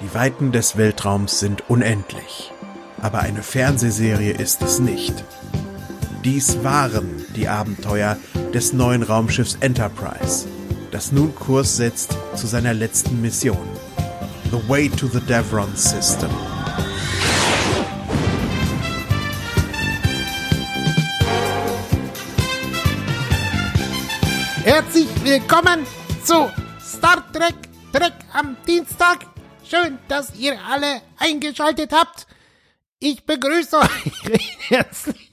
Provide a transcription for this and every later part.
Die Weiten des Weltraums sind unendlich. Aber eine Fernsehserie ist es nicht. Dies waren die Abenteuer des neuen Raumschiffs Enterprise, das nun Kurs setzt zu seiner letzten Mission. The Way to the Devron System. Herzlich willkommen zu Star Trek Trek am Dienstag. Schön, dass ihr alle eingeschaltet habt. Ich begrüße euch herzlich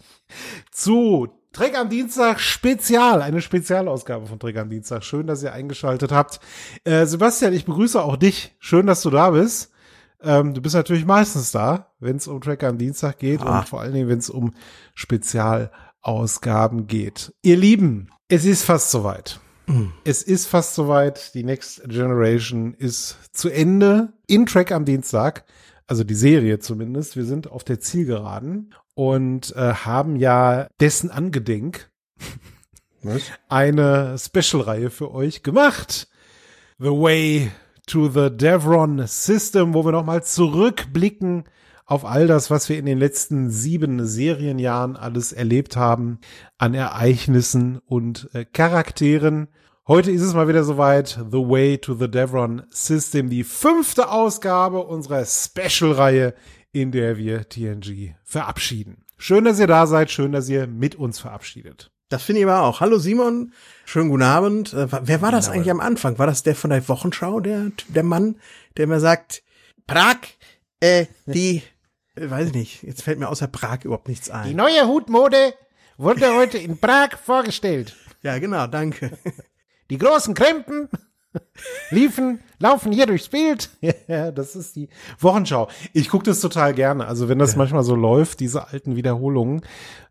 zu Trek am Dienstag Spezial, eine Spezialausgabe von Trek am Dienstag. Schön, dass ihr eingeschaltet habt. Äh, Sebastian, ich begrüße auch dich. Schön, dass du da bist. Ähm, du bist natürlich meistens da, wenn es um Trek am Dienstag geht Ah. und vor allen Dingen, wenn es um Spezialausgaben geht. Ihr Lieben, es ist fast soweit. Es ist fast soweit. Die Next Generation ist zu Ende in Track am Dienstag. Also die Serie zumindest. Wir sind auf der Zielgeraden und äh, haben ja dessen angedenk eine Special-Reihe für euch gemacht. The Way to the Devron System, wo wir nochmal zurückblicken auf all das, was wir in den letzten sieben Serienjahren alles erlebt haben an Ereignissen und äh, Charakteren. Heute ist es mal wieder soweit. The Way to the Devron System, die fünfte Ausgabe unserer Special-Reihe, in der wir TNG verabschieden. Schön, dass ihr da seid. Schön, dass ihr mit uns verabschiedet. Das finde ich aber auch. Hallo Simon, schönen guten Abend. Äh, wer war das eigentlich am Anfang? War das der von der Wochenschau, der, der Mann, der immer sagt, Prag, äh, die, weiß ich nicht, jetzt fällt mir außer Prag überhaupt nichts Die ein. neue Hutmode wurde heute in Prag vorgestellt. Ja, genau, danke. Die großen Krempen liefen, laufen hier durchs Bild. Ja, das ist die Wochenschau. Ich gucke das total gerne. Also wenn das manchmal so läuft, diese alten Wiederholungen.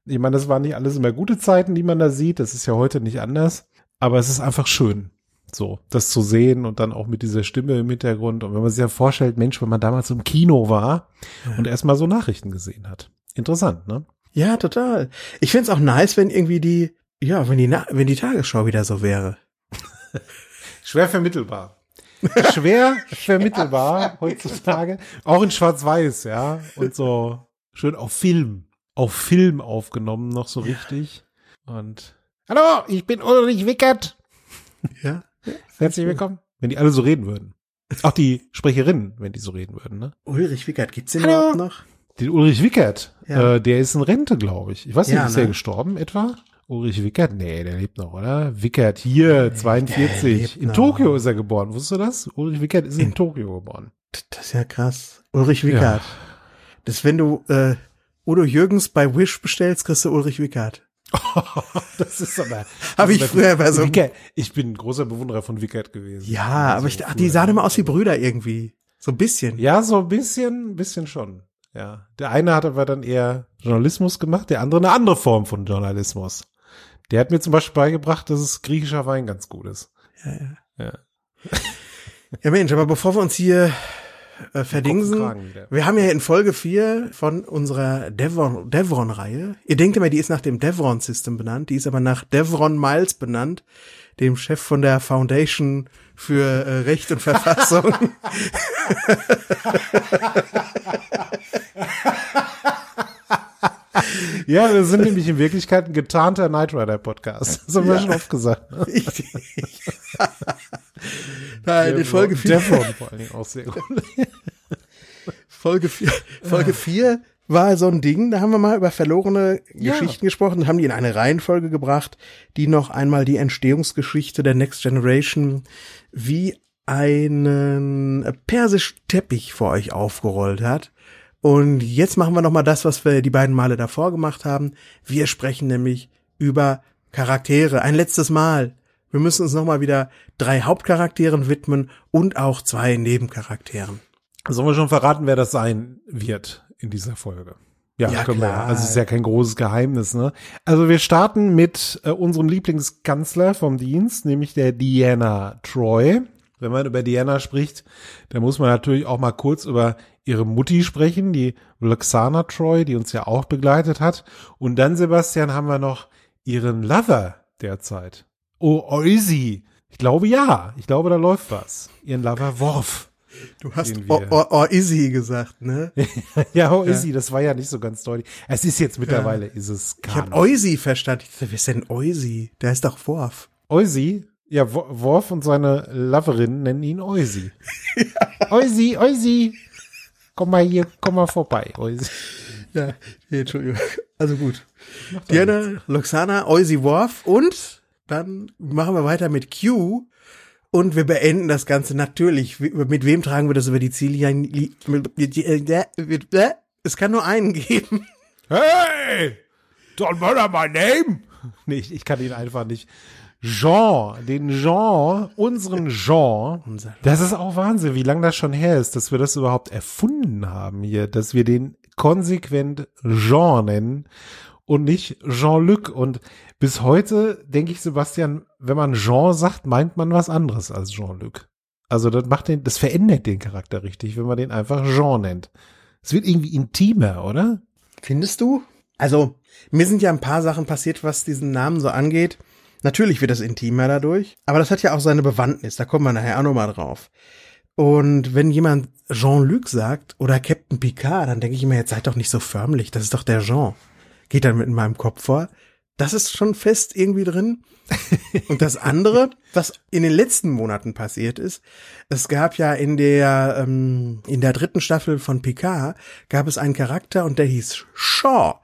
Ich meine, das waren nicht alles immer gute Zeiten, die man da sieht. Das ist ja heute nicht anders. Aber es ist einfach schön, so das zu sehen und dann auch mit dieser Stimme im Hintergrund. Und wenn man sich ja vorstellt, Mensch, wenn man damals im Kino war und erstmal so Nachrichten gesehen hat. Interessant, ne? Ja, total. Ich find's auch nice, wenn irgendwie die, ja, wenn die, Na wenn die Tagesschau wieder so wäre. Schwer vermittelbar. Schwer vermittelbar heutzutage. Auch in Schwarz-Weiß, ja. Und so schön auf Film. Auf Film aufgenommen, noch so richtig. Und Hallo, ich bin Ulrich Wickert. Ja. Herzlich willkommen. Wenn die alle so reden würden. Auch die Sprecherinnen, wenn die so reden würden, ne? Ulrich Wickert, gibt's den Hallo. überhaupt noch? Den Ulrich Wickert, Ja. äh, der ist in Rente, glaube ich. Ich weiß nicht, Ja, ist der ne? gestorben etwa? Ulrich Wickert? Nee, der lebt noch, oder? Wickert hier, 42. lebt In noch. Tokio ist er geboren. Wusstest du das? Ulrich Wickert ist in, Tokio geboren. Das ist ja krass. Ulrich Wickert. Das, wenn du, äh, Udo Jürgens bei Wish bestellst, kriegst du Ulrich Wickert. Das ist aber. Hab ich früher bei so- Wickert, ich bin ein großer Bewunderer von Wickert gewesen. Ja, aber ich, ach, die sahen immer aus wie Brüder irgendwie. So ein bisschen. Ja, so ein bisschen, ein bisschen schon. Ja. Der eine hat aber dann eher Journalismus gemacht, der andere eine andere Form von Journalismus. Der hat mir zum Beispiel beigebracht, dass es griechischer Wein ganz gut ist. Ja, Mensch, aber bevor wir uns hier äh, verdingsen, wir haben ja in Folge 4 von unserer Devron-Reihe, ihr denkt immer, die ist nach dem Devron-System benannt, die ist aber nach Devron Miles benannt, dem Chef von der Foundation für äh, Recht und Verfassung. Ja, wir sind nämlich in Wirklichkeit ein getarnter Knight Rider Podcast. Das haben wir Ja. schon oft gesagt. Ne? Richtig. Nein, in Folge 4 Devon vor allen Dingen auch sehr gut. Folge 4, Folge 4 war so ein Ding, da haben wir mal über verlorene Ja. Geschichten gesprochen und haben die in eine Reihenfolge gebracht, die noch einmal die Entstehungsgeschichte der Next Generation wie einen persischen Teppich vor euch aufgerollt hat. Und jetzt machen wir noch mal das, was wir die beiden Male davor gemacht haben. Wir sprechen nämlich über Charaktere. Ein letztes Mal. Wir müssen uns noch mal wieder drei Hauptcharakteren widmen und auch zwei Nebencharakteren. Sollen wir schon verraten, wer das sein wird in dieser Folge? Ja, Ja, können wir. klar. ja. Also es ist ja kein großes Geheimnis, ne? Also wir starten mit äh, unserem Lieblingskanzler vom Dienst, nämlich der Diana Troy. Wenn man über Diana spricht, dann muss man natürlich auch mal kurz über ihre Mutti sprechen, die Loxana Troy, die uns ja auch begleitet hat. Und dann, Sebastian, haben wir noch ihren Lover derzeit. Oh, Oisi. Ich glaube ja. Ich glaube, da läuft was. Ihren Lover Worf. Du hast Izzy gesagt, ne? ja, ist sie, das war ja nicht so ganz deutlich. Es ist jetzt mittlerweile, ist es Ich habe. Oisi verstanden. Ich dachte, wer ist denn Oisi? Der ist doch Worf. Eusi, ja, Wo- Worf und seine Loverin nennen ihn Eusi. Eusi, Eusi, komm mal hier, komm mal vorbei, Eusi. Ja, nee, Entschuldigung. Also gut. Diana, Loxana, Oisi Worf und dann machen wir weiter mit Q und wir beenden das Ganze natürlich. Mit wem tragen wir das über die Ziellinie? Es kann nur einen geben. Hey, don't murder my name. Nee, ich, ich kann ihn einfach nicht. Jean, den Jean, unseren Jean. Unser- Das ist auch Wahnsinn, wie lange das schon her ist, dass wir das überhaupt erfunden haben hier, dass wir den konsequent Jean nennen und nicht Jean-Luc. Und bis heute denke ich, Sebastian, wenn man Jean sagt, meint man was anderes als Jean-Luc. Also das macht den, das verändert den Charakter richtig, wenn man den einfach Jean nennt. Es wird irgendwie intimer, oder? Findest du? Also, mir sind ja ein paar Sachen passiert, was diesen Namen so angeht. Natürlich wird das intimer dadurch, aber das hat ja auch seine Bewandtnis, da kommen wir nachher auch nochmal drauf. Und wenn jemand Jean-Luc sagt oder Captain Picard, dann denke ich mir, jetzt seid doch nicht so förmlich, das ist doch der Jean. Geht dann mit in meinem Kopf vor. Das ist schon fest irgendwie drin. Und das andere, was in den letzten Monaten passiert ist, es gab ja in der ähm, in der dritten Staffel von Picard gab es einen Charakter und der hieß Shaw.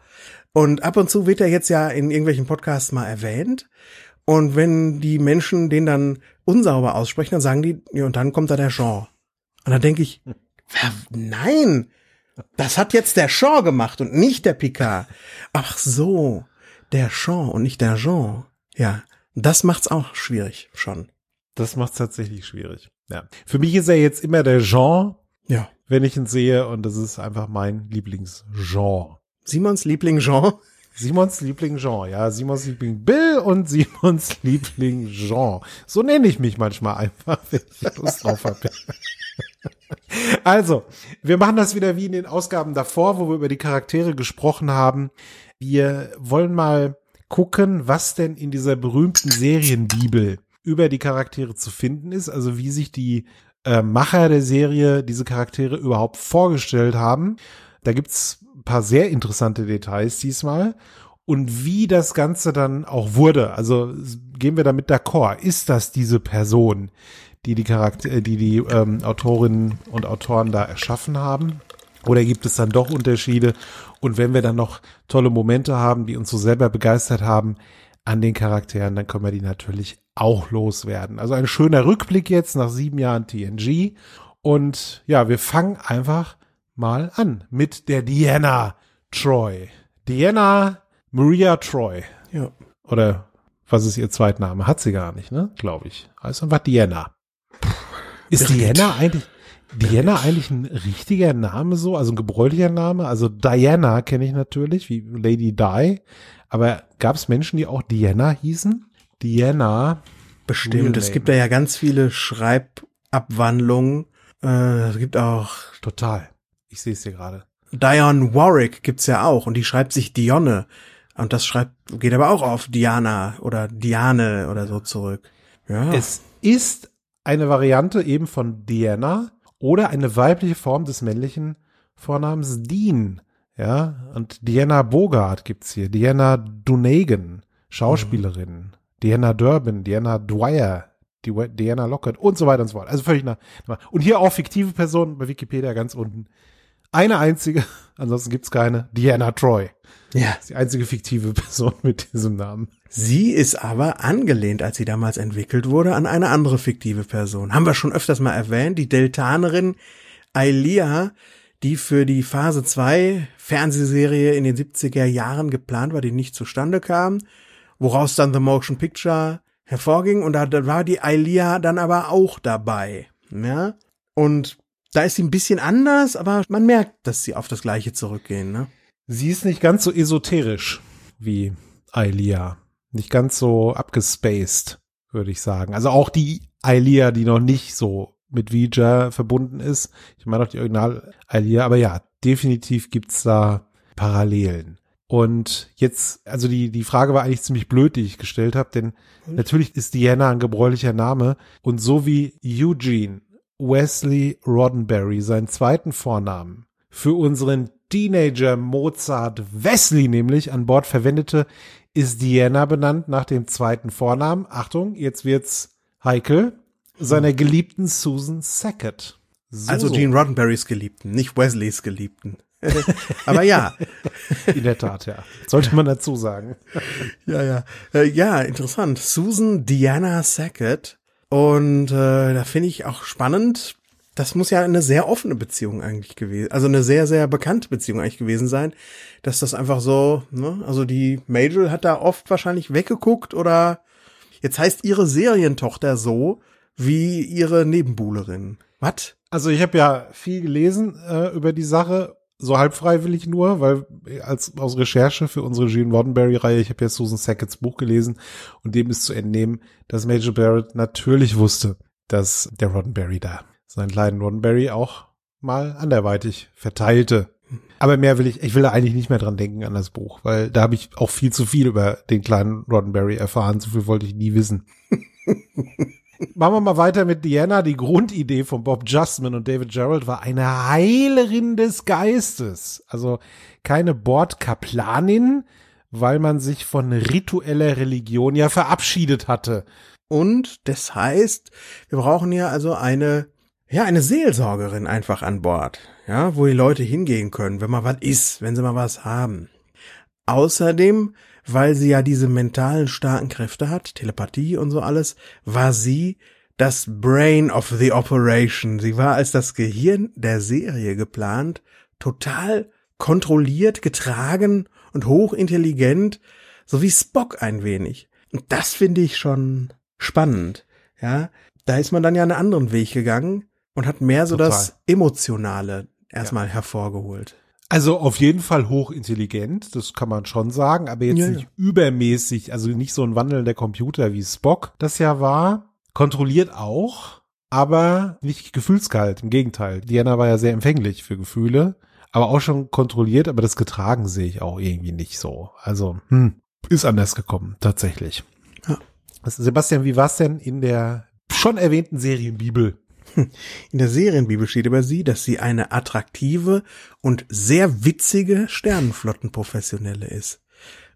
Und ab und zu wird er jetzt ja in irgendwelchen Podcasts mal erwähnt. Und wenn die Menschen den dann unsauber aussprechen, dann sagen die, ja, und dann kommt da der Shaw. Und dann denke ich, nein, das hat jetzt der Shaw gemacht und nicht der Picard. Ach so, der Shaw und nicht der Jean. Ja, das macht's auch schwierig schon. Das macht es tatsächlich schwierig. Ja. Für mich ist er jetzt immer der Jean, Ja. wenn ich ihn sehe, und das ist einfach mein Lieblingsjean. Simons Liebling Jean. Simons Liebling Jean, ja, Simons Liebling Bill und Simons Liebling Jean. So nenne ich mich manchmal einfach, wenn ich Lust drauf habe. Also, wir machen das wieder wie in den Ausgaben davor, wo wir über die Charaktere gesprochen haben. Wir wollen mal gucken, was denn in dieser berühmten Serienbibel über die Charaktere zu finden ist, also wie sich die äh, Macher der Serie diese Charaktere überhaupt vorgestellt haben. Da gibt's paar sehr interessante Details diesmal. Und wie das Ganze dann auch wurde, also gehen wir damit d'accord, ist das diese Person, die die Charakter, äh, die die ähm, Autorinnen und Autoren da erschaffen haben? Oder gibt es dann doch Unterschiede? Und wenn wir dann noch tolle Momente haben, die uns so selber begeistert haben an den Charakteren, dann können wir die natürlich auch loswerden. Also ein schöner Rückblick jetzt nach sieben Jahren TNG. Und ja, wir fangen einfach mal an mit der Diana Troy. Diana Maria Troy. Ja. Oder was ist ihr Zweitname? Hat sie gar nicht, ne? Glaube ich. Heißt einfach Diana. Ist. Diana eigentlich, Diana eigentlich ein richtiger Name so? Also ein gebräuchlicher Name? Also Diana kenne ich natürlich, wie Lady Di. Aber gab es Menschen, die auch Diana hießen? Diana. Bestimmt. Es gibt da ja ganz viele Schreibabwandlungen. Äh, es gibt auch Total. Ich sehe es hier gerade. Dion Warwick gibt's ja auch und die schreibt sich Dionne. Und das schreibt, geht aber auch auf Diana oder Diane oder so zurück. Ja. Es ist eine Variante eben von Diana oder eine weibliche Form des männlichen Vornamens Dean. Ja, und Diana Bogart gibt's hier. Diana Dunagan, Schauspielerin. Diana Durbin, Diana Dwyer, Diana Lockhart und so weiter und so fort. Also völlig nach. Und hier auch fiktive Personen bei Wikipedia ganz unten. Eine einzige, ansonsten gibt's keine. Diana Troy. ja. ist die einzige fiktive Person mit diesem Namen. Sie ist aber angelehnt, als sie damals entwickelt wurde, an eine andere fiktive Person. Haben wir schon öfters mal erwähnt, die Deltanerin Ailia, die für die Phase 2 Fernsehserie in den 70er Jahren geplant war, die nicht zustande kam, woraus dann The Motion Picture hervorging und da, da war die Ailia dann aber auch dabei. Ja? Und da ist sie ein bisschen anders, aber man merkt, dass sie auf das Gleiche zurückgehen. Ne? Sie ist nicht ganz so esoterisch wie Ailia. Nicht ganz so abgespaced, würde ich sagen. Also auch die Ailia, die noch nicht so mit Vija verbunden ist. Ich meine auch die Original Ailia, aber ja, definitiv gibt's da Parallelen. Und jetzt, also die, die Frage war eigentlich ziemlich blöd, die ich gestellt habe, denn natürlich ist Diana ein gebräuchlicher Name und so wie Eugene Wesley Roddenberry seinen zweiten Vornamen für unseren Teenager Mozart Wesley nämlich an Bord verwendete, ist Diana benannt nach dem zweiten Vornamen. Achtung, jetzt wird's heikel. Seiner geliebten Susan Sackett. So, also Gene Roddenberrys Geliebten, nicht Wesleys Geliebten. Aber ja. In der Tat, ja. Sollte man dazu sagen. ja, ja. Äh, ja, interessant. Susan Diana Sackett. Und äh, da finde ich auch spannend. Das muss ja eine sehr offene Beziehung eigentlich gewesen, also eine sehr, sehr bekannte Beziehung eigentlich gewesen sein, dass das einfach so, ne, also die Major hat da oft wahrscheinlich weggeguckt oder jetzt heißt ihre Serientochter so wie ihre Nebenbuhlerin. Was? Also ich habe ja viel gelesen äh, über die Sache so halb freiwillig nur, weil als aus Recherche für unsere Gene Roddenberry-Reihe, ich habe ja Susan Sackett's Buch gelesen und dem ist zu entnehmen, dass Major Barrett natürlich wusste, dass der Roddenberry da seinen kleinen Roddenberry auch mal anderweitig verteilte. Aber mehr will ich, ich will da eigentlich nicht mehr dran denken an das Buch, weil da habe ich auch viel zu viel über den kleinen Roddenberry erfahren. So viel wollte ich nie wissen. Machen wir mal weiter mit Diana. Die Grundidee von Bob Justman und David Gerald war eine Heilerin des Geistes. Also keine Bordkaplanin, weil man sich von ritueller Religion ja verabschiedet hatte. Und das heißt, wir brauchen ja also eine, ja, eine Seelsorgerin einfach an Bord. Ja, wo die Leute hingehen können, wenn mal was ist, wenn sie mal was haben. Außerdem weil sie ja diese mentalen starken Kräfte hat, Telepathie und so alles, war sie das Brain of the Operation. Sie war als das Gehirn der Serie geplant, total kontrolliert, getragen und hochintelligent, so wie Spock ein wenig. Und das finde ich schon spannend. Ja, da ist man dann ja einen anderen Weg gegangen und hat mehr so Total. das Emotionale erstmal ja. hervorgeholt. Also auf jeden Fall hochintelligent, das kann man schon sagen, aber jetzt ja, nicht ja. übermäßig, also nicht so ein wandelnder Computer wie Spock das ja war. Kontrolliert auch, aber nicht gefühlskalt, im Gegenteil. Diana war ja sehr empfänglich für Gefühle, aber auch schon kontrolliert, aber das getragen sehe ich auch irgendwie nicht so. Also, hm, ist anders gekommen, tatsächlich. Ja. Sebastian, wie war's denn in der schon erwähnten Serienbibel? In der Serienbibel steht über sie, dass sie eine attraktive und sehr witzige Sternenflottenprofessionelle ist.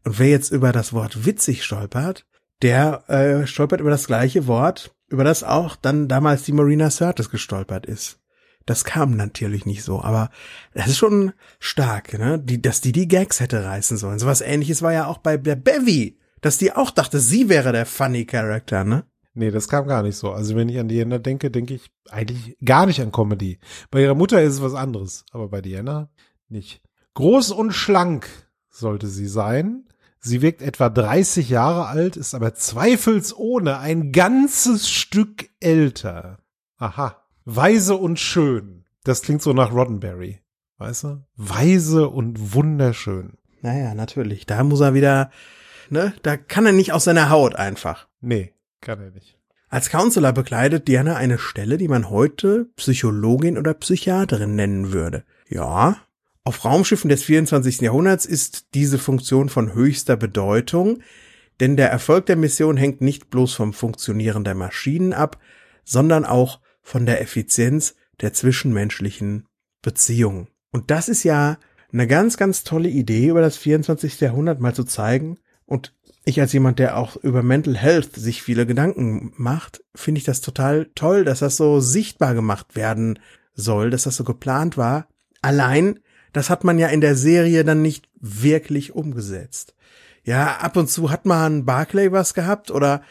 Und wer jetzt über das Wort witzig stolpert, der äh, stolpert über das gleiche Wort, über das auch dann damals die Marina Sirtis gestolpert ist. Das kam natürlich nicht so, aber das ist schon stark, ne? Die, dass die die Gags hätte reißen sollen. So was ähnliches war ja auch bei der Bevy, dass die auch dachte, sie wäre der funny Character, ne? Nee, das kam gar nicht so. Also wenn ich an Diana denke, denke ich eigentlich gar nicht an Comedy. Bei ihrer Mutter ist es was anderes, aber bei Diana nicht. Groß und schlank sollte sie sein. Sie wirkt etwa 30 Jahre alt, ist aber zweifelsohne ein ganzes Stück älter. Aha. Weise und schön. Das klingt so nach Roddenberry. Weißt du? Weise und wunderschön. Naja, natürlich. Da muss er wieder, ne? Da kann er nicht aus seiner Haut einfach. Nee. Kann er nicht. Als Counselor bekleidet Diana eine Stelle, die man heute Psychologin oder Psychiaterin nennen würde. Ja, auf Raumschiffen des 24. Jahrhunderts ist diese Funktion von höchster Bedeutung, denn der Erfolg der Mission hängt nicht bloß vom Funktionieren der Maschinen ab, sondern auch von der Effizienz der zwischenmenschlichen Beziehungen. Und das ist ja eine ganz, ganz tolle Idee, über das 24. Jahrhundert mal zu zeigen und ich als jemand, der auch über Mental Health sich viele Gedanken macht, finde ich das total toll, dass das so sichtbar gemacht werden soll, dass das so geplant war. Allein, das hat man ja in der Serie dann nicht wirklich umgesetzt. Ja, ab und zu hat man Barclay was gehabt oder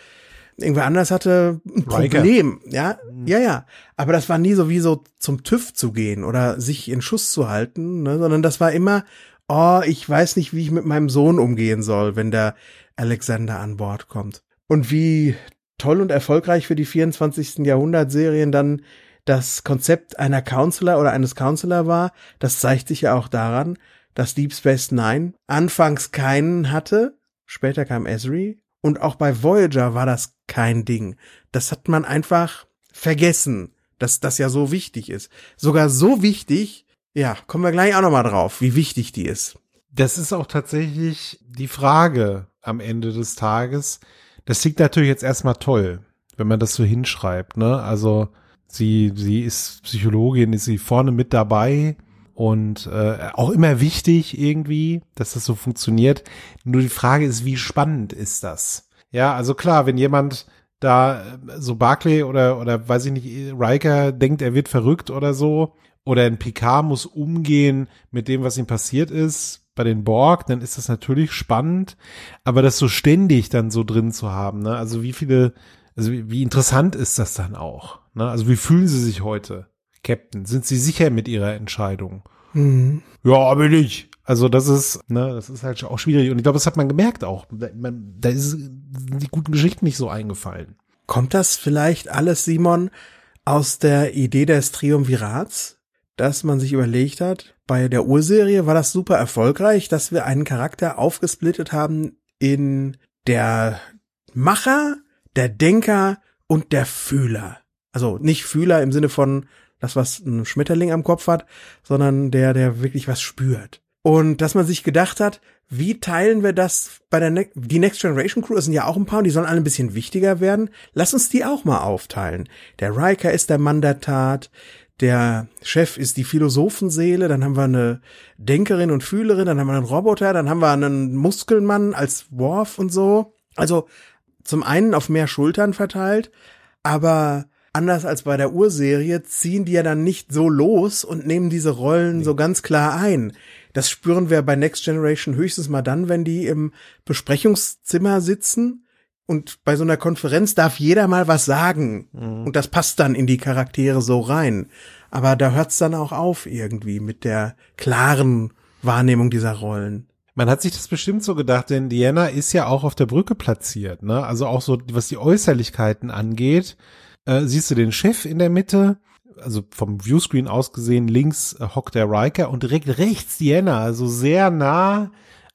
irgendwer anders hatte ein Problem. Riker. Ja, mhm. ja, ja. Aber das war nie so wie so zum TÜV zu gehen oder sich in Schuss zu halten, ne, sondern das war immer, oh, ich weiß nicht, wie ich mit meinem Sohn umgehen soll, wenn der Alexander an Bord kommt. Und wie toll und erfolgreich für die 24. Jahrhundert-Serien dann das Konzept einer Counselor oder eines Counselor war, das zeigt sich ja auch daran, dass Deep Space Nine anfangs keinen hatte, später kam Esri, und auch bei Voyager war das kein Ding. Das hat man einfach vergessen, dass das ja so wichtig ist. Sogar so wichtig, ja, kommen wir gleich auch nochmal drauf, wie wichtig die ist. Das ist auch tatsächlich die Frage, am Ende des Tages. Das klingt natürlich jetzt erstmal toll, wenn man das so hinschreibt, ne? Also Sie, sie ist Psychologin, ist sie vorne mit dabei und äh, auch immer wichtig irgendwie, dass das so funktioniert. Nur die Frage ist, wie spannend ist das? Ja, also klar, wenn jemand da äh, so Barclay oder oder weiß ich nicht, Riker denkt, er wird verrückt oder so oder ein Picard muss umgehen mit dem, was ihm passiert ist bei den Borg, dann ist das natürlich spannend, aber das so ständig dann so drin zu haben, ne? Also wie viele also wie, wie interessant ist das dann auch? Ne? Also wie fühlen Sie sich heute, Captain? Sind Sie sicher mit Ihrer Entscheidung? Mhm. Ja, bin ich. Also das ist, ne, das ist halt auch schwierig. Und ich glaube, das hat man gemerkt auch. Man, da ist die guten Geschichten nicht so eingefallen. Kommt das vielleicht alles, Simon, aus der Idee des Triumvirats, dass man sich überlegt hat, bei der Urserie war das super erfolgreich, dass wir einen Charakter aufgesplittet haben in der Macher, der Denker und der Fühler. Also nicht Fühler im Sinne von das, was ein Schmetterling am Kopf hat, sondern der, der wirklich was spürt. Und dass man sich gedacht hat, wie teilen wir das bei der ne die Next Generation Crew, das sind ja auch ein paar und die sollen alle ein bisschen wichtiger werden. Lass uns die auch mal aufteilen. Der Riker ist der Mann der Tat, der Chef ist die Philosophenseele, dann haben wir eine Denkerin und Fühlerin, dann haben wir einen Roboter, dann haben wir einen Muskelmann als Worf und so. Also zum einen auf mehr Schultern verteilt, aber anders als bei der Urserie ziehen die ja dann nicht so los und nehmen diese Rollen nee. so ganz klar ein. Das spüren wir bei Next Generation höchstens mal dann, wenn die im Besprechungszimmer sitzen und bei so einer Konferenz darf jeder mal was sagen mhm. und das passt dann in die Charaktere so rein. Aber da hört's dann auch auf irgendwie mit der klaren Wahrnehmung dieser Rollen. Man hat sich das bestimmt so gedacht, denn Diana ist ja auch auf der Brücke platziert, ne? Also auch so, was die Äußerlichkeiten angeht, äh, siehst du den Chef in der Mitte, also vom Viewscreen aus gesehen, links äh, hockt der Riker und direkt rechts Diana, also sehr nah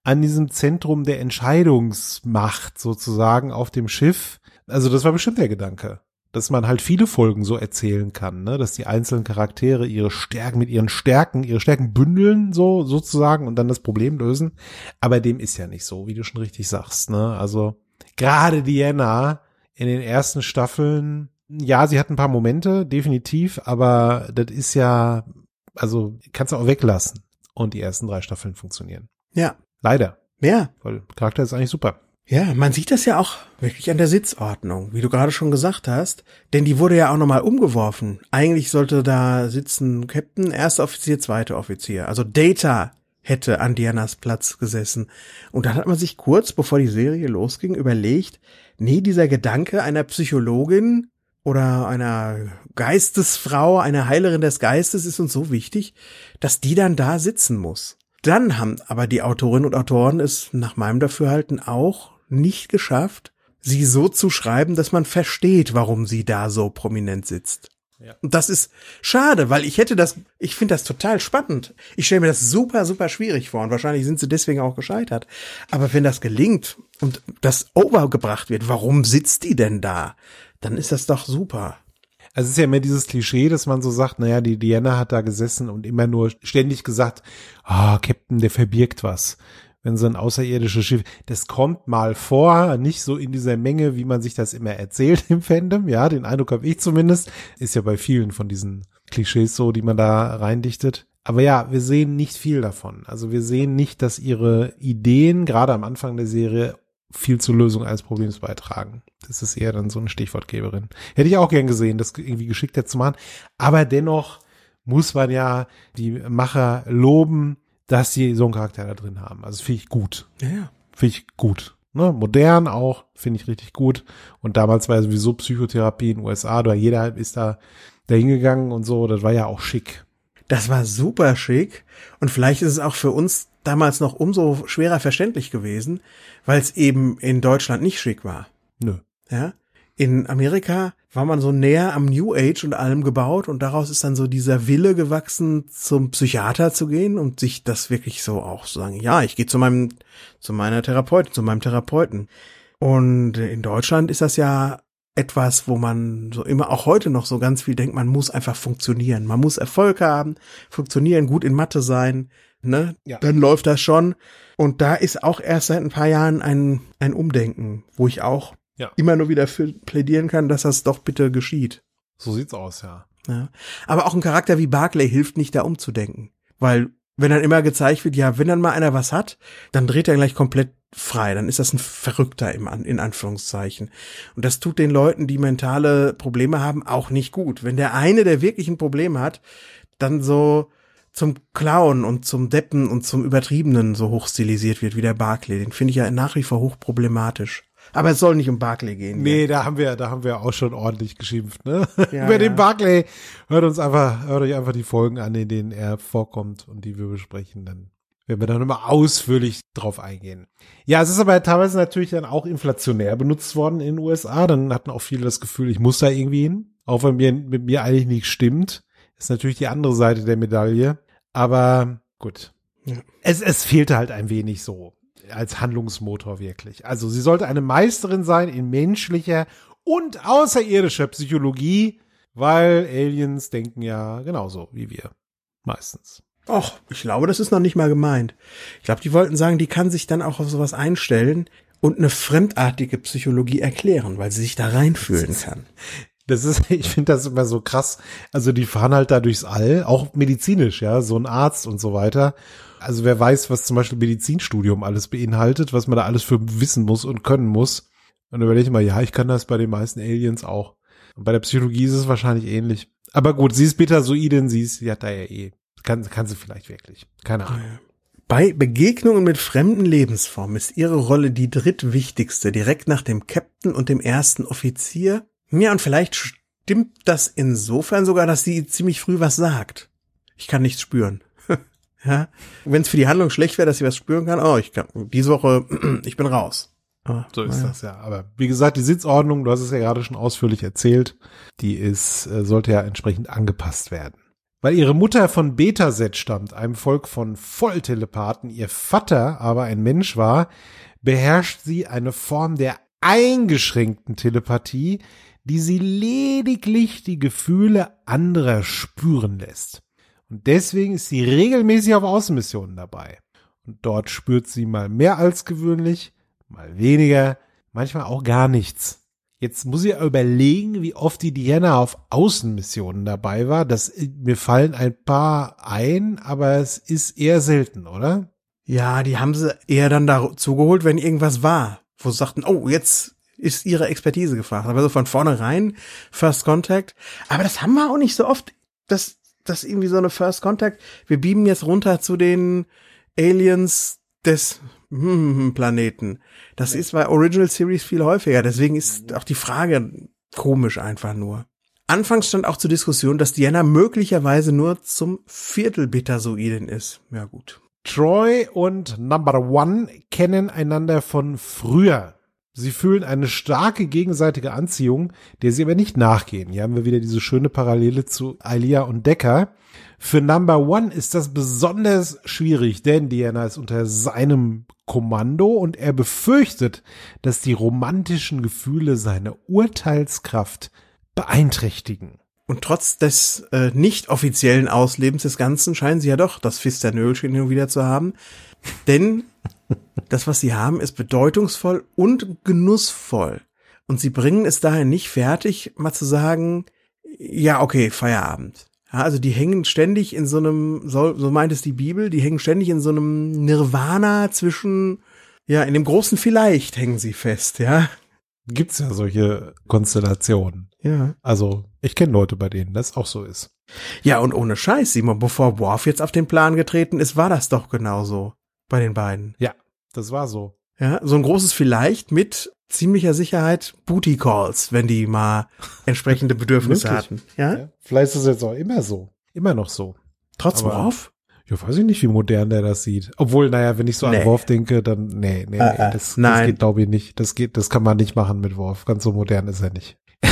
an diesem Zentrum der Entscheidungsmacht sozusagen auf dem Schiff. Also das war bestimmt der Gedanke dass man halt viele Folgen so erzählen kann, ne? dass die einzelnen Charaktere ihre Stärken mit ihren Stärken, ihre Stärken bündeln, so sozusagen, und dann das Problem lösen. Aber dem ist ja nicht so, wie du schon richtig sagst. Ne? Also gerade Diana in den ersten Staffeln, ja, sie hat ein paar Momente, definitiv, aber das ist ja, also kannst du auch weglassen. Und die ersten drei Staffeln funktionieren. Ja. Leider. Ja. Weil Charakter ist eigentlich super. Ja, man sieht das ja auch wirklich an der Sitzordnung, wie du gerade schon gesagt hast, denn die wurde ja auch nochmal umgeworfen. Eigentlich sollte da sitzen Captain, erster Offizier, zweiter Offizier. Also Data hätte an Dianas Platz gesessen. Und dann hat man sich kurz, bevor die Serie losging, überlegt, nee, dieser Gedanke einer Psychologin oder einer Geistesfrau, einer Heilerin des Geistes ist uns so wichtig, dass die dann da sitzen muss. Dann haben aber die Autorinnen und Autoren es nach meinem Dafürhalten auch nicht geschafft, sie so zu schreiben, dass man versteht, warum sie da so prominent sitzt. Ja. Und das ist schade, weil ich hätte das, ich finde das total spannend. Ich stelle mir das super, super schwierig vor und wahrscheinlich sind sie deswegen auch gescheitert. Aber wenn das gelingt und das overgebracht wird, warum sitzt die denn da? Dann ist das doch super. Also es ist ja immer dieses Klischee, dass man so sagt, naja, die Diana hat da gesessen und immer nur ständig gesagt, ah, oh, Captain, der verbirgt was wenn so ein außerirdisches Schiff, das kommt mal vor, nicht so in dieser Menge, wie man sich das immer erzählt im Fandom, ja, den Eindruck habe ich zumindest, ist ja bei vielen von diesen Klischees so, die man da reindichtet. Aber ja, wir sehen nicht viel davon. Also wir sehen nicht, dass ihre Ideen gerade am Anfang der Serie viel zur Lösung eines Problems beitragen. Das ist eher dann so eine Stichwortgeberin. Hätte ich auch gern gesehen, das irgendwie geschickter zu machen. Aber dennoch muss man ja die Macher loben, dass sie so einen Charakter da drin haben. Also finde ich gut. Ja. Finde ich gut. Ne? Modern auch, finde ich richtig gut. Und damals war ja sowieso Psychotherapie in den USA, da jeder ist da dahingegangen und so, das war ja auch schick. Das war super schick. Und vielleicht ist es auch für uns damals noch umso schwerer verständlich gewesen, weil es eben in Deutschland nicht schick war. Nö. Ja. In Amerika war man so näher am New Age und allem gebaut und daraus ist dann so dieser Wille gewachsen, zum Psychiater zu gehen und sich das wirklich so auch zu sagen, ja, ich gehe zu meinem, zu meiner Therapeutin, zu meinem Therapeuten. Und in Deutschland ist das ja etwas, wo man so immer auch heute noch so ganz viel denkt, man muss einfach funktionieren. Man muss Erfolg haben, funktionieren, gut in Mathe sein, ne? Ja. Dann läuft das schon. Und da ist auch erst seit ein paar Jahren ein, ein Umdenken, wo ich auch ja. immer nur wieder für plädieren kann, dass das doch bitte geschieht. So sieht's aus, ja. Ja. Aber auch ein Charakter wie Barclay hilft nicht, da umzudenken. Weil, wenn dann immer gezeigt wird, ja, wenn dann mal einer was hat, dann dreht er gleich komplett frei. Dann ist das ein Verrückter im, in Anführungszeichen. Und das tut den Leuten, die mentale Probleme haben, auch nicht gut. Wenn der eine, der wirklich ein Problem hat, dann so zum Clown und zum Deppen und zum Übertriebenen so hochstilisiert wird wie der Barclay. Den finde ich ja nach wie vor hochproblematisch. Aber es soll nicht um Barclay gehen. Nee, ja. da haben wir, da haben wir auch schon ordentlich geschimpft, ne? Ja, Über ja. den Barclay. Hört uns einfach, hört euch einfach die Folgen an, in denen er vorkommt und die wir besprechen. Dann werden wir dann immer ausführlich drauf eingehen. Ja, es ist aber teilweise natürlich dann auch inflationär benutzt worden in den USA. Dann hatten auch viele das Gefühl, ich muss da irgendwie hin. Auch wenn mir, mit mir eigentlich nicht stimmt. Ist natürlich die andere Seite der Medaille. Aber gut. Ja. Es, es fehlte halt ein wenig so als Handlungsmotor wirklich. Also sie sollte eine Meisterin sein in menschlicher und außerirdischer Psychologie, weil Aliens denken ja genauso wie wir. Meistens. Och, ich glaube, das ist noch nicht mal gemeint. Ich glaube, die wollten sagen, die kann sich dann auch auf sowas einstellen und eine fremdartige Psychologie erklären, weil sie sich da reinfühlen kann. Das ist, ich finde das immer so krass. Also die fahren halt da durchs All, auch medizinisch, ja, so ein Arzt und so weiter. Also wer weiß, was zum Beispiel Medizinstudium alles beinhaltet, was man da alles für wissen muss und können muss. Und dann überlege ich mal, ja, ich kann das bei den meisten Aliens auch. Und bei der Psychologie ist es wahrscheinlich ähnlich. Aber gut, sie ist Betasoidin, sie ist, sie hat da ja eh. Kann, kann sie vielleicht wirklich. Keine Ahnung. Bei Begegnungen mit fremden Lebensformen ist ihre Rolle die drittwichtigste, direkt nach dem Captain und dem ersten Offizier ja, und vielleicht stimmt das insofern sogar, dass sie ziemlich früh was sagt. Ich kann nichts spüren. ja, wenn es für die Handlung schlecht wäre, dass sie was spüren kann, oh, ich kann diese Woche, ich bin raus. So ist ja. das ja. Aber wie gesagt, die Sitzordnung, du hast es ja gerade schon ausführlich erzählt, die ist, äh, sollte ja entsprechend angepasst werden. Weil ihre Mutter von Betaset stammt, einem Volk von Volltelepathen, ihr Vater aber ein Mensch war, beherrscht sie eine Form der eingeschränkten Telepathie, die sie lediglich die Gefühle anderer spüren lässt. Und deswegen ist sie regelmäßig auf Außenmissionen dabei. Und dort spürt sie mal mehr als gewöhnlich, mal weniger, manchmal auch gar nichts. Jetzt muss ich überlegen, wie oft die Diana auf Außenmissionen dabei war. Das, mir fallen ein paar ein, aber es ist eher selten, oder? Ja, die haben sie eher dann dazu geholt, wenn irgendwas war, wo sie sagten, oh, jetzt ist ihre Expertise gefragt. Aber so von vornherein First Contact. Aber das haben wir auch nicht so oft. Das, das irgendwie so eine First Contact. Wir beamen jetzt runter zu den Aliens des Planeten. Das ist bei Original Series viel häufiger. Deswegen ist auch die Frage komisch einfach nur. Anfangs stand auch zur Diskussion, dass Diana möglicherweise nur zum Viertel Betasoiden ist. Ja gut. Troy und Number One kennen einander von früher. Sie fühlen eine starke gegenseitige Anziehung, der sie aber nicht nachgehen. Hier haben wir wieder diese schöne Parallele zu Alia und Decker. Für Number One ist das besonders schwierig, denn Diana ist unter seinem Kommando und er befürchtet, dass die romantischen Gefühle seine Urteilskraft beeinträchtigen. Und trotz des äh, nicht offiziellen Auslebens des Ganzen scheinen sie ja doch das Fisternölchen hin wieder zu haben. Denn das, was sie haben, ist bedeutungsvoll und genussvoll. Und sie bringen es daher nicht fertig, mal zu sagen, ja, okay, Feierabend. Ja, also die hängen ständig in so einem, so, so meint es die Bibel, die hängen ständig in so einem Nirvana zwischen, ja, in dem großen Vielleicht hängen sie fest, ja. Gibt's ja solche Konstellationen. Ja. Also, ich kenne Leute, bei denen das auch so ist. Ja, und ohne Scheiß, Simon, bevor Worf jetzt auf den Plan getreten ist, war das doch genauso bei den beiden. Ja, das war so. Ja, so ein großes Vielleicht mit ziemlicher Sicherheit Booty Calls, wenn die mal entsprechende Bedürfnisse hatten. Ja? ja? Vielleicht ist es jetzt auch immer so. Immer noch so. Trotz Aber, Worf? Ja, weiß ich nicht, wie modern der das sieht. Obwohl, naja, wenn ich so nee. an Worf denke, dann, nee, nee, nee, uh, das, das geht, glaube ich, nicht. Das geht, das kann man nicht machen mit Worf. Ganz so modern ist er nicht.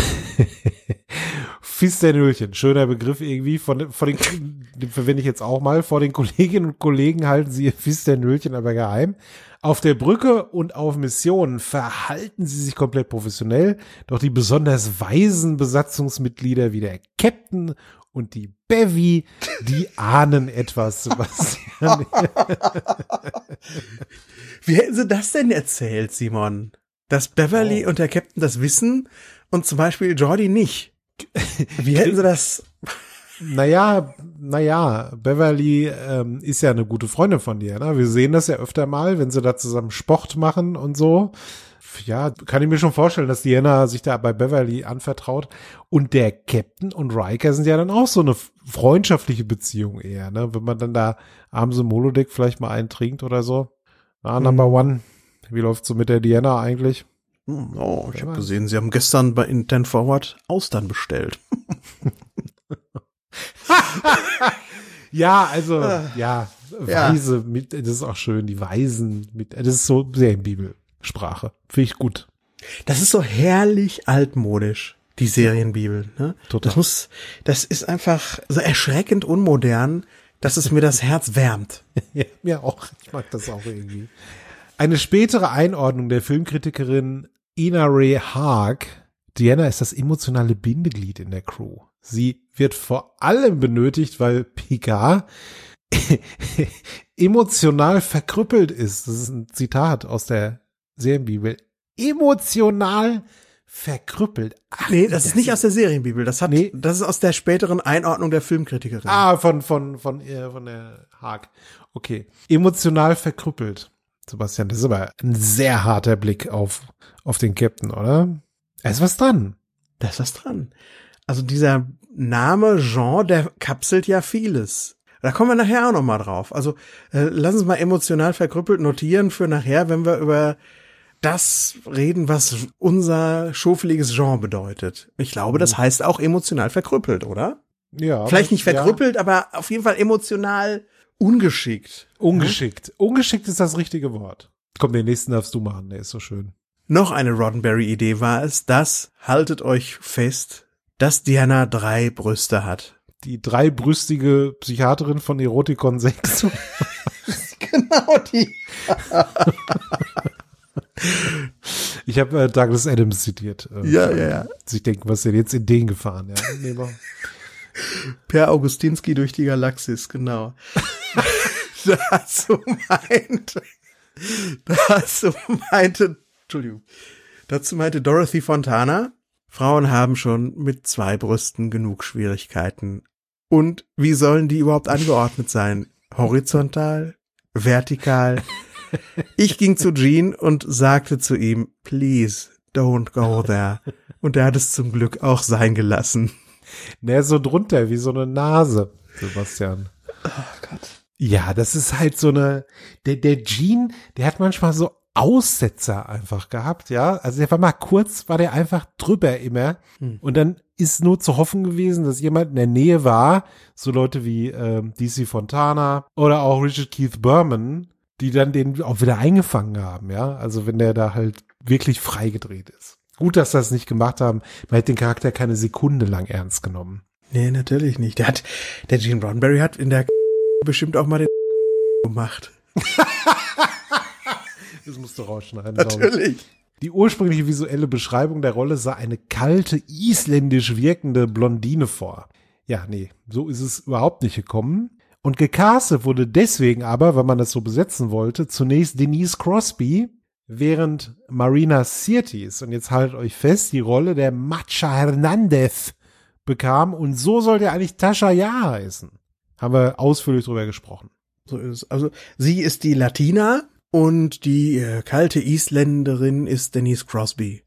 Fisternölchen, schöner Begriff irgendwie. Von, von den, den verwende ich jetzt auch mal. Vor den Kolleginnen und Kollegen halten sie ihr Fisternölchen aber geheim. Auf der Brücke und auf Missionen verhalten sie sich komplett professionell. Doch die besonders weisen Besatzungsmitglieder wie der Captain und die Bevy, die ahnen etwas, Sebastian. wie hätten sie das denn erzählt, Simon? Dass Beverly oh. und der Captain das wissen und zum Beispiel Jordi nicht. Wie hätten sie das? Naja, naja, Beverly ähm, ist ja eine gute Freundin von dir. Ne? Wir sehen das ja öfter mal, wenn sie da zusammen Sport machen und so. Ja, kann ich mir schon vorstellen, dass Diana sich da bei Beverly anvertraut. Und der Captain und Riker sind ja dann auch so eine freundschaftliche Beziehung eher, ne? Wenn man dann da abends im Molodeck vielleicht mal eintrinkt oder so. Ah, Number Mhm. One. Wie läuft's so mit der Diana eigentlich? Hm, Oh, ich habe gesehen, Sie haben gestern bei Intent Forward Austern bestellt. Ja, also, Ah. ja, Ja. Weise, mit, das ist auch schön, die Weisen, mit, das ist so sehr in Bibelsprache. Finde ich gut. Das ist so herrlich altmodisch, die Serienbibel. Ne? Total. Das muss, das ist einfach so erschreckend unmodern, dass es mir das Herz wärmt. Ja, mir auch. Ich mag das auch irgendwie. Eine spätere Einordnung der Filmkritikerin Ina Ray Haag. Diana ist das emotionale Bindeglied in der Crew. Sie wird vor allem benötigt, weil Picard emotional verkrüppelt ist. Das ist ein Zitat aus der Serienbibel. Emotional verkrüppelt. Ach, Nee, das ist nicht aus der Serienbibel. Das hat, Nee. das ist aus der späteren Einordnung der Filmkritikerin. Ah, von, von, von, äh, von der Haag. Okay. Emotional verkrüppelt. Sebastian, das ist aber ein sehr harter Blick auf, auf den Captain, oder? Da ist was dran. Da ist was dran. Also dieser Name Jean, der kapselt ja vieles. Da kommen wir nachher auch noch mal drauf. Also äh, lass uns mal emotional verkrüppelt notieren für nachher, wenn wir über das reden, was unser schofeliges Jean bedeutet. Ich glaube, das heißt auch emotional verkrüppelt, oder? Ja. Vielleicht nicht ja. verkrüppelt, aber auf jeden Fall emotional ungeschickt. Ungeschickt. Ungeschickt ist das richtige Wort. Komm, den nächsten darfst du machen, der ist so schön. Noch eine Roddenberry-Idee war es, dass, haltet euch fest, dass Diana drei Brüste hat. Die dreibrüstige Psychiaterin von Erotikon 6. Genau die. Ich habe äh, Douglas Adams zitiert. Äh, Ja, ja, ja. Ich denke, was ist denn jetzt in den gefahren? Ja, nehmen wir. Per Augustinski durch die Galaxis, genau. dazu meinte, dazu meinte, Entschuldigung, dazu meinte Dorothy Fontana, Frauen haben schon mit zwei Brüsten genug Schwierigkeiten. Und wie sollen die überhaupt angeordnet sein? Horizontal? Vertikal? Ich ging zu Gene und sagte zu ihm, please, don't go there. Und er hat es zum Glück auch sein gelassen. Ne, so drunter, wie so eine Nase, Sebastian. Oh Gott. Ja, das ist halt so eine, der, der Gene, der hat manchmal so Aussetzer einfach gehabt, ja. Also der war mal kurz, war der einfach drüber immer. Hm. Und dann ist nur zu hoffen gewesen, dass jemand in der Nähe war, so Leute wie ähm, DC Fontana oder auch Richard Keith Berman, die dann den auch wieder eingefangen haben, ja. Also wenn der da halt wirklich freigedreht ist. Gut, dass sie das nicht gemacht haben. Man hätte den Charakter keine Sekunde lang ernst genommen. Nee, natürlich nicht. Der hat, der Gene Roddenberry hat in der bestimmt auch mal den gemacht. Das musst du rausschneiden. Natürlich. Die ursprüngliche visuelle Beschreibung der Rolle sah eine kalte, isländisch wirkende Blondine vor. Ja, nee, so ist es überhaupt nicht gekommen. Und gecastet wurde deswegen aber, weil man das so besetzen wollte, zunächst Denise Crosby, während Marina Sirtis, und jetzt haltet euch fest, die Rolle der Macha Hernandez bekam. Und so sollte eigentlich Tascha Ja heißen. Haben wir ausführlich drüber gesprochen. So ist es. Also sie ist die Latina und die äh, kalte Isländerin ist Denise Crosby.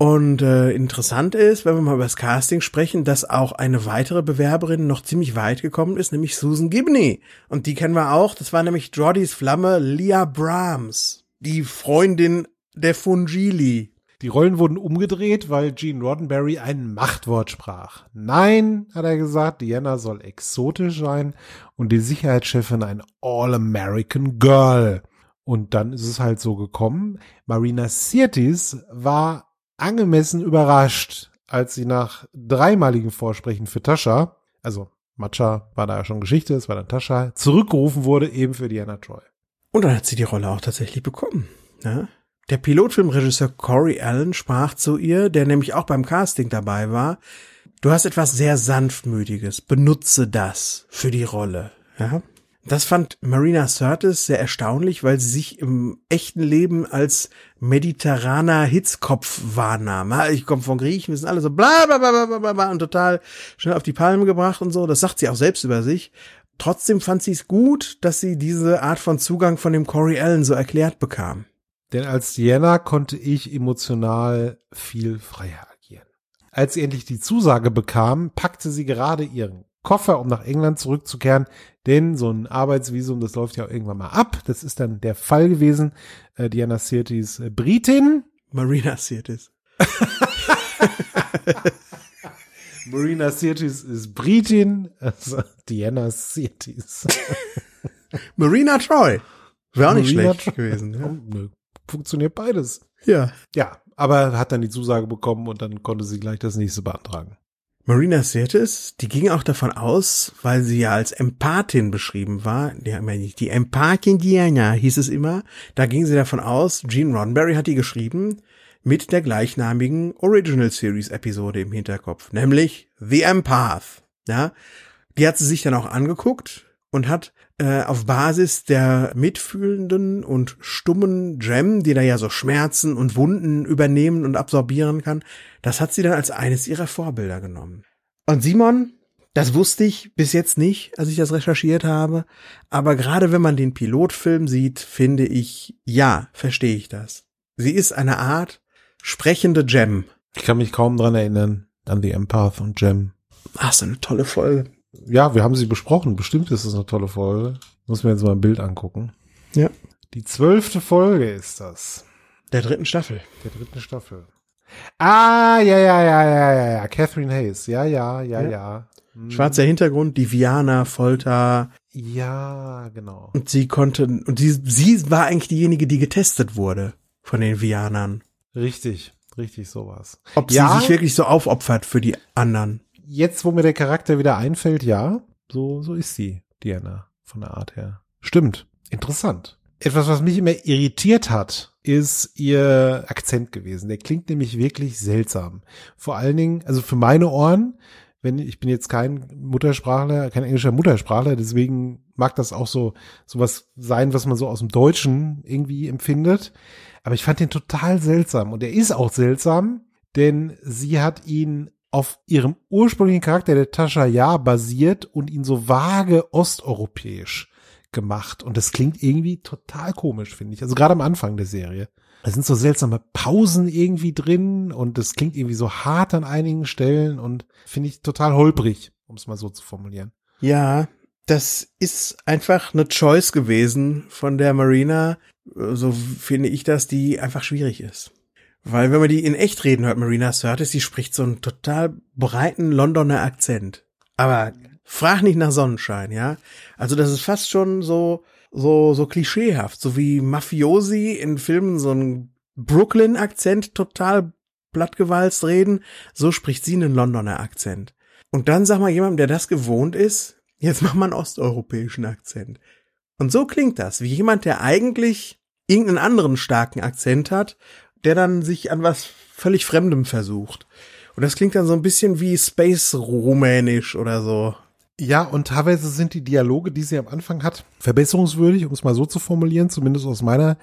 Und äh, interessant ist, wenn wir mal über das Casting sprechen, dass auch eine weitere Bewerberin noch ziemlich weit gekommen ist, nämlich Susan Gibney. Und die kennen wir auch. Das war nämlich Jordys Flamme Leah Brahms, die Freundin der Fungili. Die Rollen wurden umgedreht, weil Gene Roddenberry ein Machtwort sprach. Nein, hat er gesagt, Diana soll exotisch sein und die Sicherheitschefin ein All-American Girl. Und dann ist es halt so gekommen. Marina Sirtis war angemessen überrascht, als sie nach dreimaligen Vorsprechen für Tascha, also Matcha war da ja schon Geschichte, es war dann Tascha, zurückgerufen wurde eben für Diana Troy. Und dann hat sie die Rolle auch tatsächlich bekommen. Ja? Der Pilotfilmregisseur Corey Allen sprach zu ihr, der nämlich auch beim Casting dabei war, du hast etwas sehr sanftmütiges, benutze das für die Rolle. Ja? Das fand Marina Sirtis sehr erstaunlich, weil sie sich im echten Leben als mediterraner Hitzkopf wahrnahm. Ich komme von Griechen, wir sind alle so bla bla bla bla bla und total schnell auf die Palme gebracht und so. Das sagt sie auch selbst über sich. Trotzdem fand sie es gut, dass sie diese Art von Zugang von dem Corey Allen so erklärt bekam. Denn als Diana konnte ich emotional viel freier agieren. Als sie endlich die Zusage bekam, packte sie gerade ihren Koffer, um nach England zurückzukehren, denn so ein Arbeitsvisum, das läuft ja auch irgendwann mal ab. Das ist dann der Fall gewesen. Äh, Diana Sirtis äh, Britin. Marina Sirtis. Marina Sirtis ist Britin, also Diana Sirtis. Marina Troy. Wäre auch nicht Marina schlecht Troy. gewesen. Ja. Nö, funktioniert beides. Ja. Ja, aber hat dann die Zusage bekommen und dann konnte sie gleich das nächste beantragen. Marina Sirtis, die ging auch davon aus, weil sie ja als Empathin beschrieben war, die, die Empathin Diana hieß es immer, da ging sie davon aus, Gene Roddenberry hat die geschrieben, mit der gleichnamigen Original Series Episode im Hinterkopf, nämlich The Empath. Ja, die hat sie sich dann auch angeguckt und hat äh, auf Basis der mitfühlenden und stummen Gem, die da ja so Schmerzen und Wunden übernehmen und absorbieren kann, das hat sie dann als eines ihrer Vorbilder genommen. Und Simon, das wusste ich bis jetzt nicht, als ich das recherchiert habe, aber gerade wenn man den Pilotfilm sieht, finde ich, ja, verstehe ich das. Sie ist eine Art sprechende Gem. Ich kann mich kaum dran erinnern an die Empath und Gem. Ach, so eine tolle Folge ja, wir haben sie besprochen. Bestimmt ist es eine tolle Folge. Muss mir jetzt mal ein Bild angucken. Ja. Die zwölfte Folge ist das. Der dritten Staffel. Der dritten Staffel. Ah, ja, ja, ja, ja, ja, ja. Catherine Hayes. Ja, ja, ja, ja. ja. Hm. Schwarzer Hintergrund, die Viana, Folter. Ja, genau. Und sie konnte, und sie, sie war eigentlich diejenige, die getestet wurde von den Vianern. Richtig, richtig sowas. Ob ja, sie sich wirklich so aufopfert für die anderen jetzt, wo mir der Charakter wieder einfällt, ja, so, so ist sie, Diana, von der Art her. Stimmt. Interessant. Etwas, was mich immer irritiert hat, ist ihr Akzent gewesen. Der klingt nämlich wirklich seltsam. Vor allen Dingen, also für meine Ohren, wenn ich bin jetzt kein Muttersprachler, kein englischer Muttersprachler, deswegen mag das auch so sowas sein, was man so aus dem Deutschen irgendwie empfindet. Aber ich fand den total seltsam und er ist auch seltsam, denn sie hat ihn auf ihrem ursprünglichen Charakter der Tascha Ja basiert und ihn so vage osteuropäisch gemacht. Und das klingt irgendwie total komisch, finde ich. Also gerade am Anfang der Serie. Da sind so seltsame Pausen irgendwie drin und das klingt irgendwie so hart an einigen Stellen und finde ich total holprig, um es mal so zu formulieren. Ja, das ist einfach eine Choice gewesen von der Marina, so finde ich das, die einfach schwierig ist. Weil wenn man die in echt reden hört, Marina Sirtis, die spricht so einen total breiten Londoner Akzent. Aber frag nicht nach Sonnenschein, ja? Also das ist fast schon so, so, so klischeehaft, so wie Mafiosi in Filmen so einen Brooklyn-Akzent total plattgewalzt reden, so spricht sie einen Londoner Akzent. Und dann sag mal jemandem, der das gewohnt ist, jetzt mach mal einen osteuropäischen Akzent. Und so klingt das, wie jemand, der eigentlich irgendeinen anderen starken Akzent hat der dann sich an was völlig Fremdem versucht. Und das klingt dann so ein bisschen wie Space Rumänisch oder so. Ja, und teilweise sind die Dialoge, die sie am Anfang hat, verbesserungswürdig, um es mal so zu formulieren, zumindest aus meiner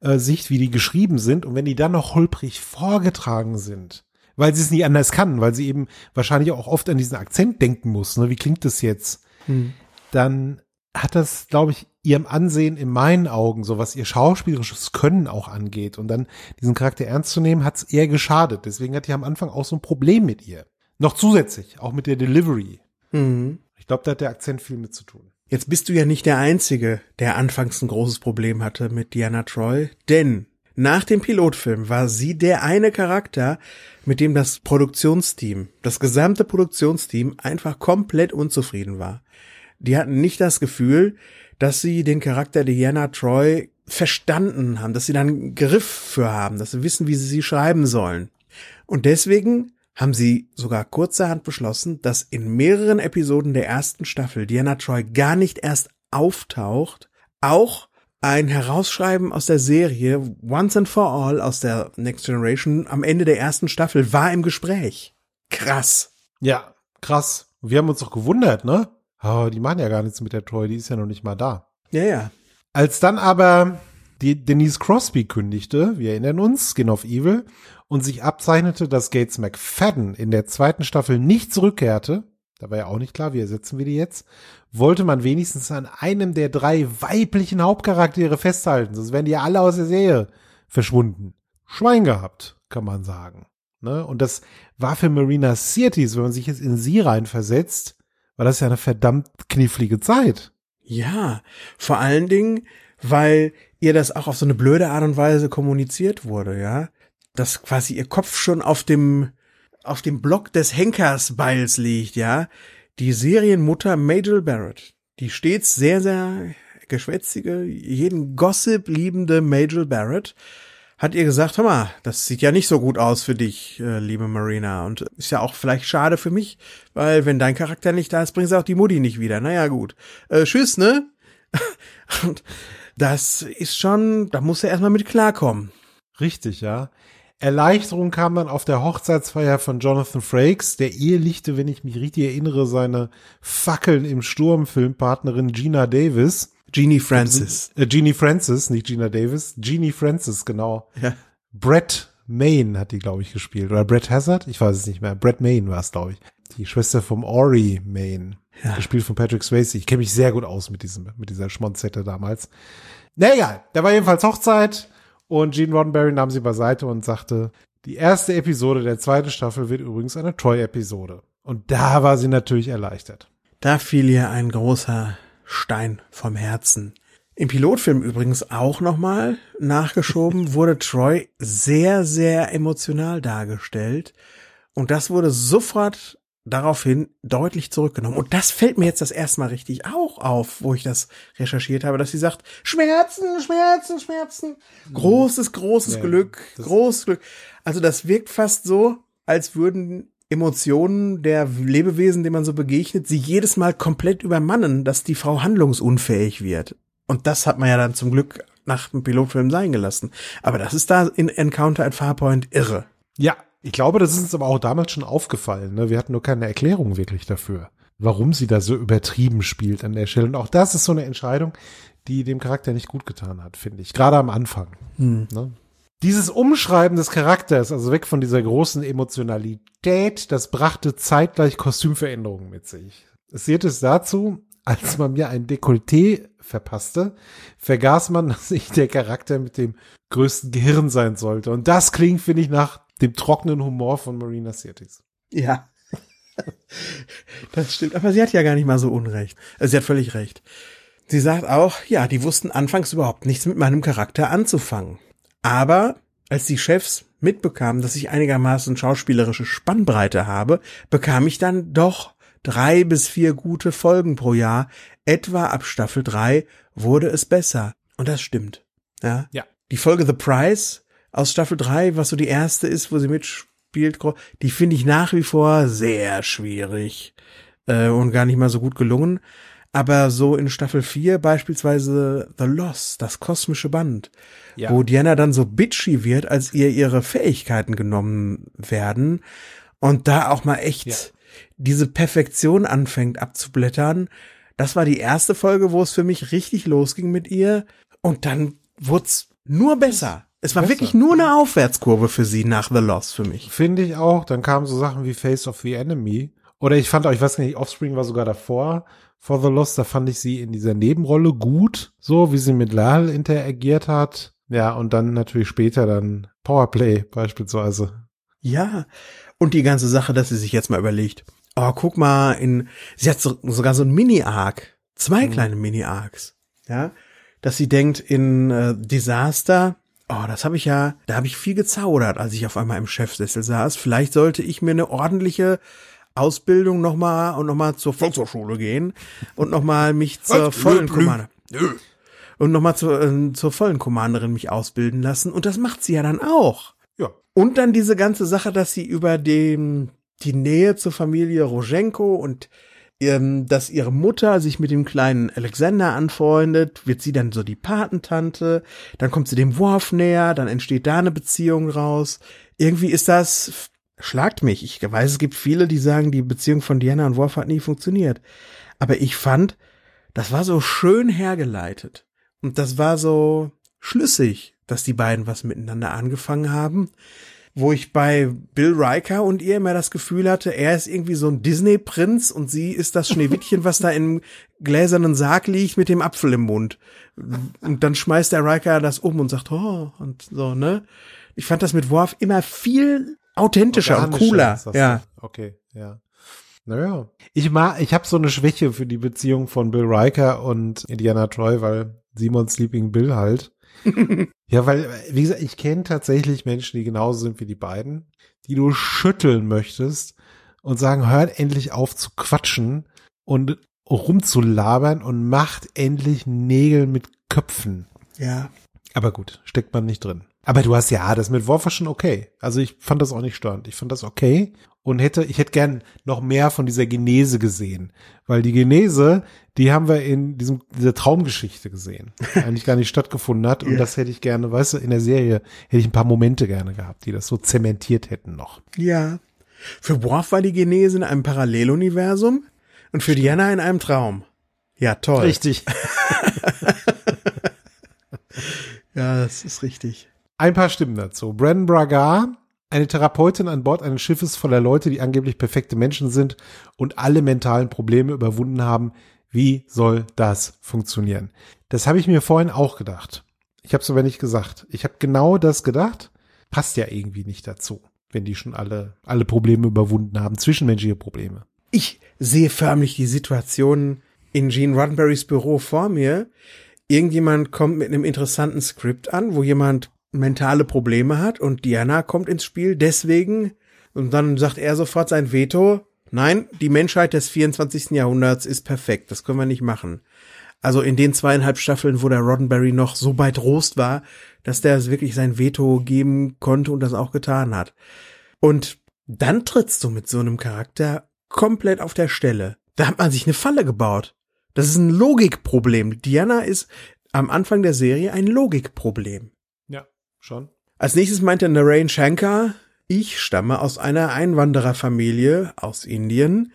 äh, Sicht, wie die geschrieben sind. Und wenn die dann noch holprig vorgetragen sind, weil sie es nie anders kann, weil sie eben wahrscheinlich auch oft an diesen Akzent denken muss, ne? wie klingt das jetzt? Hm. Dann hat das, glaube ich, ihrem Ansehen in meinen Augen, so was ihr schauspielerisches Können auch angeht und dann diesen Charakter ernst zu nehmen, hat es eher geschadet. Deswegen hatte ich am Anfang auch so ein Problem mit ihr. Noch zusätzlich, auch mit der Delivery. Mhm. Ich glaube, da hat der Akzent viel mit zu tun. Jetzt bist du ja nicht der Einzige, der anfangs ein großes Problem hatte mit Diana Troy, denn nach dem Pilotfilm war sie der eine Charakter, mit dem das Produktionsteam, das gesamte Produktionsteam einfach komplett unzufrieden war. Die hatten nicht das Gefühl, dass sie den Charakter Diana Troy verstanden haben, dass sie dann einen Griff für haben, dass sie wissen, wie sie sie schreiben sollen. Und deswegen haben sie sogar kurzerhand beschlossen, dass in mehreren Episoden der ersten Staffel Diana Troy gar nicht erst auftaucht, auch ein Herausschreiben aus der Serie Once and for All aus der Next Generation am Ende der ersten Staffel war im Gespräch. Krass. Ja, krass. Wir haben uns doch gewundert, ne? oh, die machen ja gar nichts mit der Troy, die ist ja noch nicht mal da. Ja, ja. Als dann aber die Denise Crosby kündigte, wir erinnern uns, Skin of Evil, und sich abzeichnete, dass Gates McFadden in der zweiten Staffel nicht zurückkehrte, da war ja auch nicht klar, wie ersetzen wir die jetzt, wollte man wenigstens an einem der drei weiblichen Hauptcharaktere festhalten, sonst wären die ja alle aus der Serie verschwunden. Schwein gehabt, kann man sagen. Ne? Und das war für Marina Sirtis, wenn man sich jetzt in sie reinversetzt, war das ja eine verdammt knifflige Zeit. Ja, vor allen Dingen, weil ihr das auch auf so eine blöde Art und Weise kommuniziert wurde, ja. Dass quasi ihr Kopf schon auf dem, auf dem Block des Henkersbeils liegt, ja. Die Serienmutter Majel Barrett, die stets sehr, sehr geschwätzige, jeden Gossip liebende Majel Barrett, hat ihr gesagt, hör mal, das sieht ja nicht so gut aus für dich, äh, liebe Marina. Und ist ja auch vielleicht schade für mich, weil wenn dein Charakter nicht da ist, bringst du auch die Mutti nicht wieder. Naja, gut. Äh, tschüss, ne? Und das ist schon, da muss er erstmal mit klarkommen. Richtig, ja. Erleichterung kam dann auf der Hochzeitsfeier von Jonathan Frakes. Der Ehelichte, wenn ich mich richtig erinnere, seine Fackeln im Sturm Filmpartnerin Gina Davis. Genie Francis. Äh, Genie Francis, nicht Gina Davis. Genie Francis, genau. Ja. Brett Main hat die, glaube ich, gespielt. Oder Brett Hazard? Ich weiß es nicht mehr. Brett Main war es, glaube ich. Die Schwester vom Ori Main. Ja. Gespielt von Patrick Swayze. Ich kenne mich sehr gut aus mit diesem, mit dieser Schmonzette damals. Na egal. Da war jedenfalls Hochzeit und Gene Roddenberry nahm sie beiseite und sagte, die erste Episode der zweiten Staffel wird übrigens eine Troy-Episode. Und da war sie natürlich erleichtert. Da fiel ihr ein großer Stein vom Herzen. Im Pilotfilm übrigens auch nochmal nachgeschoben wurde Troy sehr, sehr emotional dargestellt. Und das wurde sofort daraufhin deutlich zurückgenommen. Und das fällt mir jetzt das erste Mal richtig auch auf, wo ich das recherchiert habe, dass sie sagt, Schmerzen, Schmerzen, Schmerzen. Großes, großes Ja, Glück, großes Glück. Also das wirkt fast so, als würden Emotionen der Lebewesen, denen man so begegnet, sie jedes Mal komplett übermannen, dass die Frau handlungsunfähig wird. Und das hat man ja dann zum Glück nach dem Pilotfilm sein gelassen. Aber das ist da in Encounter at Farpoint irre. Ja, ich glaube, das ist uns aber auch damals schon aufgefallen. Ne? Wir hatten nur keine Erklärung wirklich dafür, warum sie da so übertrieben spielt an der Stelle. Und auch das ist so eine Entscheidung, die dem Charakter nicht gut getan hat, finde ich. Gerade am Anfang. Ne? Dieses Umschreiben des Charakters, also weg von dieser großen Emotionalität, das brachte zeitgleich Kostümveränderungen mit sich. Es sieht es dazu, als man mir ein Dekolleté verpasste, vergaß man, dass ich der Charakter mit dem größten Gehirn sein sollte. Und das klingt, finde ich, nach dem trockenen Humor von Marina Sirtis. Ja. Das stimmt. Aber sie hat ja gar nicht mal so unrecht. Also sie hat völlig recht. Sie sagt auch, ja, die wussten anfangs überhaupt nichts mit meinem Charakter anzufangen. Aber als die Chefs mitbekamen, dass ich einigermaßen schauspielerische Spannbreite habe, bekam ich dann doch drei bis vier gute Folgen pro Jahr. Etwa ab Staffel drei wurde es besser. Und das stimmt. Ja. Ja. Die Folge The Price aus Staffel drei, was so die erste ist, wo sie mitspielt, die finde ich nach wie vor sehr schwierig äh, und gar nicht mal so gut gelungen. Aber so in Staffel 4 beispielsweise The Lost, das kosmische Band, Ja. wo Diana dann so bitchy wird, als ihr ihre Fähigkeiten genommen werden und da auch mal echt. Diese Perfektion anfängt abzublättern. Das war die erste Folge, wo es für mich richtig losging mit ihr und dann wurd's nur besser. Es war Besser. wirklich nur eine Aufwärtskurve für sie nach The Lost für mich. Finde ich auch. Dann kamen so Sachen wie Face of the Enemy. Oder ich fand auch, ich weiß nicht, Offspring war sogar davor. For the Lost, da fand ich sie in dieser Nebenrolle gut. So, wie sie mit Lal interagiert hat. Ja, und dann natürlich später dann Powerplay beispielsweise. Ja, und die ganze Sache, dass sie sich jetzt mal überlegt, oh, guck mal, in, sie hat so, sogar so ein Mini-Arc, zwei kleine Mini-Arcs, ja, dass sie denkt in äh, Disaster, oh, das habe ich ja, da habe ich viel gezaudert, als ich auf einmal im Chefsessel saß. Vielleicht sollte ich mir eine ordentliche Ausbildung nochmal und nochmal zur Volkshochschule gehen und nochmal mich zur vollen. Kommande und nochmal zur, äh, zur vollen Commanderin mich ausbilden lassen. Und das macht sie ja dann auch. Ja. Und dann diese ganze Sache, dass sie über den, die Nähe zur Familie Roschenko und ähm, dass ihre Mutter sich mit dem kleinen Alexander anfreundet, wird sie dann so die Patentante, dann kommt sie dem Worf näher, dann entsteht da eine Beziehung raus. Irgendwie ist das, schlagt mich. Ich weiß, es gibt viele, die sagen, die Beziehung von Diana und Worf hat nie funktioniert. Aber ich fand, das war so schön hergeleitet. Und das war so schlüssig, dass die beiden was miteinander angefangen haben. Wo ich bei Bill Riker und ihr immer das Gefühl hatte, er ist irgendwie so ein Disney-Prinz und sie ist das Schneewittchen, was da im gläsernen Sarg liegt mit dem Apfel im Mund. Und dann schmeißt der Riker das um und sagt, oh, und so, ne? Ich fand das mit Worf immer viel authentischer und cooler. Ja. Okay, ja. Naja. Ich mag, ich habe so eine Schwäche für die Beziehung von Bill Riker und Indiana Troy, weil Simon Sleeping Bill halt. ja, weil, wie gesagt, ich kenne tatsächlich Menschen, die genauso sind wie die beiden, die du schütteln möchtest und sagen, hört endlich auf zu quatschen und rumzulabern und macht endlich Nägel mit Köpfen. Ja. Aber gut, steckt man nicht drin. Aber du hast ja, das mit Wolf war schon okay. Also ich fand das auch nicht störend. Ich fand das okay und hätte, ich hätte gern noch mehr von dieser Genese gesehen. Weil die Genese, die haben wir in diesem, dieser Traumgeschichte gesehen. Eigentlich gar nicht stattgefunden hat. Und yeah. das hätte ich gerne, weißt du, in der Serie hätte ich ein paar Momente gerne gehabt, die das so zementiert hätten noch. Ja. Für Worf war die Genese in einem Paralleluniversum und für Diana in einem Traum. Ja, toll. Richtig. ja, das ist richtig. Ein paar Stimmen dazu. Bren Braga, eine Therapeutin an Bord eines Schiffes voller Leute, die angeblich perfekte Menschen sind und alle mentalen Probleme überwunden haben. Wie soll das funktionieren? Das habe ich mir vorhin auch gedacht. Ich habe es aber nicht gesagt. Ich habe genau das gedacht. Passt ja irgendwie nicht dazu, wenn die schon alle, alle Probleme überwunden haben, zwischenmenschliche Probleme. Ich sehe förmlich die Situation in Gene Roddenberrys Büro vor mir. Irgendjemand kommt mit einem interessanten Skript an, wo jemand mentale Probleme hat und Diana kommt ins Spiel deswegen und dann sagt er sofort sein Veto. Nein, die Menschheit des 24. Jahrhunderts ist perfekt. Das können wir nicht machen. Also in den zweieinhalb Staffeln, wo der Roddenberry noch so bei Trost war, dass der wirklich sein Veto geben konnte und das auch getan hat. Und dann trittst du mit so einem Charakter komplett auf der Stelle. Da hat man sich eine Falle gebaut. Das ist ein Logikproblem. Diana ist am Anfang der Serie ein Logikproblem. Schon. Als nächstes meinte Narain Shankar, ich stamme aus einer Einwandererfamilie aus Indien,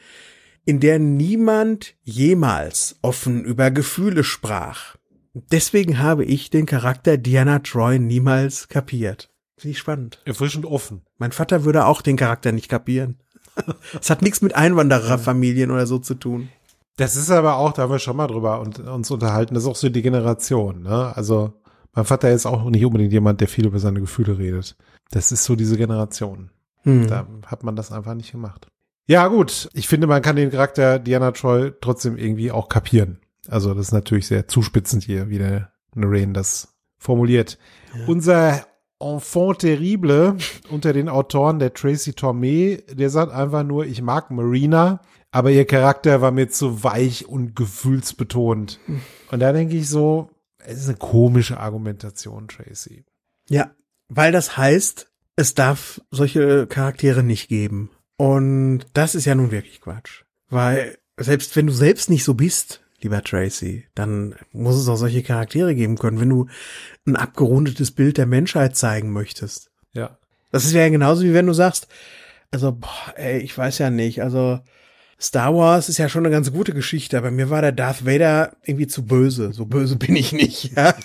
in der niemand jemals offen über Gefühle sprach. Deswegen habe ich den Charakter Diana Troy niemals kapiert. Finde ich spannend. Erfrischend offen. Mein Vater würde auch den Charakter nicht kapieren. Es hat nichts mit Einwandererfamilien oder so zu tun. Das ist aber auch, da haben wir schon mal drüber und, uns unterhalten, das ist auch so die Generation, ne? Also mein Vater ist auch nicht unbedingt jemand, der viel über seine Gefühle redet. Das ist so diese Generation. Hm. Da hat man das einfach nicht gemacht. Ja, gut. Ich finde, man kann den Charakter Diana Troy trotzdem irgendwie auch kapieren. Also, das ist natürlich sehr zuspitzend hier, wie der Narain das formuliert. Ja. Unser Enfant terrible unter den Autoren, der Tracy Tormé, der sagt einfach nur, ich mag Marina, aber ihr Charakter war mir zu weich und gefühlsbetont. Hm. Und da denke ich so, es ist eine komische Argumentation, Tracy. Ja, weil das heißt, es darf solche Charaktere nicht geben. Und das ist ja nun wirklich Quatsch. Weil selbst wenn du selbst nicht so bist, lieber Tracy, dann muss es auch solche Charaktere geben können, wenn du ein abgerundetes Bild der Menschheit zeigen möchtest. Ja. Das ist ja genauso wie wenn du sagst, also, boah, ey, ich weiß ja nicht, also Star Wars ist ja schon eine ganz gute Geschichte, aber mir war der Darth Vader irgendwie zu böse. So böse bin ich nicht. Ja?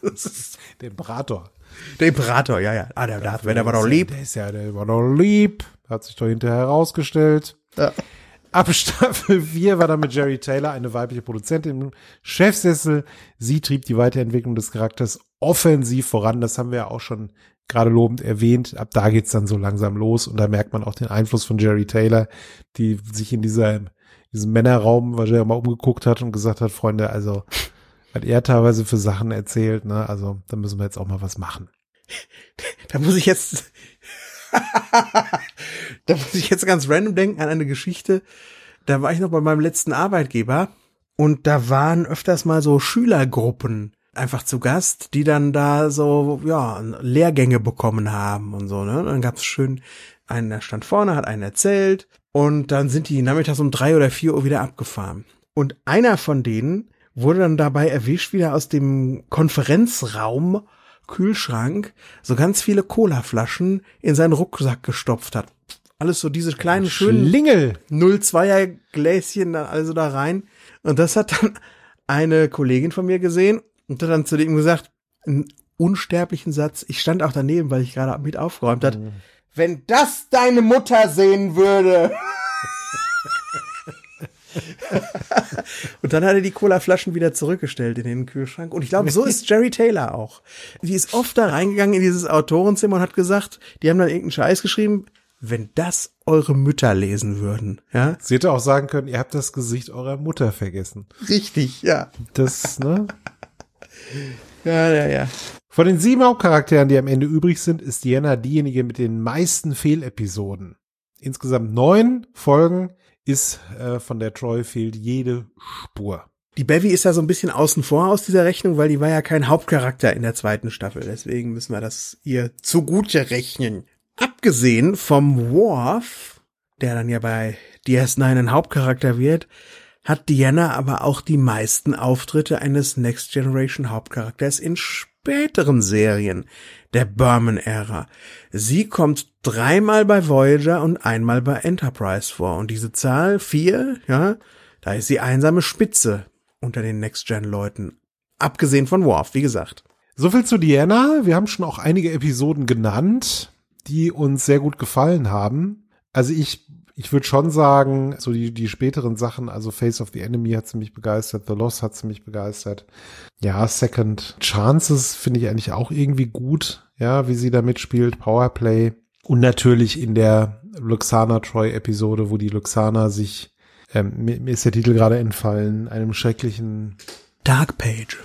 der Imperator. Der Imperator, ja, ja. Ah, der Darth Vader war doch lieb. Der ist ja, der war doch lieb. Hat sich doch hinterher herausgestellt. Ja. Ab Staffel 4 war dann mit Jerry Taylor eine weibliche Produzentin im Chefsessel. Sie trieb die Weiterentwicklung des Charakters offensiv voran. Das haben wir ja auch schon gerade lobend erwähnt. Ab da geht's dann so langsam los und da merkt man auch den Einfluss von Jerry Taylor, die sich in dieser, diesem Männerraum wahrscheinlich mal umgeguckt hat und gesagt hat, Freunde, also, was er teilweise für Sachen erzählt, ne, also, da müssen wir jetzt auch mal was machen. Da muss ich jetzt, da muss ich jetzt ganz random denken an eine Geschichte. Da war ich noch bei meinem letzten Arbeitgeber und da waren öfters mal so Schülergruppen einfach zu Gast, die dann da so, ja, Lehrgänge bekommen haben und so, ne? Dann gab's schön einen, der stand vorne, hat einen erzählt und dann sind die nachmittags um drei oder vier Uhr wieder abgefahren. Und einer von denen wurde dann dabei erwischt, wieder aus dem Konferenzraum Kühlschrank so ganz viele Colaflaschen in seinen Rucksack gestopft hat. Alles so diese kleinen schönen Schlingel. 0,2er Gläschen dann also da rein. Und das hat dann eine Kollegin von mir gesehen und hat dann zu dem gesagt, einen unsterblichen Satz. Ich stand auch daneben, weil ich gerade mit aufgeräumt hat. Wenn das deine Mutter sehen würde. und dann hat er die Cola-Flaschen wieder zurückgestellt in den Kühlschrank. Und ich glaube, so ist Jerry Taylor auch. Die ist oft da reingegangen in dieses Autorenzimmer und hat gesagt, die haben dann irgendeinen Scheiß geschrieben, wenn das eure Mütter lesen würden, ja? Sie hätte auch sagen können, ihr habt das Gesicht eurer Mutter vergessen. Richtig, ja. Das, ne? Ja, ja, ja. Von den sieben Hauptcharakteren, die am Ende übrig sind, ist Diana diejenige mit den meisten Fehlepisoden. Insgesamt neun Folgen ist äh, von der Troy fehlt jede Spur. Die Bevy ist ja so ein bisschen außen vor aus dieser Rechnung, weil die war ja kein Hauptcharakter in der zweiten Staffel. Deswegen müssen wir das ihr zugute rechnen. Abgesehen vom Worf, der dann ja bei DS9 ein Hauptcharakter wird, hat Diana aber auch die meisten Auftritte eines Next Generation Hauptcharakters in späteren Serien der Berman-Ära. Sie kommt dreimal bei Voyager und einmal bei Enterprise vor. Und diese Zahl vier, ja, da ist sie einsame Spitze unter den Next-Gen-Leuten. Abgesehen von Worf, wie gesagt. So viel zu Diana. Wir haben schon auch einige Episoden genannt, die uns sehr gut gefallen haben. Also ich, ich würde schon sagen, so die, die späteren Sachen, also Face of the Enemy hat sie mich begeistert, The Loss hat sie mich begeistert. Ja, Second Chances finde ich eigentlich auch irgendwie gut, ja, wie sie da mitspielt, Powerplay. Und natürlich in der Luxana Troy Episode, wo die Luxana sich, ähm, mir, mir ist der Titel gerade entfallen, einem schrecklichen Dark Page.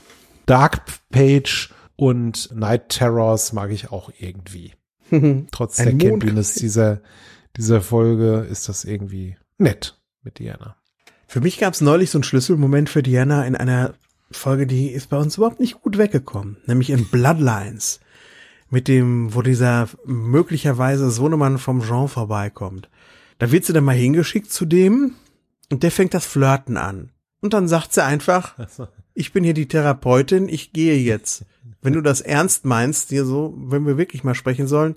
Dark Page und Night Terrors mag ich auch irgendwie. Trotz der Campiness dieser, dieser Folge ist das irgendwie nett mit Diana. Für mich gab es neulich so einen Schlüsselmoment für Diana in einer Folge, die ist bei uns überhaupt nicht gut weggekommen, nämlich in Bloodlines. Mit dem, wo dieser möglicherweise Sohnemann vom Jean vorbeikommt. Da wird sie dann mal hingeschickt zu dem und der fängt das Flirten an. Und dann sagt sie einfach, ich bin hier die Therapeutin, ich gehe jetzt. Wenn du das ernst meinst, dir so, wenn wir wirklich mal sprechen sollen,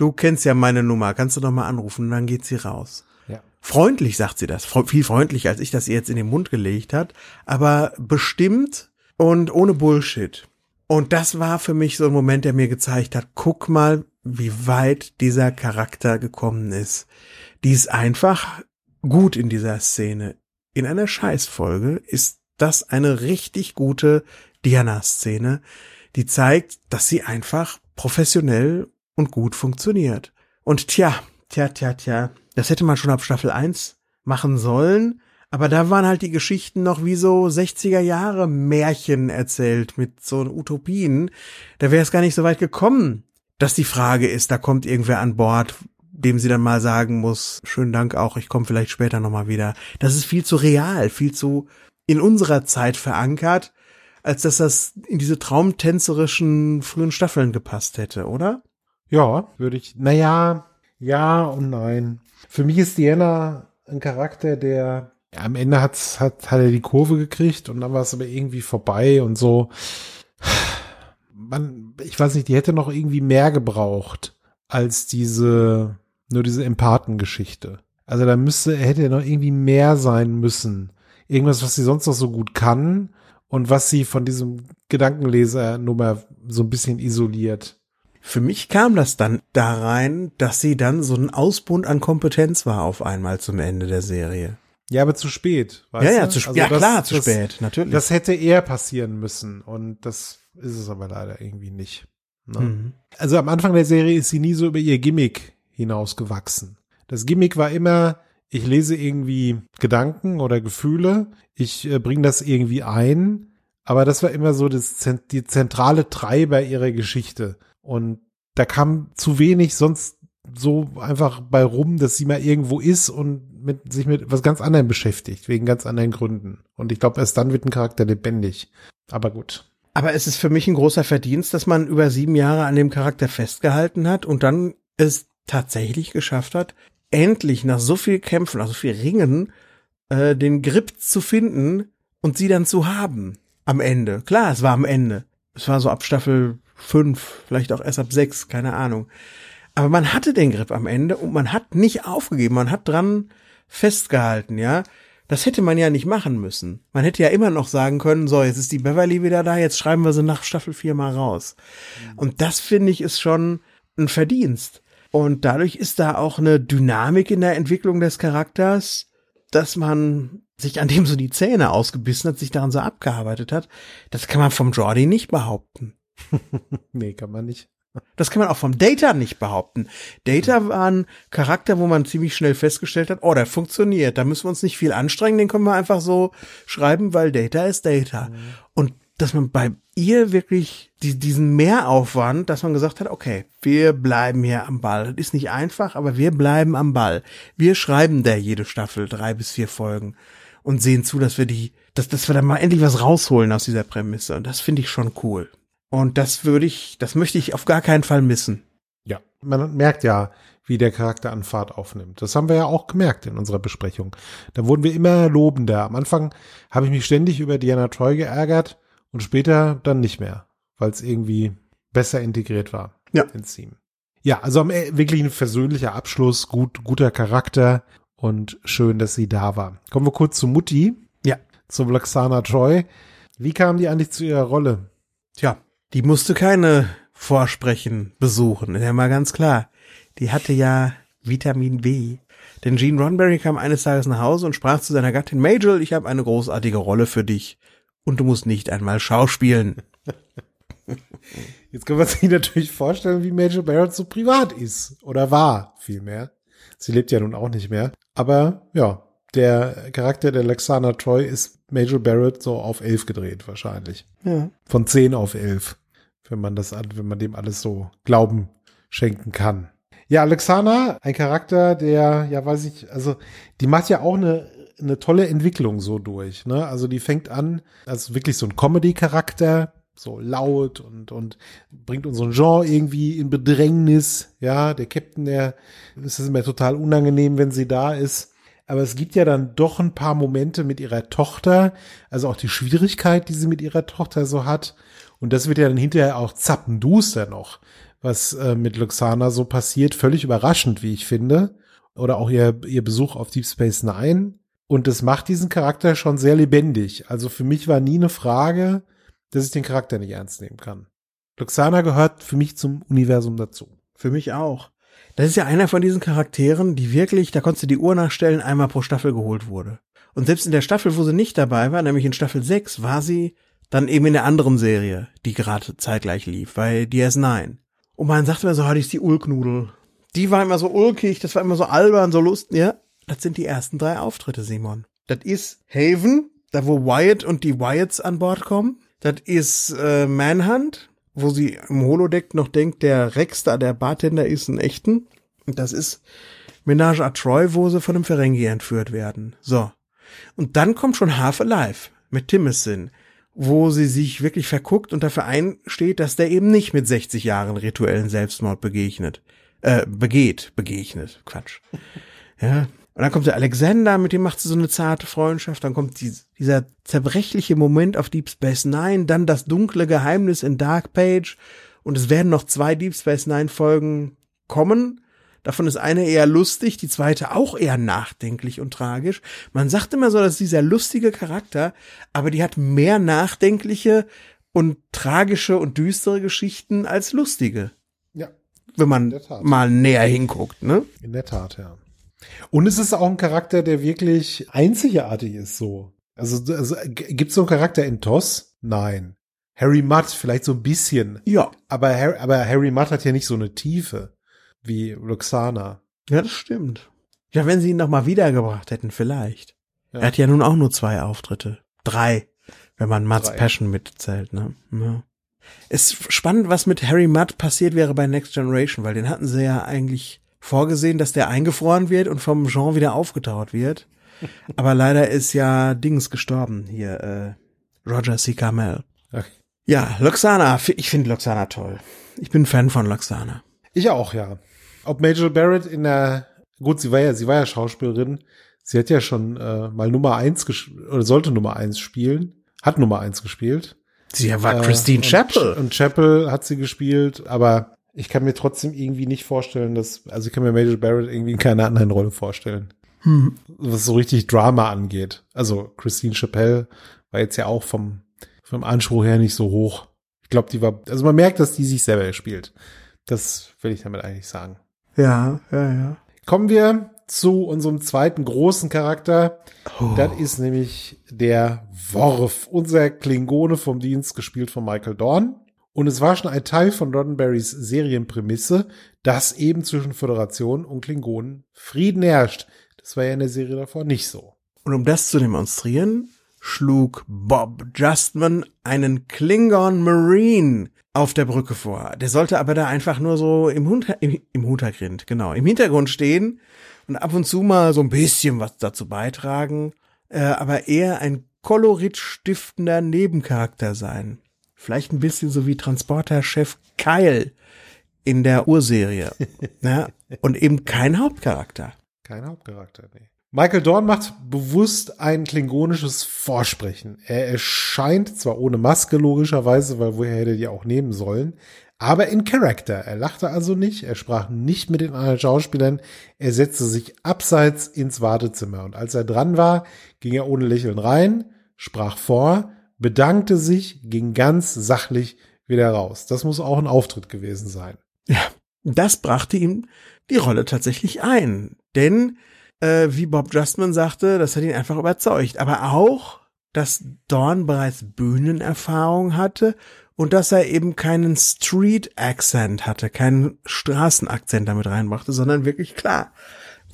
du kennst ja meine Nummer, kannst du doch mal anrufen und dann geht sie raus. Ja. Freundlich sagt sie das, viel freundlicher, als ich das ihr jetzt in den Mund gelegt hat, aber bestimmt und ohne Bullshit. Und das war für mich so ein Moment, der mir gezeigt hat, guck mal, wie weit dieser Charakter gekommen ist. Die ist einfach gut in dieser Szene. In einer Scheißfolge ist das eine richtig gute Diana-Szene, die zeigt, dass sie einfach professionell und gut funktioniert. Und tja, tja, tja, tja, das hätte man schon ab Staffel 1 machen sollen, aber da waren halt die Geschichten noch wie so 60er Jahre Märchen erzählt mit so Utopien. Da wäre es gar nicht so weit gekommen, dass die Frage ist, da kommt irgendwer an Bord, dem sie dann mal sagen muss, schönen Dank auch, ich komme vielleicht später nochmal wieder. Das ist viel zu real, viel zu in unserer Zeit verankert, als dass das in diese traumtänzerischen frühen Staffeln gepasst hätte, oder? Ja, würde ich, naja, ja und nein. Für mich ist Diana ein Charakter, der am Ende hat's, hat, hat er die Kurve gekriegt und dann war es aber irgendwie vorbei und so. Man, ich weiß nicht, die hätte noch irgendwie mehr gebraucht als diese, nur diese Empathengeschichte. Also da müsste, hätte noch irgendwie mehr sein müssen. Irgendwas, was sie sonst noch so gut kann und was sie von diesem Gedankenleser-Nummer so ein bisschen isoliert. Für mich kam das dann da rein, dass sie dann so ein Ausbund an Kompetenz war auf einmal zum Ende der Serie. Ja, aber zu spät. Ja, ja, zu spät. Also ja, das- klar, zu das, spät, natürlich. Das hätte eher passieren müssen und das ist es aber leider irgendwie nicht. Ne? Mhm. Also am Anfang der Serie ist sie nie so über ihr Gimmick hinausgewachsen. Das Gimmick war immer, ich lese irgendwie Gedanken oder Gefühle, ich äh, bringe das irgendwie ein, aber das war immer so das, die zentrale Treiber ihrer Geschichte. Und da kam zu wenig sonst so einfach bei rum, dass sie mal irgendwo ist und mit, sich mit was ganz anderem beschäftigt, wegen ganz anderen Gründen. Und ich glaube, erst dann wird ein Charakter lebendig. Aber gut. Aber es ist für mich ein großer Verdienst, dass man über sieben Jahre an dem Charakter festgehalten hat und dann es tatsächlich geschafft hat, endlich nach so viel Kämpfen, nach so viel Ringen, äh, den Grip zu finden und sie dann zu haben. Am Ende. Klar, es war am Ende. Es war so ab Staffel fünf, vielleicht auch erst ab sechs, keine Ahnung. Aber man hatte den Grip am Ende und man hat nicht aufgegeben, man hat dran festgehalten, ja. Das hätte man ja nicht machen müssen. Man hätte ja immer noch sagen können, so, jetzt ist die Beverly wieder da, jetzt schreiben wir sie nach Staffel 4 mal raus. Und das finde ich ist schon ein Verdienst. Und dadurch ist da auch eine Dynamik in der Entwicklung des Charakters, dass man sich an dem so die Zähne ausgebissen hat, sich daran so abgearbeitet hat. Das kann man vom Jordi nicht behaupten. nee, kann man nicht. Das kann man auch vom Data nicht behaupten. Data war ein Charakter, wo man ziemlich schnell festgestellt hat, oh, der funktioniert. Da müssen wir uns nicht viel anstrengen, den können wir einfach so schreiben, weil Data ist Data. Mhm. Und dass man bei ihr wirklich die, diesen Mehraufwand, dass man gesagt hat, okay, wir bleiben hier am Ball. Das ist nicht einfach, aber wir bleiben am Ball. Wir schreiben der jede Staffel drei bis vier Folgen und sehen zu, dass wir die, dass, dass wir da mal endlich was rausholen aus dieser Prämisse. Und das finde ich schon cool. Und das würde ich, das möchte ich auf gar keinen Fall missen. Ja, man merkt ja, wie der Charakter an Fahrt aufnimmt. Das haben wir ja auch gemerkt in unserer Besprechung. Da wurden wir immer lobender. Am Anfang habe ich mich ständig über Diana Troy geärgert und später dann nicht mehr, weil es irgendwie besser integriert war ja. ins Team. Ja, also wirklich ein versöhnlicher Abschluss, gut, guter Charakter und schön, dass sie da war. Kommen wir kurz zu Mutti. Ja. Zum Laxana Troy. Wie kam die eigentlich zu ihrer Rolle? Tja, die musste keine Vorsprechen besuchen, ist ja mal ganz klar. Die hatte ja Vitamin B. Denn Gene Roddenberry kam eines Tages nach Hause und sprach zu seiner Gattin Majel, ich habe eine großartige Rolle für dich und du musst nicht einmal schauspielen. Jetzt kann man sich natürlich vorstellen, wie Major Barrett so privat ist oder war vielmehr. Sie lebt ja nun auch nicht mehr. Aber ja, der Charakter der Lexana Troy ist Major Barrett so auf elf gedreht wahrscheinlich. Ja. Von zehn auf elf wenn man das, wenn man dem alles so Glauben schenken kann. Ja, Alexana, ein Charakter, der, ja, weiß ich, also die macht ja auch eine, eine tolle Entwicklung so durch. Ne? Also die fängt an als wirklich so ein Comedy-Charakter, so laut und und bringt unseren Genre irgendwie in Bedrängnis. Ja, der Captain, der ist es mir total unangenehm, wenn sie da ist. Aber es gibt ja dann doch ein paar Momente mit ihrer Tochter, also auch die Schwierigkeit, die sie mit ihrer Tochter so hat. Und das wird ja dann hinterher auch zappenduster noch, was äh, mit Luxana so passiert. Völlig überraschend, wie ich finde. Oder auch ihr, ihr Besuch auf Deep Space Nine. Und das macht diesen Charakter schon sehr lebendig. Also für mich war nie eine Frage, dass ich den Charakter nicht ernst nehmen kann. Luxana gehört für mich zum Universum dazu. Für mich auch. Das ist ja einer von diesen Charakteren, die wirklich, da konntest du die Uhr nachstellen, einmal pro Staffel geholt wurde. Und selbst in der Staffel, wo sie nicht dabei war, nämlich in Staffel 6, war sie dann eben in der anderen Serie, die gerade zeitgleich lief, bei DS9. Und man sagte mir so, hatte ich die Ulknudel. Die war immer so ulkig, das war immer so albern, so lustig. Ja, das sind die ersten drei Auftritte, Simon. Das ist Haven, da wo Wyatt und die Wyatts an Bord kommen. Das ist äh, Manhunt, wo sie im Holodeck noch denkt, der Rex da, der Bartender, ist ein echten. Und das ist Menage à Troy, wo sie von einem Ferengi entführt werden. So. Und dann kommt schon Half Alive mit Timothy wo sie sich wirklich verguckt und dafür einsteht, dass der eben nicht mit 60 Jahren rituellen Selbstmord begegnet. Äh, begeht, begegnet. Quatsch. Ja. Und dann kommt der Alexander, mit dem macht sie so eine zarte Freundschaft. Dann kommt die, dieser zerbrechliche Moment auf Deep Space Nine, dann das dunkle Geheimnis in Dark Page. Und es werden noch zwei Deep Space Nine Folgen kommen. Davon ist eine eher lustig, die zweite auch eher nachdenklich und tragisch. Man sagt immer so, dass dieser lustige Charakter, aber die hat mehr nachdenkliche und tragische und düstere Geschichten als lustige. Ja. Wenn man mal näher hinguckt, ne? In der Tat, ja. Und es ist auch ein Charakter, der wirklich einzigartig ist, so. Also, also gibt es so einen Charakter in TOS? Nein. Harry Mudd vielleicht so ein bisschen. Ja. Aber, aber Harry Mudd hat ja nicht so eine Tiefe wie Roxana. Ja, das stimmt. Ja, wenn sie ihn noch mal wiedergebracht hätten, vielleicht. Ja. Er hat ja nun auch nur zwei Auftritte. Drei, wenn man Mudds Drei. Passion mitzählt, ne? Ja. Es ist spannend, was mit Harry Mudd passiert wäre bei Next Generation, weil den hatten sie ja eigentlich vorgesehen, dass der eingefroren wird und vom Jean wieder aufgetaut wird. Aber leider ist ja Dings gestorben hier, äh, Roger C. Carmel. Okay. Ja, Loxana, ich finde Loxana toll. Ich bin Fan von Loxana. Ich auch, ja ob Major Barrett in der, gut, sie war ja, sie war ja Schauspielerin. Sie hat ja schon äh, mal Nummer eins oder sollte Nummer eins spielen, hat Nummer eins gespielt. Sie war äh, Christine Chappell. Und, und Chappell hat sie gespielt, aber Ich kann mir trotzdem irgendwie nicht vorstellen, dass, also ich kann mir Major Barrett irgendwie in keiner anderen Rolle vorstellen. Hm. Was so richtig Drama angeht. Also Christine Chappelle war jetzt ja auch vom, vom Anspruch her nicht so hoch. Ich glaube, die war, also man merkt, dass die sich selber spielt. Das will ich damit eigentlich sagen. Ja, ja, ja. Kommen wir zu unserem zweiten großen Charakter. Oh. Das ist nämlich der Worf, unser Klingone vom Dienst, gespielt von Michael Dorn. Und es war schon ein Teil von Roddenberrys Serienprämisse, dass eben zwischen Föderation und Klingonen Frieden herrscht. Das war ja in der Serie davor nicht so. Und um das zu demonstrieren, schlug Bob Justman einen Klingon Marine auf der Brücke vor. Der sollte aber da einfach nur so im, Hund, im, im Hintergrund, genau, im Hintergrund stehen und ab und zu mal so ein bisschen was dazu beitragen, äh, aber eher ein koloritstiftender Nebencharakter sein. Vielleicht ein bisschen so wie Transporterchef Kyle in der Urserie. ja, und eben kein Hauptcharakter. Kein Hauptcharakter, nee. Michael Dorn macht bewusst ein klingonisches Vorsprechen. Er erscheint zwar ohne Maske logischerweise, weil woher hätte die auch nehmen sollen, aber in Character. Er lachte also nicht, er sprach nicht mit den anderen Schauspielern, er setzte sich abseits ins Wartezimmer und als er dran war, ging er ohne Lächeln rein, sprach vor, bedankte sich, ging ganz sachlich wieder raus. Das muss auch ein Auftritt gewesen sein. Ja, das brachte ihm die Rolle tatsächlich ein, denn äh, wie Bob Justman sagte, das hat ihn einfach überzeugt. Aber auch, dass Dorn bereits Bühnenerfahrung hatte und dass er eben keinen Street-Accent hatte, keinen Straßenakzent damit reinbrachte, sondern wirklich klar.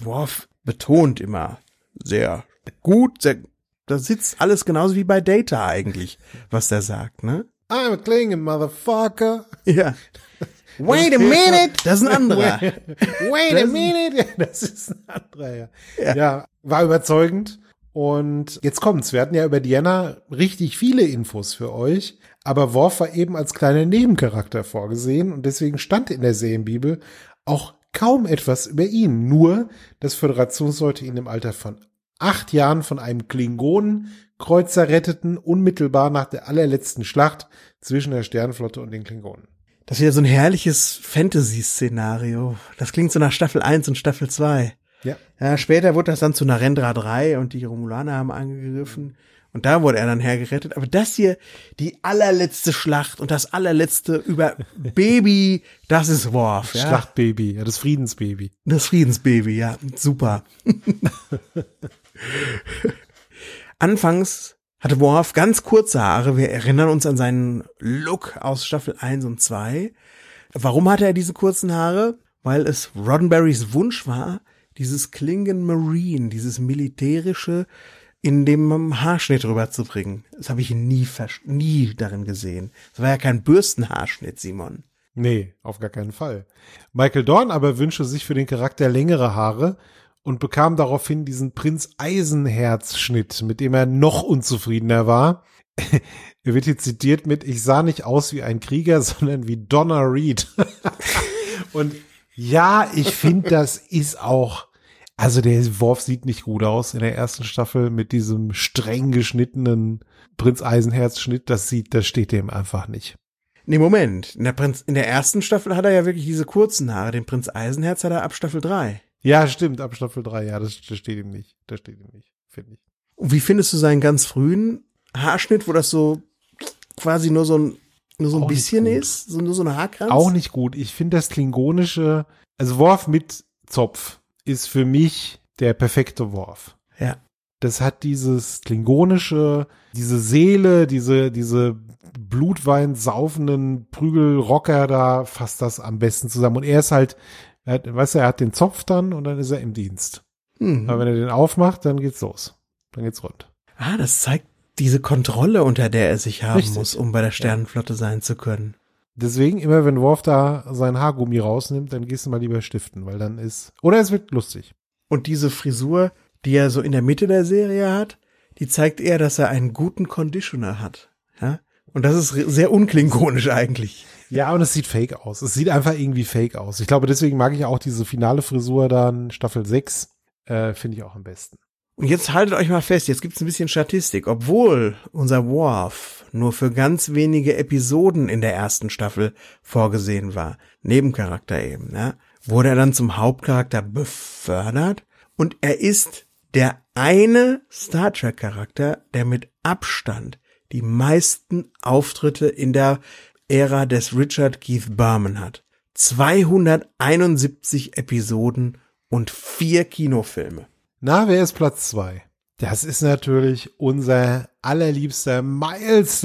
Worf betont immer sehr gut, sehr, da sitzt alles genauso wie bei Data eigentlich, was der sagt, ne? I'm a Klingon, motherfucker. Ja. Wait a minute, das ist ein anderer. Wait a minute, das ist ein anderer, ja. ja. Ja, war überzeugend. Und jetzt kommt's. Wir hatten ja über Diana richtig viele Infos für euch, aber Worf war eben als kleiner Nebencharakter vorgesehen und deswegen stand in der Serienbibel auch kaum etwas über ihn. Nur, dass Föderationsleute ihn im Alter von acht Jahren von einem Klingonenkreuzer retteten, unmittelbar nach der allerletzten Schlacht zwischen der Sternflotte und den Klingonen. Das ist wieder so ein herrliches Fantasy-Szenario. Das klingt so nach Staffel 1 und Staffel 2. Ja. ja. Später wurde das dann zu Narendra 3 und die Romulaner haben angegriffen. Und da wurde er dann hergerettet. Aber das hier, die allerletzte Schlacht und das allerletzte über Baby, das ist Worf. Ja? Schlachtbaby, ja, das Friedensbaby. Das Friedensbaby, ja, super. Anfangs hatte Worf ganz kurze Haare. Wir erinnern uns an seinen Look aus Staffel 1 und 2. Warum hatte er diese kurzen Haare? Weil es Roddenberrys Wunsch war, dieses Klingon Marine, dieses militärische, in dem Haarschnitt rüberzubringen. Das habe ich nie, nie darin gesehen. Das war ja kein Bürstenhaarschnitt, Simon. Nee, auf gar keinen Fall. Michael Dorn aber wünschte sich für den Charakter längere Haare und bekam daraufhin diesen Prinz Eisenherz-Schnitt, mit dem er noch unzufriedener war. er wird hier zitiert mit, ich sah nicht aus wie ein Krieger, sondern wie Donna Reed. und ja, ich finde, das ist auch, also der Worf sieht nicht gut aus in der ersten Staffel mit diesem streng geschnittenen Prinz Eisenherz-Schnitt. Das sieht, das steht dem einfach nicht. Nee, Moment. In der, Prinz, in der ersten Staffel hat er ja wirklich diese kurzen Haare. Den Prinz Eisenherz hat er ab Staffel 3. Ja, stimmt, ab Staffel 3, ja, das, das steht ihm nicht. Das steht ihm nicht, finde ich. Und wie findest du seinen ganz frühen Haarschnitt, wo das so quasi nur so ein, nur so ein bisschen ist? So, nur so ein Haarkranz? Auch nicht gut. Ich finde das klingonische, also Worf mit Zopf ist für mich der perfekte Worf. Ja. Das hat dieses klingonische, diese Seele, diese, diese Blutwein saufenden Prügelrocker da fasst das am besten zusammen. Und er ist halt er hat, weißt du, er hat den Zopf dann und dann ist er im Dienst. Mhm. Aber wenn er den aufmacht, dann geht's los. Dann geht's rund. Ah, das zeigt diese Kontrolle, unter der er sich haben Richtig. muss, um bei der Sternenflotte ja. sein zu können. Deswegen, immer wenn Worf da sein Haargummi rausnimmt, dann gehst du mal lieber stiften, weil dann ist, oder es wird lustig. Und diese Frisur, die er so in der Mitte der Serie hat, die zeigt eher, dass er einen guten Conditioner hat. Und das ist sehr unklingonisch eigentlich. Ja, und es sieht fake aus. Es sieht einfach irgendwie fake aus. Ich glaube, deswegen mag ich auch diese finale Frisur dann, Staffel 6, äh, finde ich auch am besten. Und jetzt haltet euch mal fest, jetzt gibt's ein bisschen Statistik. Obwohl unser Worf nur für ganz wenige Episoden in der ersten Staffel vorgesehen war, Nebencharakter eben, ja, wurde er dann zum Hauptcharakter befördert und er ist der eine Star Trek Charakter, der mit Abstand die meisten Auftritte in der Ära des Richard Keith Berman hat. 271 Episoden und vier Kinofilme. Na, wer ist Platz zwei? Das ist natürlich unser allerliebster Miles.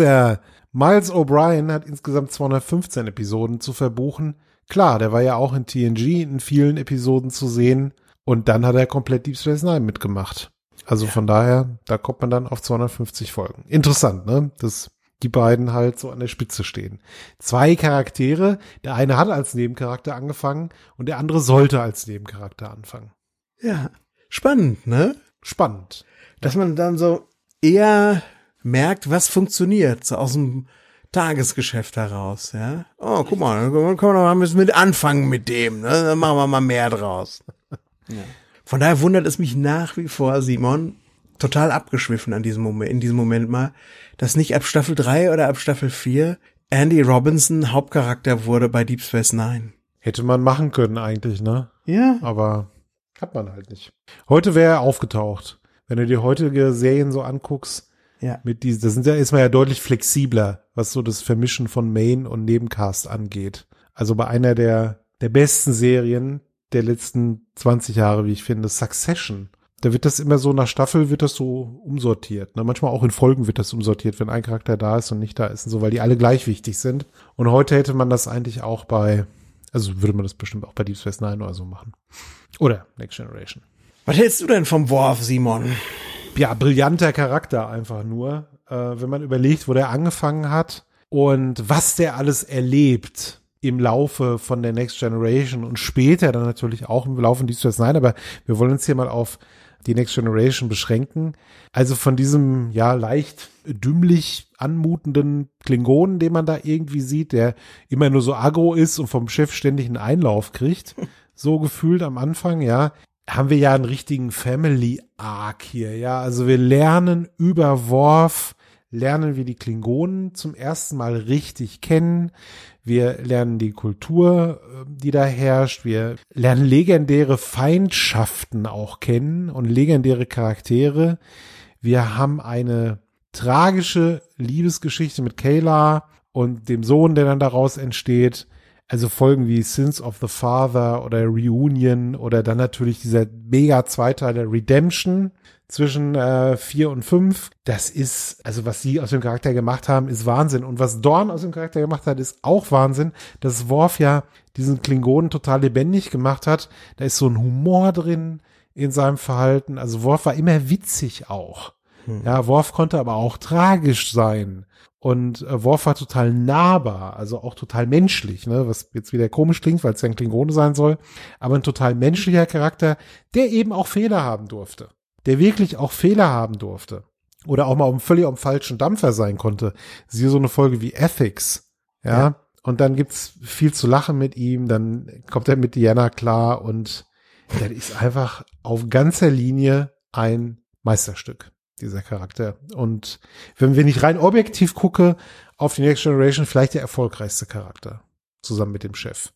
Miles O'Brien hat insgesamt 215 Episoden zu verbuchen. Klar, der war ja auch in TNG in vielen Episoden zu sehen. Und dann hat er komplett Deep Space Nine mitgemacht. Also ja. von daher, da kommt man dann auf 250 Folgen. Interessant, ne? Dass die beiden halt so an der Spitze stehen. Zwei Charaktere, der eine hat als Nebencharakter angefangen und der andere sollte als Nebencharakter anfangen. Ja, spannend, ne? Spannend. Dass man dann so eher merkt, was funktioniert, so aus dem Tagesgeschäft heraus, ja. Oh, guck mal, dann können wir noch mal ein bisschen mit anfangen mit dem, ne? Dann machen wir mal mehr draus. Ja. Von daher wundert es mich nach wie vor, Simon, total abgeschwiffen an diesem Moment, in diesem Moment mal, dass nicht ab Staffel 3 oder ab Staffel 4 Andy Robinson Hauptcharakter wurde bei Deep Space Nine. Hätte man machen können eigentlich, ne? Ja. Aber hat man halt nicht. Heute wäre er aufgetaucht. Wenn du dir heutige Serien so anguckst, ja. mit diesen, das sind ja, ist man ja deutlich flexibler, was so das Vermischen von Main und Nebencast angeht. Also bei einer der, der besten Serien, der letzten 20 Jahre, wie ich finde, Succession. Da wird das immer so nach Staffel wird das so umsortiert. Ne? Manchmal auch in Folgen wird das umsortiert, wenn ein Charakter da ist und nicht da ist und so, weil die alle gleich wichtig sind. Und heute hätte man das eigentlich auch bei, also würde man das bestimmt auch bei Deep Space Nine oder so machen. Oder Next Generation. Was hältst du denn vom Worf, Simon? Ja, brillanter Charakter einfach nur. Äh, wenn man überlegt, wo der angefangen hat und was der alles erlebt im Laufe von der Next Generation und später dann natürlich auch im Laufe dieses Jahres. Nein, aber wir wollen uns hier mal auf die Next Generation beschränken. Also von diesem, ja, leicht dümmlich anmutenden Klingonen, den man da irgendwie sieht, der immer nur so agro ist und vom Chef ständig einen Einlauf kriegt, so gefühlt am Anfang, ja, haben wir ja einen richtigen Family Arc hier, ja. Also wir lernen über Worf, lernen wir die Klingonen zum ersten Mal richtig kennen. Wir lernen die Kultur, äh, die da herrscht. Wir lernen legendäre Feindschaften auch kennen und legendäre Charaktere. Wir haben eine tragische Liebesgeschichte mit Kayla und dem Sohn, der dann daraus entsteht. Also Folgen wie Sins of the Father oder Reunion oder dann natürlich dieser mega Zweiteiler Redemption zwischen äh, vier und fünf. Das ist, also was sie aus dem Charakter gemacht haben, ist Wahnsinn. Und was Dorn aus dem Charakter gemacht hat, ist auch Wahnsinn. Dass Worf ja diesen Klingonen total lebendig gemacht hat. Da ist so ein Humor drin in seinem Verhalten. Also Worf war immer witzig auch. Hm. Ja, Worf konnte aber auch tragisch sein. Und äh, Worf war total nahbar, also auch total menschlich, ne? was jetzt wieder komisch klingt, weil es ja ein Klingone sein soll, aber ein total menschlicher Charakter, der eben auch Fehler haben durfte der wirklich auch Fehler haben durfte oder auch mal um völlig am falschen Dampfer sein konnte. Siehe so eine Folge wie Ethics, ja? ja. Und dann gibt's viel zu lachen mit ihm, dann kommt er mit Diana klar und der ist einfach auf ganzer Linie ein Meisterstück, dieser Charakter. Und wenn, wenn ich rein objektiv gucke, auf die Next Generation vielleicht der erfolgreichste Charakter, zusammen mit dem Chef.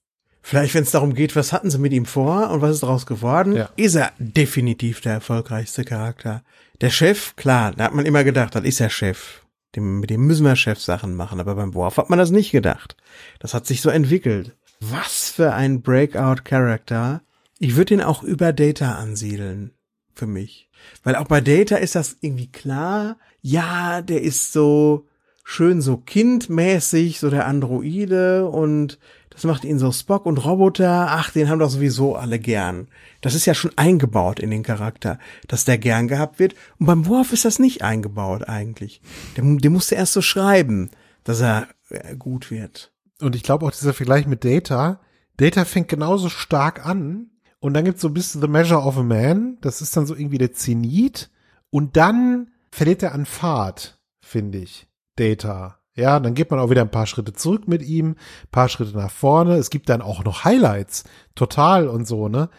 Vielleicht, wenn es darum geht, was hatten sie mit ihm vor und was ist daraus geworden, ja. ist er definitiv der erfolgreichste Charakter. Der Chef, klar, da hat man immer gedacht, das ist der Chef. Dem, mit dem müssen wir Chefsachen machen, aber beim Worf hat man das nicht gedacht. Das hat sich so entwickelt. Was für ein Breakout-Charakter. Ich würde ihn auch über Data ansiedeln. Für mich. Weil auch bei Data ist das irgendwie klar. Ja, der ist so schön so kindmäßig, so der Androide und das macht ihn so Spock und Roboter. Ach, den haben doch sowieso alle gern. Das ist ja schon eingebaut in den Charakter, dass der gern gehabt wird. Und beim Worf ist das nicht eingebaut eigentlich. Der, der musste erst so schreiben, dass er äh, gut wird. Und ich glaube auch dieser Vergleich mit Data. Data fängt genauso stark an. Und dann gibt's so bis The Measure of a Man. Das ist dann so irgendwie der Zenit. Und dann verliert er an Fahrt, finde ich. Data. Ja, dann geht man auch wieder ein paar Schritte zurück mit ihm, paar Schritte nach vorne. Es gibt dann auch noch Highlights, total und so, ne?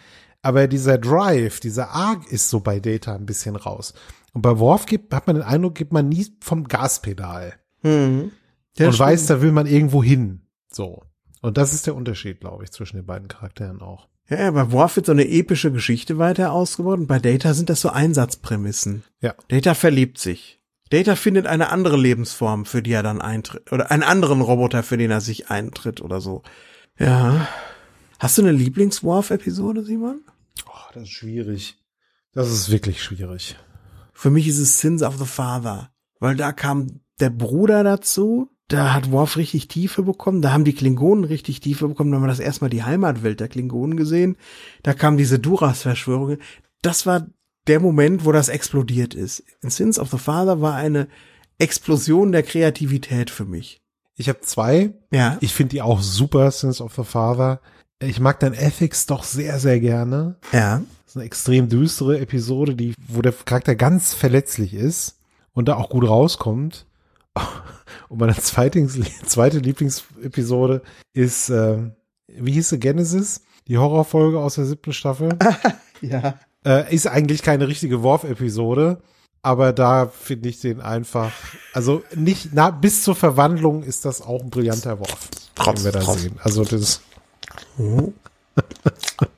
Aber dieser Drive, dieser Arc ist so bei Data ein bisschen raus. Und bei Worf gibt, hat man den Eindruck, gibt man nie vom Gaspedal. Mhm. und stimmt. weiß, da will man irgendwo hin. So. Und das ist der Unterschied, glaube ich, zwischen den beiden Charakteren auch. Ja, bei Worf wird so eine epische Geschichte weiter ausgebaut und bei Data sind das so Einsatzprämissen. Ja. Data verliebt sich. Data findet eine andere Lebensform, für die er dann eintritt. Oder einen anderen Roboter, für den er sich eintritt oder so. Ja. Hast du eine Lieblings-Worf-Episode, Simon? Oh, das ist schwierig. Das ist wirklich schwierig. Für mich ist es Sins of the Father. Weil da kam der Bruder dazu, da hat Worf richtig Tiefe bekommen, da haben die Klingonen richtig Tiefe bekommen, da haben wir das erstmal die Heimatwelt der Klingonen gesehen, da kam diese Duras-Verschwörung. Das war der Moment, wo das explodiert ist. In Sins of the Father war eine Explosion der Kreativität für mich. Ich habe zwei. Ja. Ich finde die auch super, Sins of the Father. Ich mag dann Ethics doch sehr, sehr gerne. Ja. Das ist eine extrem düstere Episode, die, wo der Charakter ganz verletzlich ist und da auch gut rauskommt. Und meine zweite, zweite Lieblingsepisode ist, äh, wie hieß sie, Genesis? Die Horrorfolge aus der siebten Staffel. ja. Äh, ist eigentlich keine richtige Worf-Episode, aber da finde ich den einfach, also nicht, na, bis zur Verwandlung ist das auch ein brillanter Worf. Trotz, wir da trotz. sehen. Also das. Oh.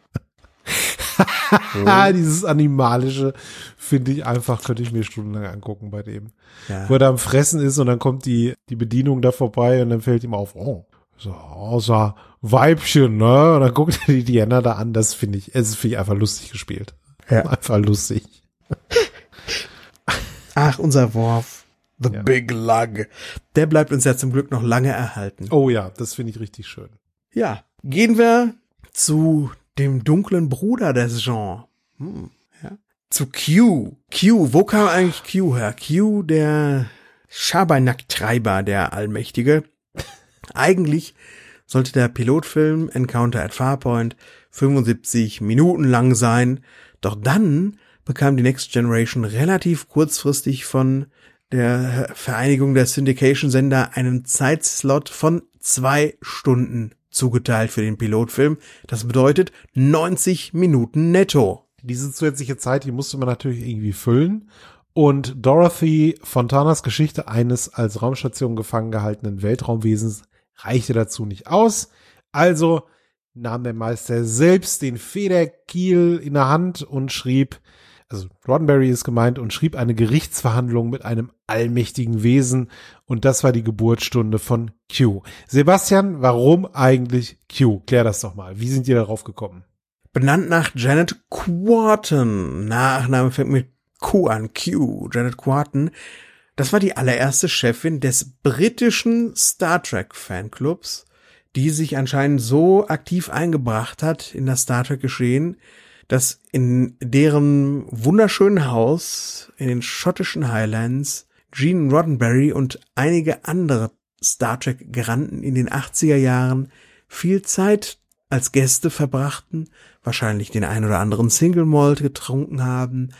Dieses Animalische finde ich einfach, könnte ich mir stundenlang angucken bei dem. Ja. Wo er da am Fressen ist und dann kommt die, die Bedienung da vorbei und dann fällt ihm auf, oh, so, außer Weibchen, ne? Und dann guckt er die Diana da an, das finde ich, es finde ich einfach lustig gespielt. Ja. Einfach lustig. Ach, unser Worf. The Ja. Big Lug. Der bleibt uns ja zum Glück noch lange erhalten. Oh ja, das finde ich richtig schön. Ja. Gehen wir zu dem dunklen Bruder des Jean. Hm, ja. Zu Q. Q, wo kam eigentlich Q her? Q, der Schabernack-Treiber, der Allmächtige. Eigentlich sollte der Pilotfilm Encounter at Farpoint 75 Minuten lang sein. Doch dann bekam die Next Generation relativ kurzfristig von der Vereinigung der Syndication-Sender einen Zeitslot von zwei Stunden zugeteilt für den Pilotfilm. Das bedeutet 90 Minuten netto. Diese zusätzliche Zeit, die musste man natürlich irgendwie füllen. Und Dorothy Fontanas Geschichte eines als Raumstation gefangen gehaltenen Weltraumwesens reichte dazu nicht aus. Also nahm der Meister selbst den Federkiel in der Hand und schrieb, also Roddenberry ist gemeint, und schrieb eine Gerichtsverhandlung mit einem allmächtigen Wesen. Und das war die Geburtsstunde von Q. Sebastian, warum eigentlich Q? Klär das doch mal. Wie sind ihr darauf gekommen? Benannt nach Janet Quarton. Nachname fängt mit Q an. Q. Janet Quarton. Das war die allererste Chefin des britischen Star Trek Fanclubs, die sich anscheinend so aktiv eingebracht hat in das Star Trek Geschehen, dass in deren wunderschönen Haus in den schottischen Highlands Gene Roddenberry und einige andere Star Trek Granden in den 80er Jahren viel Zeit als Gäste verbrachten, wahrscheinlich den ein oder anderen Single Malt getrunken haben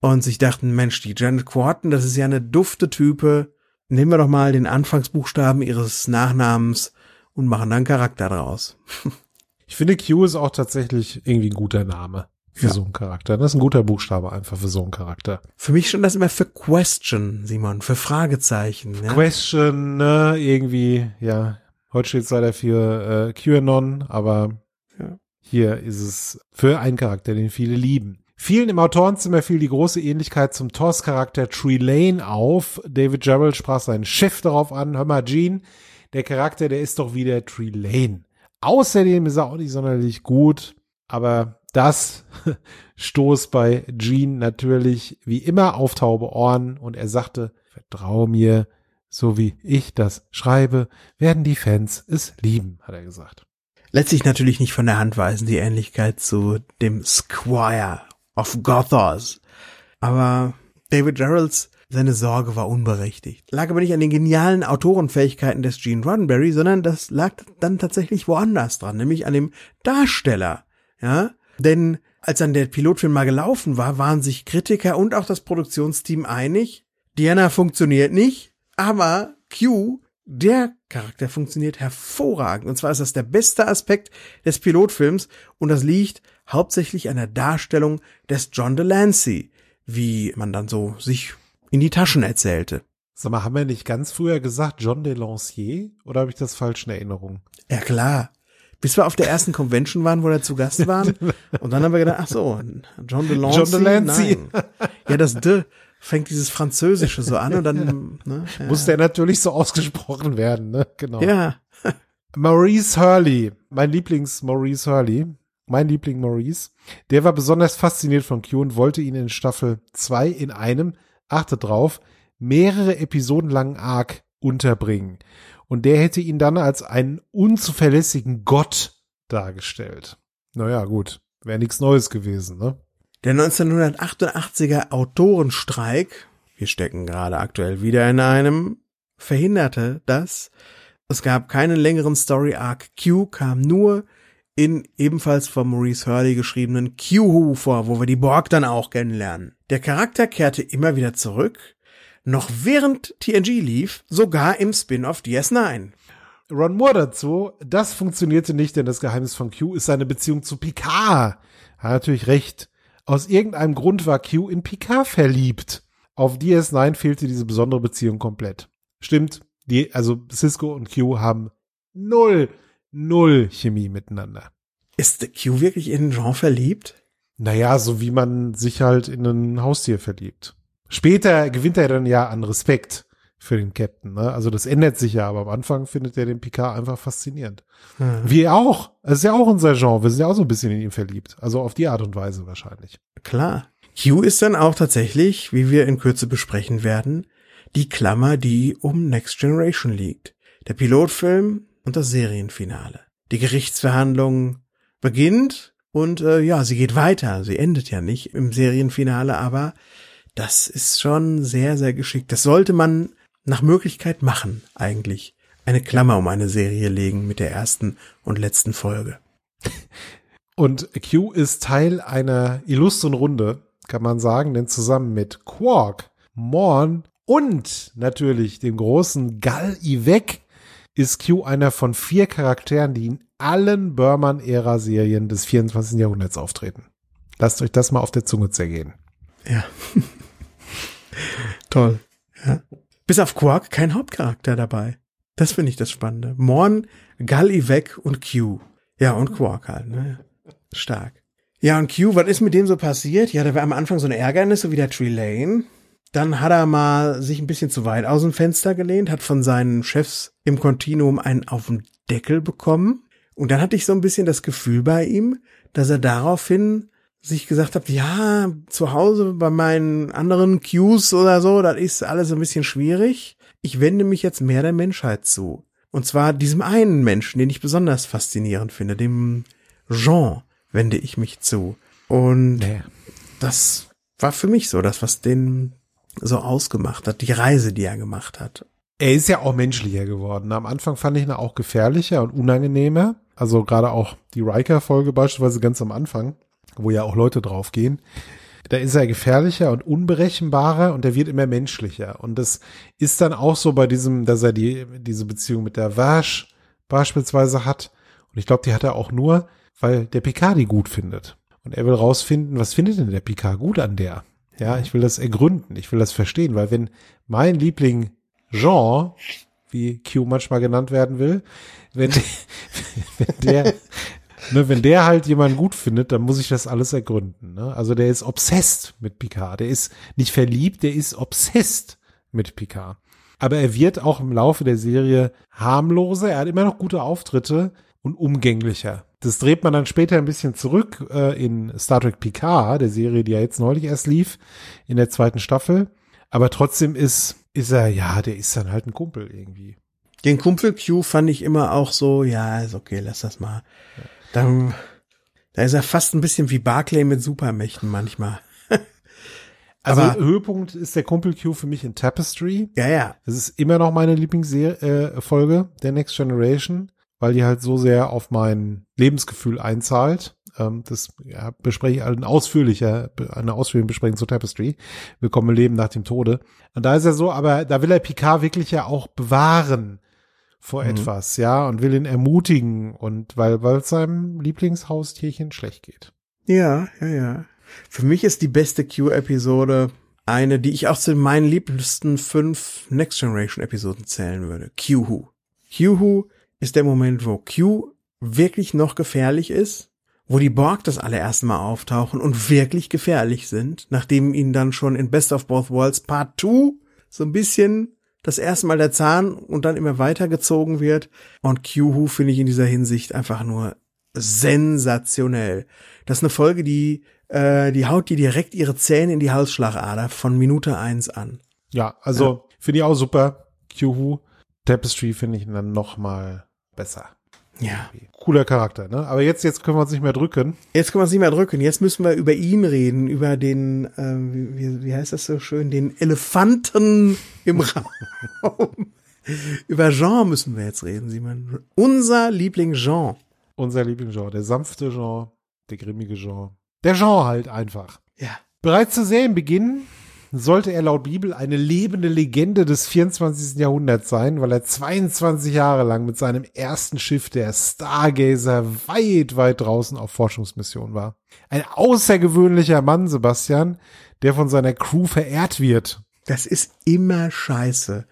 und sich dachten, Mensch, die Janet Quarton, das ist ja eine dufte Type. Nehmen wir doch mal den Anfangsbuchstaben ihres Nachnamens und machen dann Charakter draus. Ich finde, Q ist auch tatsächlich irgendwie ein guter Name für Ja. so einen Charakter. Das ist ein guter Buchstabe einfach für so einen Charakter. Für mich stand das immer für Question, Simon, für Fragezeichen. Ja? Question, ne, irgendwie, ja. Heute steht es leider für äh, QAnon, aber Ja. hier ist es für einen Charakter, den viele lieben. Vielen im Autorenzimmer fiel die große Ähnlichkeit zum TOS-Charakter Trelane auf. David Gerald sprach seinen Chef darauf an. Hör mal, Gene, der Charakter, der ist doch wie der Trelane. Außerdem ist er auch nicht sonderlich gut, aber das stoß bei Gene natürlich wie immer auf taube Ohren und er sagte, vertrau mir, so wie ich das schreibe, werden die Fans es lieben, hat er gesagt. Lässt sich natürlich nicht von der Hand weisen, die Ähnlichkeit zu dem Squire of Gothos. Aber David Geralds seine Sorge war unberechtigt. Lag aber nicht an den genialen Autorenfähigkeiten des Gene Roddenberry, sondern das lag dann tatsächlich woanders dran, nämlich an dem Darsteller. Ja, denn als dann der Pilotfilm mal gelaufen war, waren sich Kritiker und auch das Produktionsteam einig, Diana funktioniert nicht, aber Q, der Charakter funktioniert hervorragend. Und zwar ist das der beste Aspekt des Pilotfilms und das liegt hauptsächlich an der Darstellung des John Delancey, wie man dann so sich in die Taschen erzählte. Sag mal, haben wir nicht ganz früher gesagt John Delancier? Oder habe ich das falsch in Erinnerung? Ja klar. Bis wir auf der ersten Convention waren, wo wir zu Gast waren. Und dann haben wir gedacht, ach so, John Delancey. John Delancey. Nein. Ja, das D fängt dieses Französische so an und dann ne, ja. Muss der natürlich so ausgesprochen werden, ne? Genau. Ja. Maurice Hurley, mein Lieblings Maurice Hurley, mein Liebling Maurice, der war besonders fasziniert von Q und wollte ihn in Staffel 2 in einem, achtet drauf, mehrere Episoden langen Arc unterbringen. Und der hätte ihn dann als einen unzuverlässigen Gott dargestellt. Naja, gut. Wäre nichts Neues gewesen, ne? Der 1988er Autorenstreik, wir stecken gerade aktuell wieder in einem, verhinderte das. Es gab keinen längeren Story Arc. Q kam nur in ebenfalls von Maurice Hurley geschriebenen Q-Who vor, wo wir die Borg dann auch kennenlernen. Der Charakter kehrte immer wieder zurück, noch während TNG lief, sogar im Spin-off DS9. Ron Moore dazu, das funktionierte nicht, denn das Geheimnis von Q ist seine Beziehung zu Picard. Hat natürlich recht. Aus irgendeinem Grund war Q in Picard verliebt. Auf DS9 fehlte diese besondere Beziehung komplett. Stimmt, die, also Cisco und Q haben null, null Chemie miteinander. Ist Q wirklich in Jean verliebt? Naja, so wie man sich halt in ein Haustier verliebt. Später gewinnt er dann ja an Respekt für den Captain. Ne? Also das ändert sich ja, aber am Anfang findet er den Picard einfach faszinierend. Hm. Wir auch. Es ist ja auch unser Genre. Wir sind ja auch so ein bisschen in ihn verliebt. Also auf die Art und Weise wahrscheinlich. Klar. Q ist dann auch tatsächlich, wie wir in Kürze besprechen werden, die Klammer, die um Next Generation liegt. Der Pilotfilm und das Serienfinale. Die Gerichtsverhandlung beginnt und äh, ja, sie geht weiter. Sie endet ja nicht im Serienfinale, aber das ist schon sehr, sehr geschickt. Das sollte man nach Möglichkeit machen, eigentlich. Eine Klammer um eine Serie legen mit der ersten und letzten Folge. Und Q ist Teil einer illustren Runde, kann man sagen, denn zusammen mit Quark, Morn und natürlich dem großen Gal Ivek ist Q einer von vier Charakteren, die in allen Burman-Ära-Serien des 24. Jahrhunderts auftreten. Lasst euch das mal auf der Zunge zergehen. Ja. Toll. Ja. Bis auf Quark kein Hauptcharakter dabei. Das finde ich das Spannende. Morn, Gully weg und Q. Ja, und Quark halt, ne? Stark. Ja, und Q, was ist mit dem so passiert? Ja, da war am Anfang so ein Ärgernis, so wie der Trelane. Dann hat er mal sich ein bisschen zu weit aus dem Fenster gelehnt, hat von seinen Chefs im Kontinuum einen auf den Deckel bekommen. Und dann hatte ich so ein bisschen das Gefühl bei ihm, dass er daraufhin sich gesagt hat, ja, zu Hause bei meinen anderen Cues oder so, das ist alles ein bisschen schwierig. Ich wende mich jetzt mehr der Menschheit zu. Und zwar diesem einen Menschen, den ich besonders faszinierend finde, dem Jean wende ich mich zu. Und Nee. das war für mich so, das, was den so ausgemacht hat, die Reise, die er gemacht hat. Er ist ja auch menschlicher geworden. Am Anfang fand ich ihn auch gefährlicher und unangenehmer. Also gerade auch die Riker-Folge beispielsweise ganz am Anfang, wo ja auch Leute draufgehen. Da ist er gefährlicher und unberechenbarer und er wird immer menschlicher. Und das ist dann auch so bei diesem, dass er die, diese Beziehung mit der Vash beispielsweise hat. Und ich glaube, die hat er auch nur, weil der Picard die gut findet. Und er will rausfinden, was findet denn der Picard gut an der? Ja, ich will das ergründen, ich will das verstehen, weil wenn mein Liebling Jean, wie Q manchmal genannt werden will, wenn, wenn der, ne, wenn der halt jemanden gut findet, dann muss ich das alles ergründen. Ne? Also der ist obsessed mit Picard. Der ist nicht verliebt, der ist obsessed mit Picard. Aber er wird auch im Laufe der Serie harmloser. Er hat immer noch gute Auftritte und umgänglicher. Das dreht man dann später ein bisschen zurück äh, in Star Trek Picard, der Serie, die ja jetzt neulich erst lief, in der zweiten Staffel. Aber trotzdem ist, ist er, ja, der ist dann halt ein Kumpel irgendwie. Den Kumpel Q fand ich immer auch so, ja, ist okay, lass das mal. Dann, da ist er fast ein bisschen wie Barclay mit Supermächten manchmal. Also Aber- Höhepunkt ist der Kumpel Q für mich in Tapestry. Ja, ja. Das ist immer noch meine Lieblingsfolge äh, der Next Generation, weil die halt so sehr auf mein Lebensgefühl einzahlt. Ähm, das ja, bespreche ich ein ausführlicher, eine ausführliche Besprechung zu Tapestry. Willkommen im Leben nach dem Tode. Und da ist er so, aber da will er Picard wirklich ja auch bewahren vor Mhm. etwas, ja, und will ihn ermutigen und weil, weil es seinem Lieblingshaustierchen schlecht geht. Ja, ja, ja. Für mich ist die beste Q-Episode eine, die ich auch zu meinen liebsten fünf Next Generation Episoden zählen würde. Q-Who. Q-Who ist der Moment, wo Q wirklich noch gefährlich ist, wo die Borg das allererste Mal auftauchen und wirklich gefährlich sind, nachdem ihnen dann schon in Best of Both Worlds Part 2 so ein bisschen das erste Mal der Zahn und dann immer weitergezogen wird. Und Q-Who finde ich in dieser Hinsicht einfach nur sensationell. Das ist eine Folge, die, äh, die haut dir direkt ihre Zähne in die Halsschlagader von Minute eins an. Ja, also ja. finde ich auch super. Q-Who. Tapestry finde ich dann noch mal besser. Ja. Cooler Charakter, ne? Aber jetzt, jetzt können wir uns nicht mehr drücken. Jetzt können wir uns nicht mehr drücken. Jetzt müssen wir über ihn reden, über den, äh, wie, wie heißt das so schön, den Elefanten im Raum. über Jean müssen wir jetzt reden, Simon. Unser Liebling Jean. Unser Liebling Jean, der sanfte Jean, der grimmige Jean. Der Jean halt einfach. Ja. Bereits zu Serienbeginn sollte er laut Bibel eine lebende Legende des 24. Jahrhunderts sein, weil er 22 Jahre lang mit seinem ersten Schiff, der Stargazer, weit, weit draußen auf Forschungsmission war. Ein außergewöhnlicher Mann, Sebastian, der von seiner Crew verehrt wird. Das ist immer scheiße.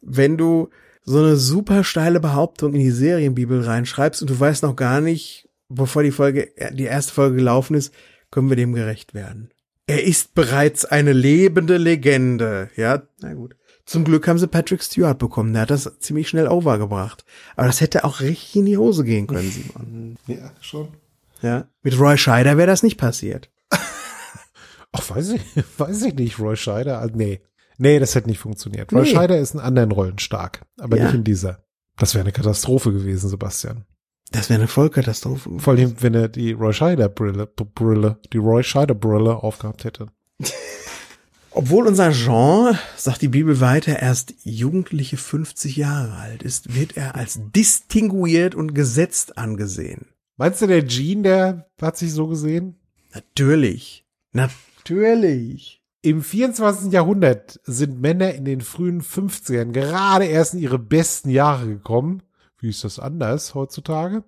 Wenn du so eine super steile Behauptung in die Serienbibel reinschreibst und du weißt noch gar nicht, bevor die Folge, die erste Folge gelaufen ist, können wir dem gerecht werden. Er ist bereits eine lebende Legende. Ja, na gut. Zum Glück haben sie Patrick Stewart bekommen. Der hat das ziemlich schnell overgebracht. Aber das hätte auch richtig in die Hose gehen können, Simon. Ja, schon. Ja. Mit Roy Scheider wäre das nicht passiert. Ach, weiß ich, weiß ich nicht, Roy Scheider. Ah, nee. Nee, das hätte nicht funktioniert. Roy nee. Scheider ist in anderen Rollen stark, aber ja. nicht in dieser. Das wäre eine Katastrophe gewesen, Sebastian. Das wäre eine Vollkatastrophe. Vor allem, wenn er die Roy Scheider Brille, Brille, die Roy Scheider Brille aufgehabt hätte. Obwohl unser Jean, sagt die Bibel weiter, erst jugendliche 50 Jahre alt ist, wird er als distinguiert und gesetzt angesehen. Meinst du, der Jean, der hat sich so gesehen? Natürlich. Natürlich. Im 24. Jahrhundert sind Männer in den frühen 50ern gerade erst in ihre besten Jahre gekommen wie ist das anders heutzutage?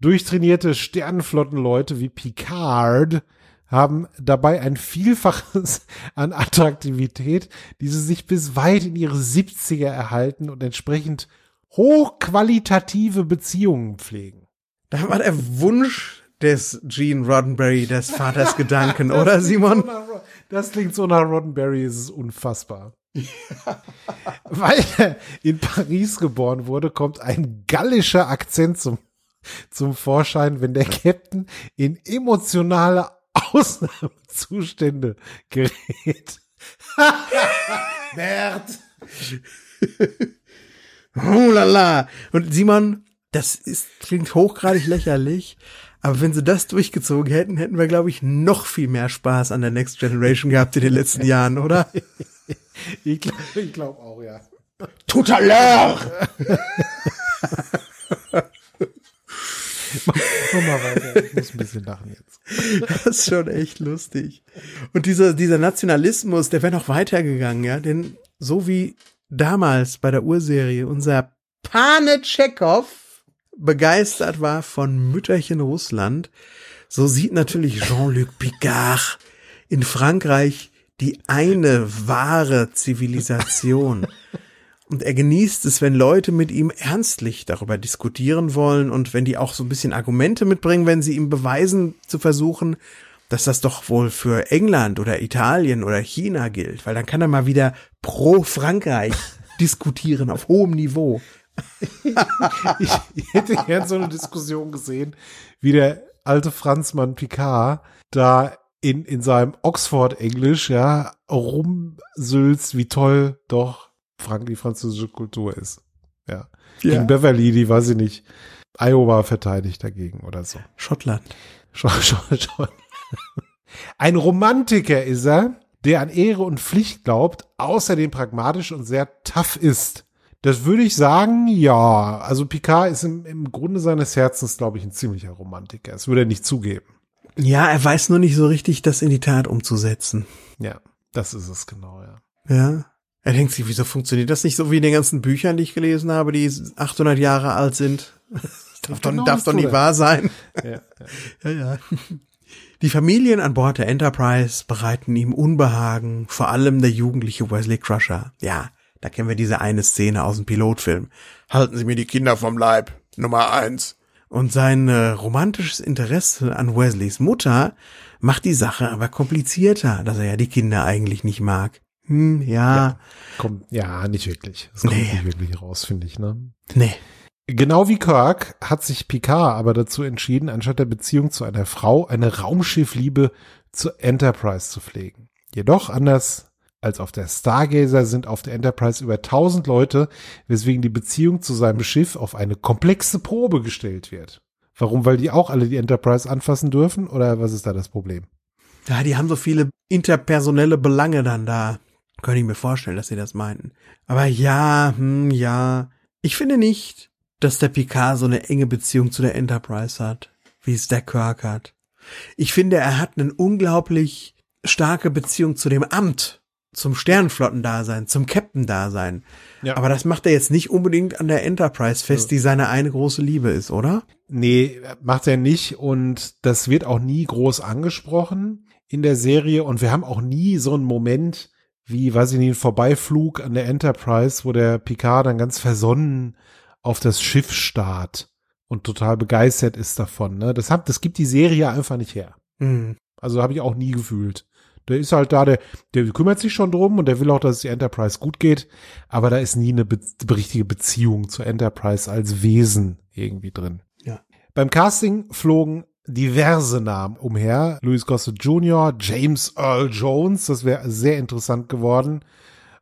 Durchtrainierte Sternenflottenleute wie Picard haben dabei ein Vielfaches an Attraktivität, die sie sich bis weit in ihre 70er erhalten und entsprechend hochqualitative Beziehungen pflegen. Da war der Wunsch des Gene Roddenberry, des Vaters Gedanken, oder Simon? Das klingt so nach Roddenberry, es ist unfassbar. Weil er in Paris geboren wurde, kommt ein gallischer Akzent zum, zum Vorschein, wenn der Captain in emotionale Ausnahmezustände gerät. Bert. oh lala. Und Simon, das ist, klingt hochgradig lächerlich, aber wenn sie das durchgezogen hätten, hätten wir, glaube ich, noch viel mehr Spaß an der Next Generation gehabt in den letzten Jahren, oder? ich glaube glaub auch, ja. Tout à l'heure! Mach mal weiter. Ich muss ein bisschen lachen jetzt. Das ist schon echt lustig. Und dieser, dieser Nationalismus, der wäre noch weitergegangen, ja, denn so wie damals bei der Urserie unser Pane Tschechow begeistert war von Mütterchen Russland, so sieht natürlich Jean-Luc Picard in Frankreich die eine wahre Zivilisation. Und er genießt es, wenn Leute mit ihm ernstlich darüber diskutieren wollen und wenn die auch so ein bisschen Argumente mitbringen, wenn sie ihm beweisen zu versuchen, dass das doch wohl für England oder Italien oder China gilt, weil dann kann er mal wieder pro Frankreich diskutieren auf hohem Niveau. ich, hätte gern so eine Diskussion gesehen, wie der alte Franzmann Picard da in, in seinem Oxford-Englisch, ja, rumsülzt, wie toll doch Frank die französische Kultur ist. Ja. ja. Gegen Beverly, die weiß ich nicht, Iowa verteidigt dagegen oder so. Schottland. Sch Sch Sch Ein Romantiker ist er, der an Ehre und Pflicht glaubt, außerdem pragmatisch und sehr tough ist. Das würde ich sagen, ja. Also Picard ist im, im Grunde seines Herzens, glaube ich, ein ziemlicher Romantiker. Das würde er nicht zugeben. Ja, er weiß nur nicht so richtig, das in die Tat umzusetzen. Ja, das ist es genau, ja. Ja. Er denkt sich, wieso funktioniert das nicht so wie in den ganzen Büchern, die ich gelesen habe, die 800 Jahre alt sind? Das darf, doch, genau darf doch nicht wahr sein. Ja, ja. ja, ja. Die Familien an Bord der Enterprise bereiten ihm Unbehagen, vor allem der jugendliche Wesley Crusher. Ja, da kennen wir diese eine Szene aus dem Pilotfilm. Halten Sie mir die Kinder vom Leib. Nummer eins. Und sein äh, romantisches Interesse an Wesleys Mutter macht die Sache aber komplizierter, dass er ja die Kinder eigentlich nicht mag. Hm, ja. Ja, kommt, ja, nicht wirklich. Das kommt Nee. nicht wirklich raus, finde ich, ne? Nee. Genau wie Kirk hat sich Picard aber dazu entschieden, anstatt der Beziehung zu einer Frau eine Raumschiffliebe zur Enterprise zu pflegen. Jedoch anders als auf der Stargazer sind auf der Enterprise über 1000 Leute, weswegen die Beziehung zu seinem Schiff auf eine komplexe Probe gestellt wird. Warum? Weil die auch alle die Enterprise anfassen dürfen? Oder was ist da das Problem? Ja, die haben so viele interpersonelle Belange dann da. Könnte ich mir vorstellen, dass sie das meinten. Aber ja, hm, ja. Ich finde nicht, dass der Picard so eine enge Beziehung zu der Enterprise hat, wie es der Kirk hat. Ich finde, er hat eine unglaublich starke Beziehung zu dem Amt, zum Sternenflottendasein, zum Captain-Dasein. Ja. Aber das macht er jetzt nicht unbedingt an der Enterprise fest, die seine eine große Liebe ist, oder? Nee, macht er nicht und das wird auch nie groß angesprochen in der Serie und wir haben auch nie so einen Moment wie, weiß ich nicht, ein Vorbeiflug an der Enterprise, wo der Picard dann ganz versonnen auf das Schiff starrt und total begeistert ist davon. Ne? Das, hat, das gibt die Serie einfach nicht her. Hm. Also habe ich auch nie gefühlt. Der ist halt da, der, der kümmert sich schon drum und der will auch, dass es die Enterprise gut geht, aber da ist nie eine be richtige Beziehung zur Enterprise als Wesen irgendwie drin. Ja. Beim Casting flogen diverse Namen umher. Louis Gossett Jr., James Earl Jones, das wäre sehr interessant geworden.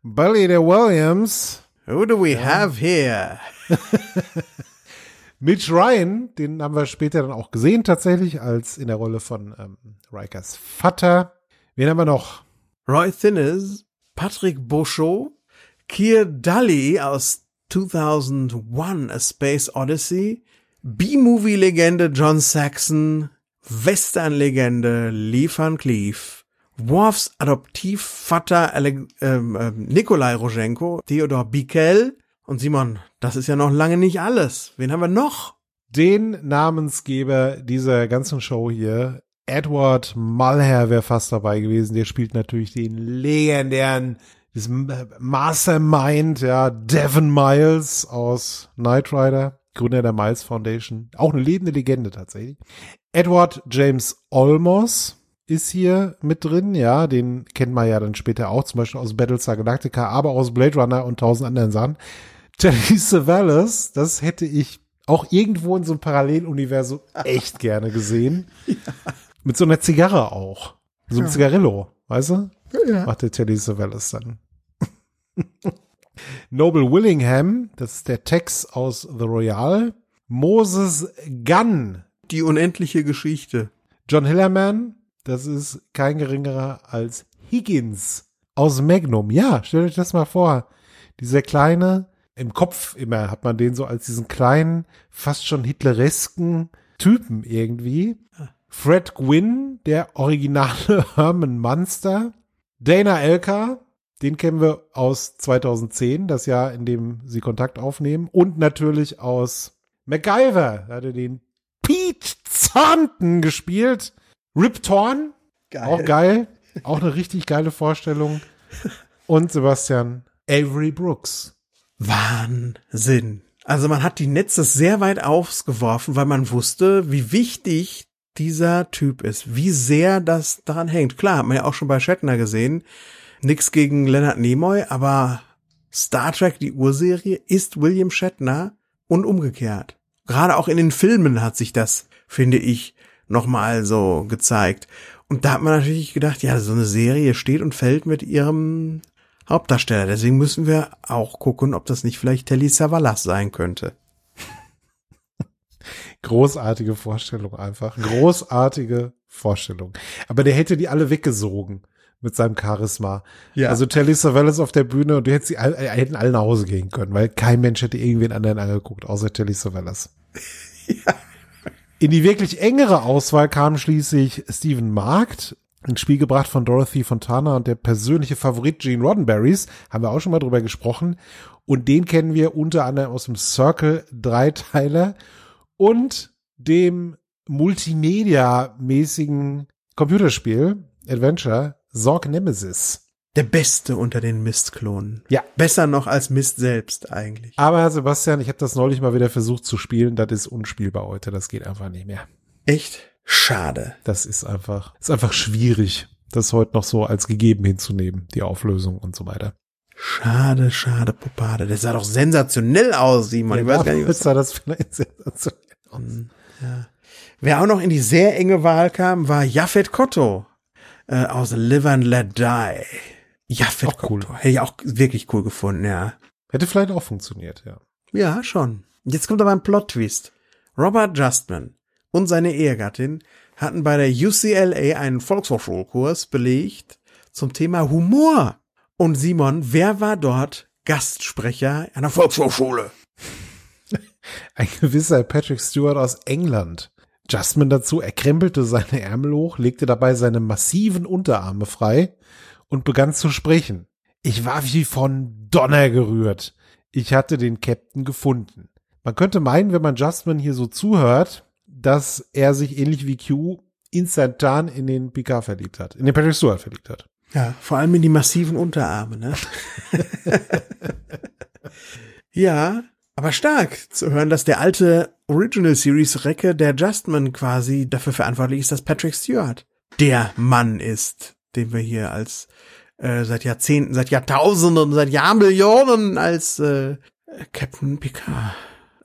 Billy de Williams, Who do we have here? Mitch Ryan, den haben wir später dann auch gesehen tatsächlich, als in der Rolle von ähm, Rikers Vater. Wen haben wir noch? Roy Thinnes, Patrick Beauchot, Keir Dully aus 2001 A Space Odyssey, B-Movie-Legende John Saxon, Western-Legende Lee Van Cleef, Worfs Adoptivvater Ale ähm, ähm, Nikolai Roschenko, Theodor Bickel und Simon, das ist ja noch lange nicht alles. Wen haben wir noch? Den Namensgeber dieser ganzen Show hier, Edward Mulher wäre fast dabei gewesen. Der spielt natürlich den legendären das Mastermind, ja, Devon Miles aus Knight Rider, Gründer der Miles Foundation. Auch eine lebende Legende tatsächlich. Edward James Olmos ist hier mit drin, ja, den kennt man ja dann später auch, zum Beispiel aus Battlestar Galactica, aber aus Blade Runner und tausend anderen Sachen. Telly Savalas, das hätte ich auch irgendwo in so einem Paralleluniversum echt gerne gesehen. Mit so einer Zigarre auch. So einem Ja. Zigarillo, weißt du? Ja. Macht der Telly Savalas dann. Noble Willingham, das ist der Tex aus The Royale. Moses Gunn, Die unendliche Geschichte. John Hillerman, das ist kein geringerer als Higgins aus Magnum. Ja, stellt euch das mal vor. Dieser kleine, im Kopf immer hat man den so als diesen kleinen, fast schon hitleresken Typen irgendwie. Fred Gwynn, der originale Herman Munster. Dana Elka, den kennen wir aus 2010, das Jahr, in dem sie Kontakt aufnehmen. Und natürlich aus MacGyver, da hat er den Pete Thornton gespielt. Rip Torn, auch geil. Auch eine richtig geile Vorstellung. Und Sebastian Avery Brooks. Wahnsinn. Also man hat die Netze sehr weit ausgeworfen, weil man wusste, wie wichtig dieser Typ ist, wie sehr das daran hängt. Klar, hat man ja auch schon bei Shatner gesehen. Nix gegen Leonard Nimoy, aber Star Trek, die Urserie, ist William Shatner und umgekehrt. Gerade auch in den Filmen hat sich das, finde ich, nochmal so gezeigt. Und da hat man natürlich gedacht, ja, so eine Serie steht und fällt mit ihrem Hauptdarsteller. Deswegen müssen wir auch gucken, ob das nicht vielleicht Telly Savalas sein könnte. Großartige Vorstellung einfach. Großartige Vorstellung. Aber der hätte die alle weggesogen mit seinem Charisma. Ja. Also Telly Savalas auf der Bühne und die hätten, sie all, äh, hätten alle nach Hause gehen können, weil kein Mensch hätte irgendwen anderen angeguckt, außer Telly Savalas. In die wirklich engere Auswahl kam schließlich Stephen Markt, ins Spiel gebracht von Dorothy Fontana und der persönliche Favorit Gene Roddenberrys, haben wir auch schon mal drüber gesprochen. Und den kennen wir unter anderem aus dem Circle Dreiteiler und dem Multimedia-mäßigen Computerspiel, Adventure, Sorg Nemesis. Der beste unter den Mist-Klonen. Ja. Besser noch als Mist selbst eigentlich. Aber Herr Sebastian, ich habe das neulich mal wieder versucht zu spielen. Das ist unspielbar heute. Das geht einfach nicht mehr. Echt? Schade. Das ist einfach, ist einfach schwierig, das heute noch so als gegeben hinzunehmen, die Auflösung und so weiter. Schade, schade, Popade. Das sah doch sensationell aus, Simon. Ich weiß gar nicht, was sah das vielleicht sensationell aus. Ja. Wer auch noch in die sehr enge Wahl kam, war Jafet Kotto äh, aus Live and Let Die. Jafet Auch cool. Kotto. Hätte ich auch wirklich cool gefunden, ja. Hätte vielleicht auch funktioniert, ja. Ja, schon. Jetzt kommt aber ein Plot-Twist. Robert Justman und seine Ehegattin hatten bei der UCLA einen Volkshochschulkurs belegt zum Thema Humor. Und Simon, wer war dort Gastsprecher einer Volkshochschule? Ein gewisser Patrick Stewart aus England. Justman dazu, er krempelte seine Ärmel hoch, legte dabei seine massiven Unterarme frei und begann zu sprechen. Ich war wie von Donner gerührt. Ich hatte den Captain gefunden. Man könnte meinen, wenn man Justman hier so zuhört, dass er sich ähnlich wie Q instantan in den Picard verliebt hat, in den Patrick Stewart verliebt hat. Ja, vor allem in die massiven Unterarme, ne? ja, aber stark zu hören, dass der alte Original Series Recke der Justman quasi dafür verantwortlich ist, dass Patrick Stewart der Mann ist, den wir hier als äh, seit Jahrzehnten, seit Jahrtausenden, seit Jahrmillionen als äh, Captain Picard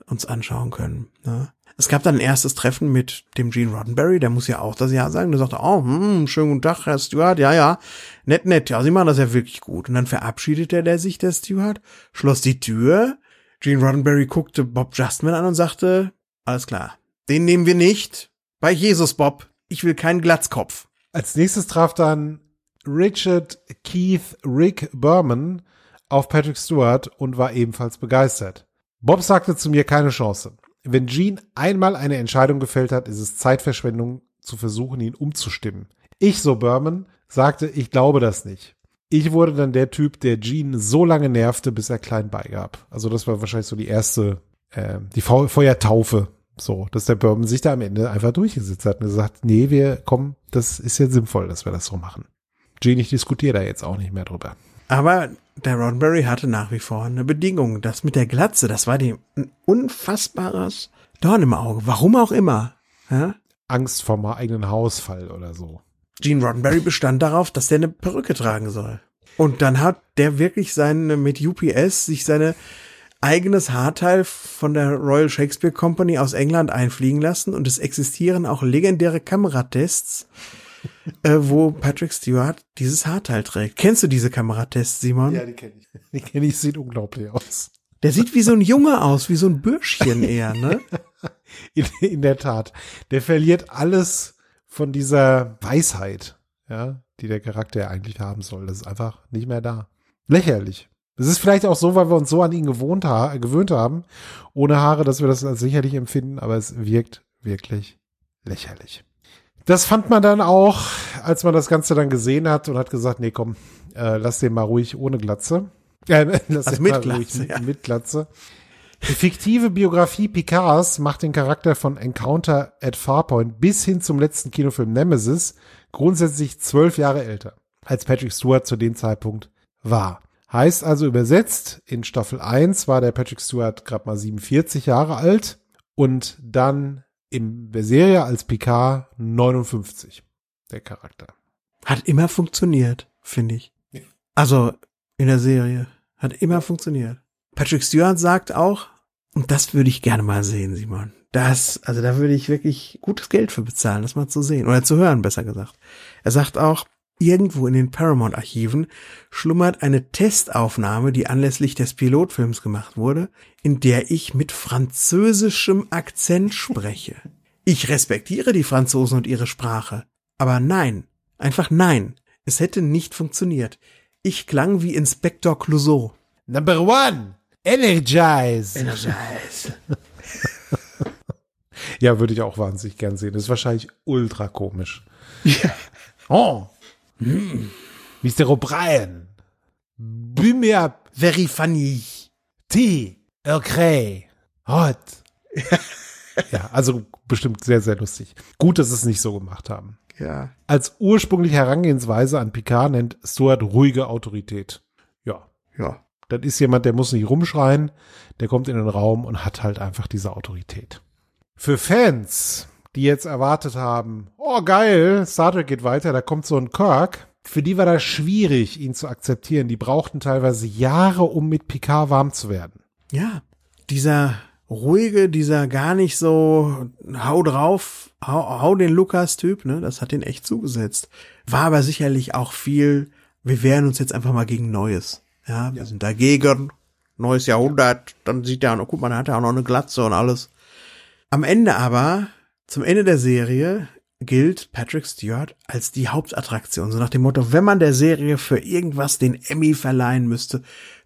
uns anschauen können. Ne? Es gab dann ein erstes Treffen mit dem Gene Roddenberry, der muss ja auch das Ja sagen. Der sagte, oh, hm, schönen guten Tag, Herr Stewart, ja, ja, nett, nett, ja, Sie machen das ja wirklich gut. Und dann verabschiedete der sich, der Stewart, schloss die Tür. Gene Roddenberry guckte Bob Justman an und sagte, alles klar, den nehmen wir nicht. Bei Jesus, Bob, ich will keinen Glatzkopf. Als nächstes traf dann Richard Keith Rick Berman auf Patrick Stewart und war ebenfalls begeistert. Bob sagte zu mir keine Chance. Wenn Gene einmal eine Entscheidung gefällt hat, ist es Zeitverschwendung zu versuchen, ihn umzustimmen. Ich, so Berman, sagte, ich glaube das nicht. Ich wurde dann der Typ, der Gene so lange nervte, bis er klein beigab. Also das war wahrscheinlich so die erste, äh, die Feu Feuertaufe. So, dass der Berman sich da am Ende einfach durchgesetzt hat und gesagt, nee, wir kommen, das ist ja sinnvoll, dass wir das so machen. Gene, ich diskutiere da jetzt auch nicht mehr drüber. Aber der Roddenberry hatte nach wie vor eine Bedingung. Das mit der Glatze, das war dem ein unfassbares Dorn im Auge. Warum auch immer. Ja? Angst vor meinem eigenen Hausfall oder so. Gene Roddenberry bestand darauf, dass der eine Perücke tragen soll. Und dann hat der wirklich seine, mit UPS sich seine eigenes Haarteil von der Royal Shakespeare Company aus England einfliegen lassen und es existieren auch legendäre Kameratests, äh, wo Patrick Stewart dieses Haarteil trägt. Kennst du diese Kameratests, Simon? Ja, die kenne ich. Die kenne ich, sieht unglaublich aus. Der sieht wie so ein Junge aus, wie so ein Bürschchen eher, ne? In, in der Tat. Der verliert alles von dieser Weisheit, ja, die der Charakter eigentlich haben soll. Das ist einfach nicht mehr da. Lächerlich. Es ist vielleicht auch so, weil wir uns so an ihn gewohnt ha gewöhnt haben, ohne Haare, dass wir das als sicherlich empfinden, aber es wirkt wirklich lächerlich. Das fand man dann auch, als man das Ganze dann gesehen hat und hat gesagt, nee, komm, äh, lass den mal ruhig ohne Glatze. Äh, lass Also den mit mal Glatze, ruhig ja. mit Glatze. Die fiktive Biografie Picards macht den Charakter von Encounter at Farpoint bis hin zum letzten Kinofilm Nemesis grundsätzlich zwölf Jahre älter, als Patrick Stewart zu dem Zeitpunkt war. Heißt also übersetzt, in Staffel 1 war der Patrick Stewart gerade mal 47 Jahre alt und dann in der Serie als Picard 59, der Charakter. Hat immer funktioniert, finde ich. Also in der Serie. Hat immer funktioniert. Patrick Stewart sagt auch, und das würde ich gerne mal sehen, Simon. Das, also da würde ich wirklich gutes Geld für bezahlen, das mal zu sehen. Oder zu hören, besser gesagt. Er sagt auch, irgendwo in den Paramount-Archiven schlummert eine Testaufnahme, die anlässlich des Pilotfilms gemacht wurde, in der ich mit französischem Akzent spreche. Ich respektiere die Franzosen und ihre Sprache. Aber nein, einfach nein. Es hätte nicht funktioniert. Ich klang wie Inspektor Clouseau. Number one, Energize. Energize. Ja, würde ich auch wahnsinnig gern sehen. Das ist wahrscheinlich ultra komisch. Ja. Oh. Mr. O'Brien. Up. Very funny. Tea. Earl Grey. Hot. ja, also bestimmt sehr, sehr lustig. Gut, dass sie es nicht so gemacht haben. Ja. Als ursprüngliche Herangehensweise an Picard nennt Stuart ruhige Autorität. Ja. Ja. Das ist jemand, der muss nicht rumschreien, der kommt in den Raum und hat halt einfach diese Autorität. Für Fans, die jetzt erwartet haben, oh geil, Star Trek geht weiter, da kommt so ein Kirk, für die war das schwierig, ihn zu akzeptieren. Die brauchten teilweise Jahre, um mit Picard warm zu werden. Ja. Dieser ruhige, dieser gar nicht so hau drauf, hau, hau den Lukas-Typ, ne, das hat den echt zugesetzt. War aber sicherlich auch viel, wir wehren uns jetzt einfach mal gegen Neues. Ja, wir sind dagegen. Neues Jahrhundert, dann sieht er, guck mal, hat er auch noch eine Glatze und alles. Am Ende aber, zum Ende der Serie, gilt Patrick Stewart als die Hauptattraktion. So nach dem Motto, wenn man der Serie für irgendwas den Emmy verleihen müsste,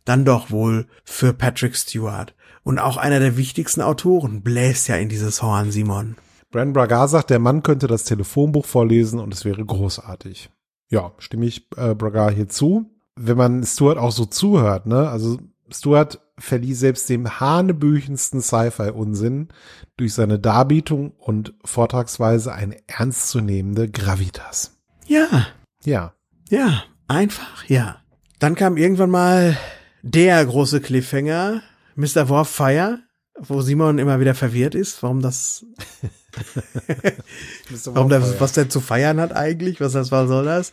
dann doch wohl für Patrick Stewart. Und auch einer der wichtigsten Autoren bläst ja in dieses Horn, Simon. Bran Braga sagt, der Mann könnte das Telefonbuch vorlesen und es wäre großartig. Ja, stimme ich äh, Braga hier zu. Wenn man Stuart auch so zuhört, ne, also Stuart verlieh selbst dem hanebüchensten Sci-Fi-Unsinn durch seine Darbietung und Vortragsweise eine ernstzunehmende Gravitas. Ja, Ja, ja, einfach, ja. Dann kam irgendwann mal der große Cliffhanger, Mr. Worf Fire, wo Simon immer wieder verwirrt ist, warum das, warum das, was der zu feiern hat eigentlich, was das, was soll das?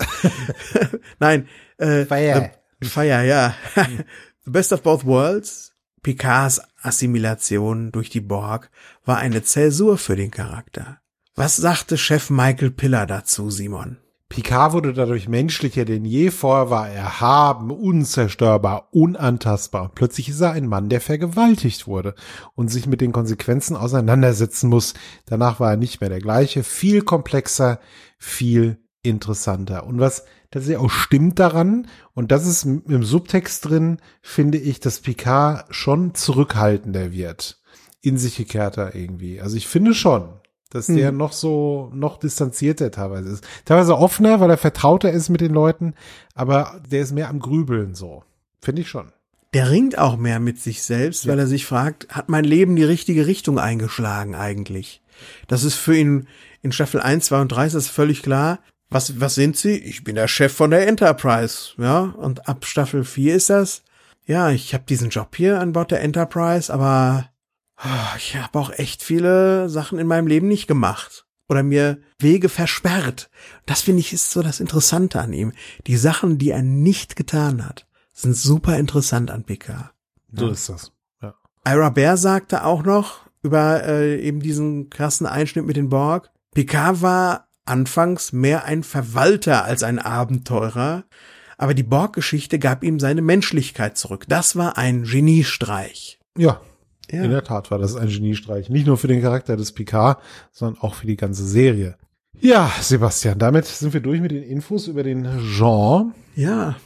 Nein, äh, Fire. The, Fire, ja. The Best of Both Worlds, Picards Assimilation durch die Borg war eine Zäsur für den Charakter. Was sagte Chef Michael Piller dazu, Simon? Picard wurde dadurch menschlicher denn je. Vorher war er erhaben, unzerstörbar, unantastbar. Plötzlich ist er ein Mann, der vergewaltigt wurde und sich mit den Konsequenzen auseinandersetzen muss. Danach war er nicht mehr der gleiche, viel komplexer, viel interessanter. Und was tatsächlich auch stimmt daran, und das ist im Subtext drin, finde ich, dass Picard schon zurückhaltender wird. In sich gekehrter irgendwie. Also ich finde schon dass der Hm. noch so, noch distanzierter teilweise ist. Teilweise offener, weil er vertrauter ist mit den Leuten, aber der ist mehr am Grübeln so. Finde ich schon. Der ringt auch mehr mit sich selbst, weil er sich fragt, hat mein Leben die richtige Richtung eingeschlagen eigentlich? Das ist für ihn in Staffel 1, 2 und 3 ist das völlig klar. Was, was sind sie? Ich bin der Chef von der Enterprise, ja? Und ab Staffel 4 ist das, ja, ich habe diesen Job hier an Bord der Enterprise, aber ich habe auch echt viele Sachen in meinem Leben nicht gemacht oder mir Wege versperrt. Das finde ich ist so das Interessante an ihm. Die Sachen, die er nicht getan hat, sind super interessant an Picard. So Ja. ist das. Ja. Ira Bear sagte auch noch über äh, eben diesen krassen Einschnitt mit den Borg. Picard war anfangs mehr ein Verwalter als ein Abenteurer, aber die Borg-Geschichte gab ihm seine Menschlichkeit zurück. Das war ein Geniestreich. Ja, Ja. in der Tat war das ein Geniestreich. Nicht nur für den Charakter des Picard, sondern auch für die ganze Serie. Ja, Sebastian, damit sind wir durch mit den Infos über den Jean. ja.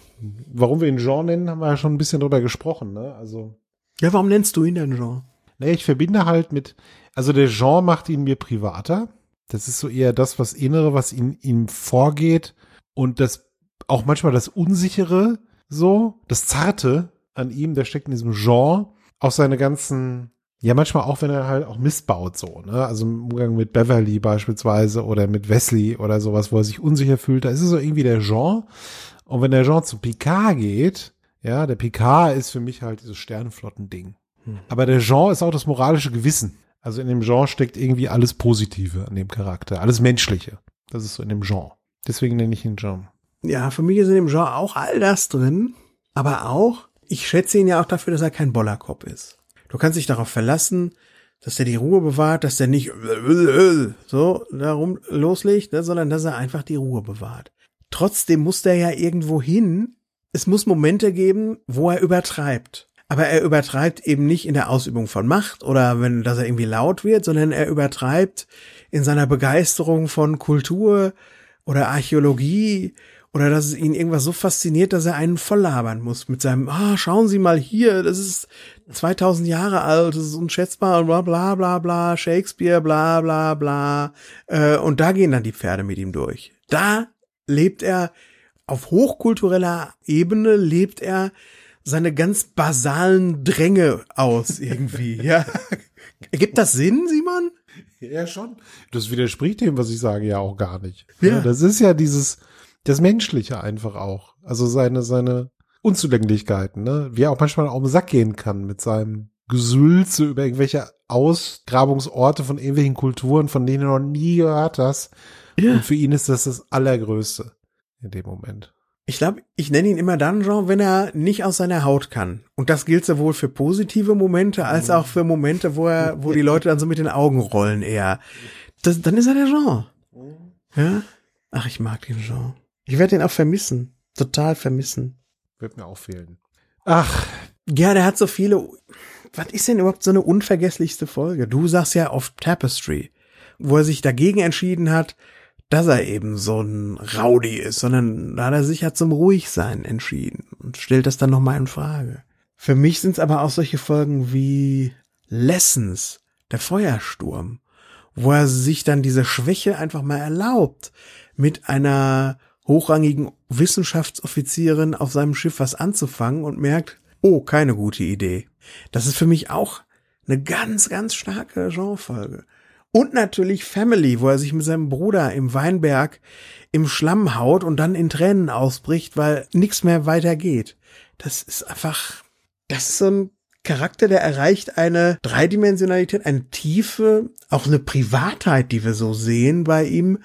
Warum wir ihn Jean nennen, haben wir ja schon ein bisschen drüber gesprochen, ne? Also, Ja, warum nennst du ihn denn Jean? Nee, ich verbinde halt mit, also der Jean macht ihn mir privater. Das ist so eher das, was Innere, was in ihm vorgeht und das auch manchmal das Unsichere, so, das Zarte an ihm, der steckt in diesem Jean. Auch seine ganzen, ja, manchmal auch, wenn er halt auch missbaut, so, ne? Also im Umgang mit Beverly beispielsweise oder mit Wesley oder sowas, wo er sich unsicher fühlt, da ist es so irgendwie der Jean. Und wenn der Jean zu Picard geht, ja, der Picard ist für mich halt dieses Sternenflotten-Ding. Aber der Jean ist auch das moralische Gewissen. Also in dem Jean steckt irgendwie alles Positive an dem Charakter, alles Menschliche. Das ist so in dem Jean. Deswegen nenne ich ihn Jean. Ja, für mich ist in dem Jean auch all das drin, aber auch, ich schätze ihn ja auch dafür, dass er kein Bollerkopf ist. Du kannst dich darauf verlassen, dass er die Ruhe bewahrt, dass er nicht so darum loslegt, ne, sondern dass er einfach die Ruhe bewahrt. Trotzdem muss der ja irgendwo hin. Es muss Momente geben, wo er übertreibt. Aber er übertreibt eben nicht in der Ausübung von Macht oder wenn, dass er irgendwie laut wird, sondern er übertreibt in seiner Begeisterung von Kultur oder Archäologie oder dass es ihn irgendwas so fasziniert, dass er einen volllabern muss mit seinem, ah, schauen Sie mal hier, das ist 2000 Jahre alt, das ist unschätzbar, bla bla bla bla, Shakespeare, bla bla bla. Äh, und da gehen dann die Pferde mit ihm durch. Da lebt er auf hochkultureller Ebene, lebt er seine ganz basalen Dränge aus irgendwie, ja. Gibt das Sinn, Simon? Ja, schon. Das widerspricht dem, was ich sage, ja auch gar nicht. Ja. Das ist ja dieses, das Menschliche einfach auch. Also seine, seine Unzulänglichkeiten, ne? Wie er auch manchmal auf den Sack gehen kann mit seinem Gesülze über irgendwelche Ausgrabungsorte von irgendwelchen Kulturen, von denen du noch nie gehört hast. Ja. Und für ihn ist das das Allergrößte in dem Moment. Ich glaube, ich nenne ihn immer dann Jean, wenn er nicht aus seiner Haut kann. Und das gilt sowohl für positive Momente als auch für Momente, wo er, wo die Leute dann so mit den Augen rollen eher. Das, dann ist er der Jean. Ja? Ach, ich mag den Jean. Ich werde ihn auch vermissen. Total vermissen. Wird mir auch fehlen. Ach, Ja, der hat so viele. Was ist denn überhaupt so eine unvergesslichste Folge? Du sagst ja auf Tapestry, wo er sich dagegen entschieden hat, dass er eben so ein Rowdy ist, sondern da hat er sich ja zum Ruhigsein entschieden und stellt das dann nochmal in Frage. Für mich sind es aber auch solche Folgen wie Lessons, der Feuersturm, wo er sich dann diese Schwäche einfach mal erlaubt, mit einer hochrangigen Wissenschaftsoffizierin auf seinem Schiff was anzufangen und merkt, oh, keine gute Idee. Das ist für mich auch eine ganz, ganz starke Genrefolge. Und natürlich Family, wo er sich mit seinem Bruder im Weinberg im Schlamm haut und dann in Tränen ausbricht, weil nichts mehr weitergeht. Das ist einfach, das ist so ein Charakter, der erreicht eine Dreidimensionalität, eine Tiefe, auch eine Privatheit, die wir so sehen bei ihm.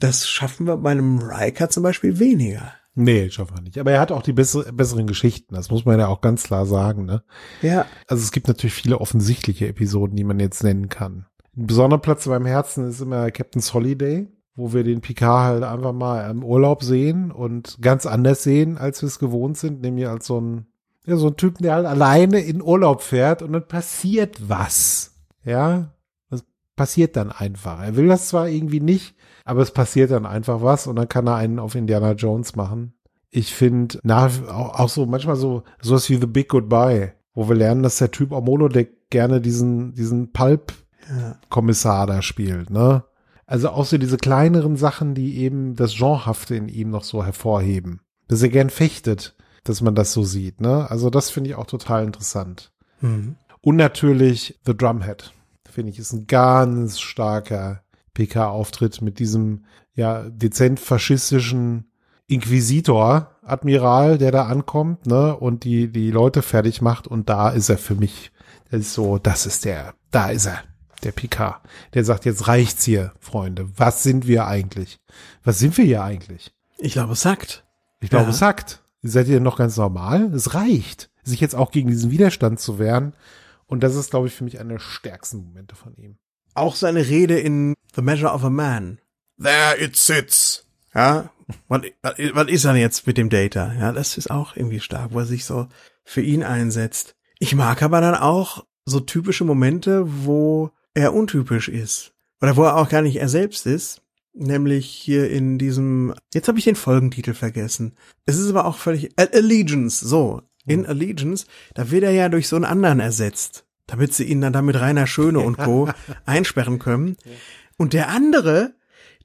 Das schaffen wir bei einem Riker zum Beispiel weniger. nee, schaffen wir nicht. Aber er hat auch die bessere, besseren Geschichten. Das muss man ja auch ganz klar sagen, ne? Ja, Also es gibt natürlich viele offensichtliche Episoden, die man jetzt nennen kann. Ein besonderer Platz in meinem Herzen ist immer Captain's Holiday, wo wir den Picard halt einfach mal im Urlaub sehen und ganz anders sehen, als wir es gewohnt sind, nämlich als so ein, ja, so ein Typen, der halt alleine in Urlaub fährt und dann passiert was. Ja, das passiert dann einfach. Er will das zwar irgendwie nicht, aber es passiert dann einfach was und dann kann er einen auf Indiana Jones machen. Ich finde nach auch, auch so manchmal so sowas wie The Big Goodbye, wo wir lernen, dass der Typ Omolodeck gerne diesen diesen Pulp ja. Kommissar da spielt, ne? Also auch so diese kleineren Sachen, die eben das Genrehafte in ihm noch so hervorheben. Dass er gern fechtet, dass man das so sieht, ne? Also das finde ich auch total interessant. Mhm. Und natürlich The Drumhead, finde ich, ist ein ganz starker PK-Auftritt mit diesem, ja, dezent faschistischen Inquisitor, Admiral, der da ankommt, ne, und die, die Leute fertig macht. Und da ist er für mich. Das ist so, das ist der, da ist er, der PK. Der sagt, jetzt reicht's hier, Freunde. Was sind wir eigentlich? Was sind wir hier eigentlich? Ich glaube, es sagt. Ich glaube, Ja. es sagt. Seid ihr noch ganz normal? Es reicht, sich jetzt auch gegen diesen Widerstand zu wehren. Und das ist, glaube ich, für mich einer der stärksten Momente von ihm. Auch seine Rede in The Measure of a Man. There it sits. Ja, was, was, ist er jetzt mit dem Data? Ja, das ist auch irgendwie stark, wo er sich so für ihn einsetzt. Ich mag aber dann auch so typische Momente, wo er untypisch ist. Oder wo er auch gar nicht er selbst ist. Nämlich hier in diesem, jetzt habe ich den Folgentitel vergessen. Es ist aber auch völlig, Allegiance, so. In Allegiance, da wird er ja durch so einen anderen ersetzt, damit sie ihn dann da mit Rainer Schöne und Co. einsperren können. Und der andere,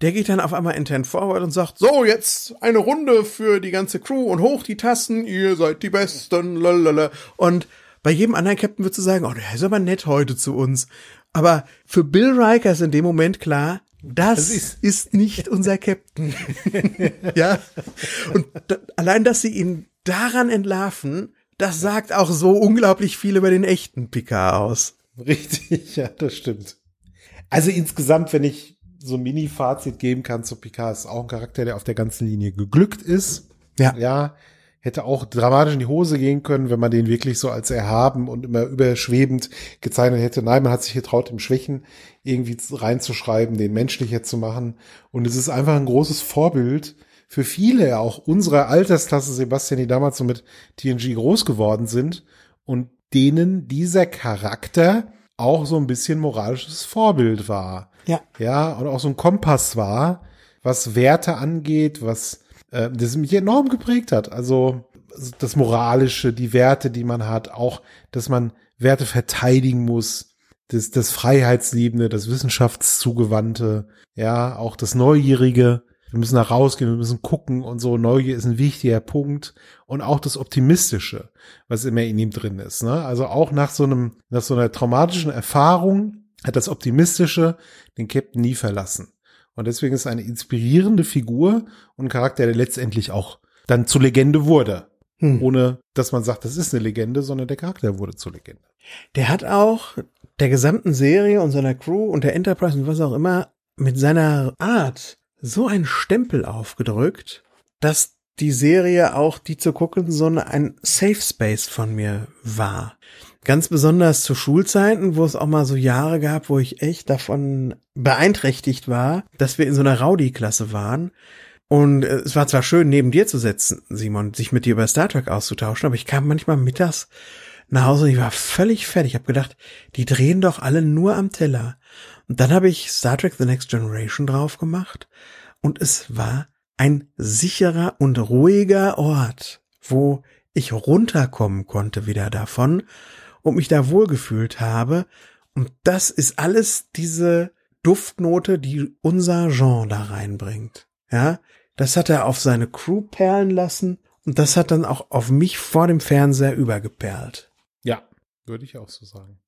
der geht dann auf einmal intern forward und sagt, so, jetzt eine Runde für die ganze Crew und hoch die Tassen, ihr seid die Besten, lalala. Und bei jedem anderen Captain würdest du sagen, oh, der ist aber nett heute zu uns. Aber für Bill Riker ist in dem Moment klar, das, ist, ist- nicht unser Captain. ja. Und da, allein, dass sie ihn daran entlarven, das sagt auch so unglaublich viel über den echten Picard aus. Richtig, ja, das stimmt. Also insgesamt, wenn ich so ein Mini-Fazit geben kann zu Picard, ist auch ein Charakter, der auf der ganzen Linie geglückt ist. Ja. Ja, hätte auch dramatisch in die Hose gehen können, wenn man den wirklich so als erhaben und immer überschwebend gezeichnet hätte. Nein, man hat sich getraut, im Schwächen irgendwie reinzuschreiben, den menschlicher zu machen. Und es ist einfach ein großes Vorbild für viele, auch unserer Altersklasse, Sebastian, die damals so mit TNG groß geworden sind und denen dieser Charakter auch so ein bisschen moralisches Vorbild war. Ja. Ja, und auch so ein Kompass war, was Werte angeht, was äh, das mich enorm geprägt hat. Also das Moralische, die Werte, die man hat, auch, dass man Werte verteidigen muss, das, das Freiheitsliebende, das Wissenschaftszugewandte, ja, auch das Neugierige. Wir müssen da rausgehen, wir müssen gucken und so. Neugier ist ein wichtiger Punkt. Und auch das Optimistische, was immer in ihm drin ist. Ne? Also auch nach so einem, nach so einer traumatischen Erfahrung hat das Optimistische den Captain nie verlassen. Und deswegen ist eine inspirierende Figur und ein Charakter, der letztendlich auch dann zur Legende wurde. Hm. Ohne, dass man sagt, das ist eine Legende, sondern der Charakter wurde zur Legende. Der hat auch der gesamten Serie und seiner Crew und der Enterprise und was auch immer mit seiner Art so einen Stempel aufgedrückt, dass die Serie auch, die zu gucken, so ein Safe Space von mir war. Ganz besonders zu Schulzeiten, wo es auch mal so Jahre gab, wo ich echt davon beeinträchtigt war, dass wir in so einer Rowdy-Klasse waren. Und es war zwar schön, neben dir zu sitzen, Simon, sich mit dir über Star Trek auszutauschen, aber ich kam manchmal mittags nach Hause und ich war völlig fertig. Ich habe gedacht, die drehen doch alle nur am Teller. Und dann habe ich Star Trek The Next Generation drauf gemacht und es war ein sicherer und ruhiger Ort, wo ich runterkommen konnte wieder davon und mich da wohlgefühlt habe. Und das ist alles diese Duftnote, die unser Genre da reinbringt. Ja, das hat er auf seine Crew perlen lassen und das hat dann auch auf mich vor dem Fernseher übergeperlt. Ja, würde ich auch so sagen.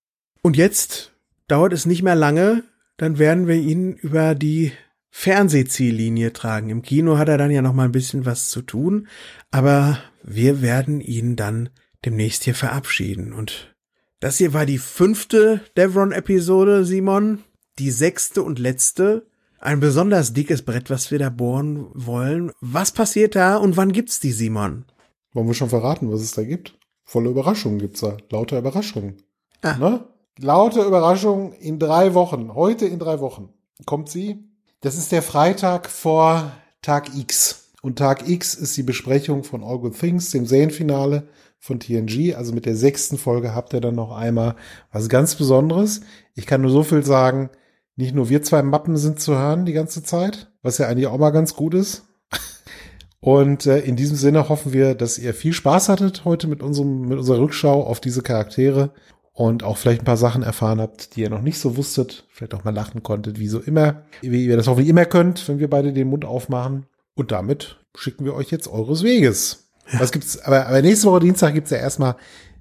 Und jetzt dauert es nicht mehr lange, dann werden wir ihn über die Fernsehziellinie tragen. Im Kino hat er dann ja noch mal ein bisschen was zu tun, aber wir werden ihn dann demnächst hier verabschieden. Und das hier war die fünfte Devron-Episode, Simon. Die sechste und letzte. Ein besonders dickes Brett, was wir da bohren wollen. Was passiert da und wann gibt's die, Simon? Wollen wir schon verraten, was es da gibt? Volle Überraschungen gibt's da. Lauter Überraschungen. Ah. Ne? Laute Überraschung in drei Wochen. Heute in drei Wochen kommt sie. Das ist der Freitag vor Tag X. Und Tag X ist die Besprechung von All Good Things, dem Serienfinale von TNG. Also mit der sechsten Folge habt ihr dann noch einmal was ganz Besonderes. Ich kann nur so viel sagen. Nicht nur wir zwei Mappen sind zu hören die ganze Zeit, was ja eigentlich auch mal ganz gut ist. Und äh, in diesem Sinne hoffen wir, dass ihr viel Spaß hattet heute mit unserem, mit unserer Rückschau auf diese Charaktere und auch vielleicht ein paar Sachen erfahren habt, die ihr noch nicht so wusstet, vielleicht auch mal lachen konntet, wie so immer, wie ihr das hoffentlich immer könnt, wenn wir beide den Mund aufmachen. Und damit schicken wir euch jetzt eures Weges. Ja. Was gibt's, aber, aber nächste Woche Dienstag gibt's ja erstmal,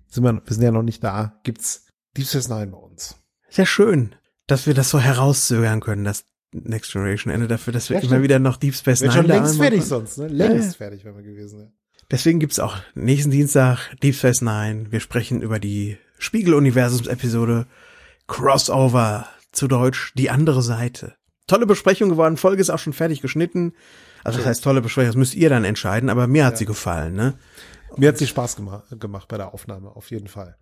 sind wir, wir sind ja noch nicht da, gibt's Deep Space Nine bei uns. Sehr schön, dass wir das so herauszögern können, das Next Generation Ende dafür, dass wir ja, immer wieder noch Deep Space Nine schon längst fertig sonst, ne? Längst ja. fertig, wenn wir gewesen wären. Deswegen gibt's auch nächsten Dienstag Deep Space Nine. Wir sprechen über die Spiegel-Universums-Episode Crossover, zu Deutsch die andere Seite. Tolle Besprechung geworden, Folge ist auch schon fertig geschnitten. Also das heißt tolle Besprechung, das müsst ihr dann entscheiden, aber mir hat ja. sie gefallen, ne? Mir hat sie Spaß gemacht, gemacht bei der Aufnahme, auf jeden Fall.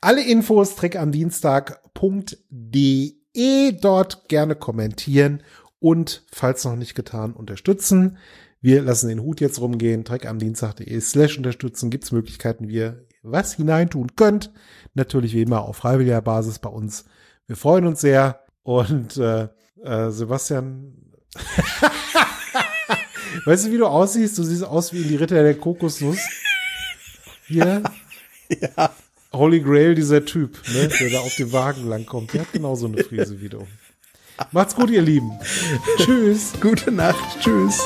Alle Infos trickamdienstag.de, dort gerne kommentieren und, falls noch nicht getan, unterstützen. Wir lassen den Hut jetzt rumgehen, trickamdienstag.de slash unterstützen, gibt's Möglichkeiten, wie ihr was hineintun könnt. Natürlich wie immer auf freiwilliger Basis bei uns. Wir freuen uns sehr. Und äh, äh, Sebastian, weißt du, wie du aussiehst? Du siehst aus wie in die Ritter der Kokosnuss. Hier. ja. Holy Grail, dieser Typ, ne, der da auf dem Wagen langkommt. Der hat genauso eine Frise wie du. Macht's gut, ihr Lieben. Tschüss. Gute Nacht. Tschüss.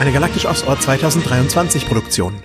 Eine Galaktisch aufs Ohr 2023 Produktion.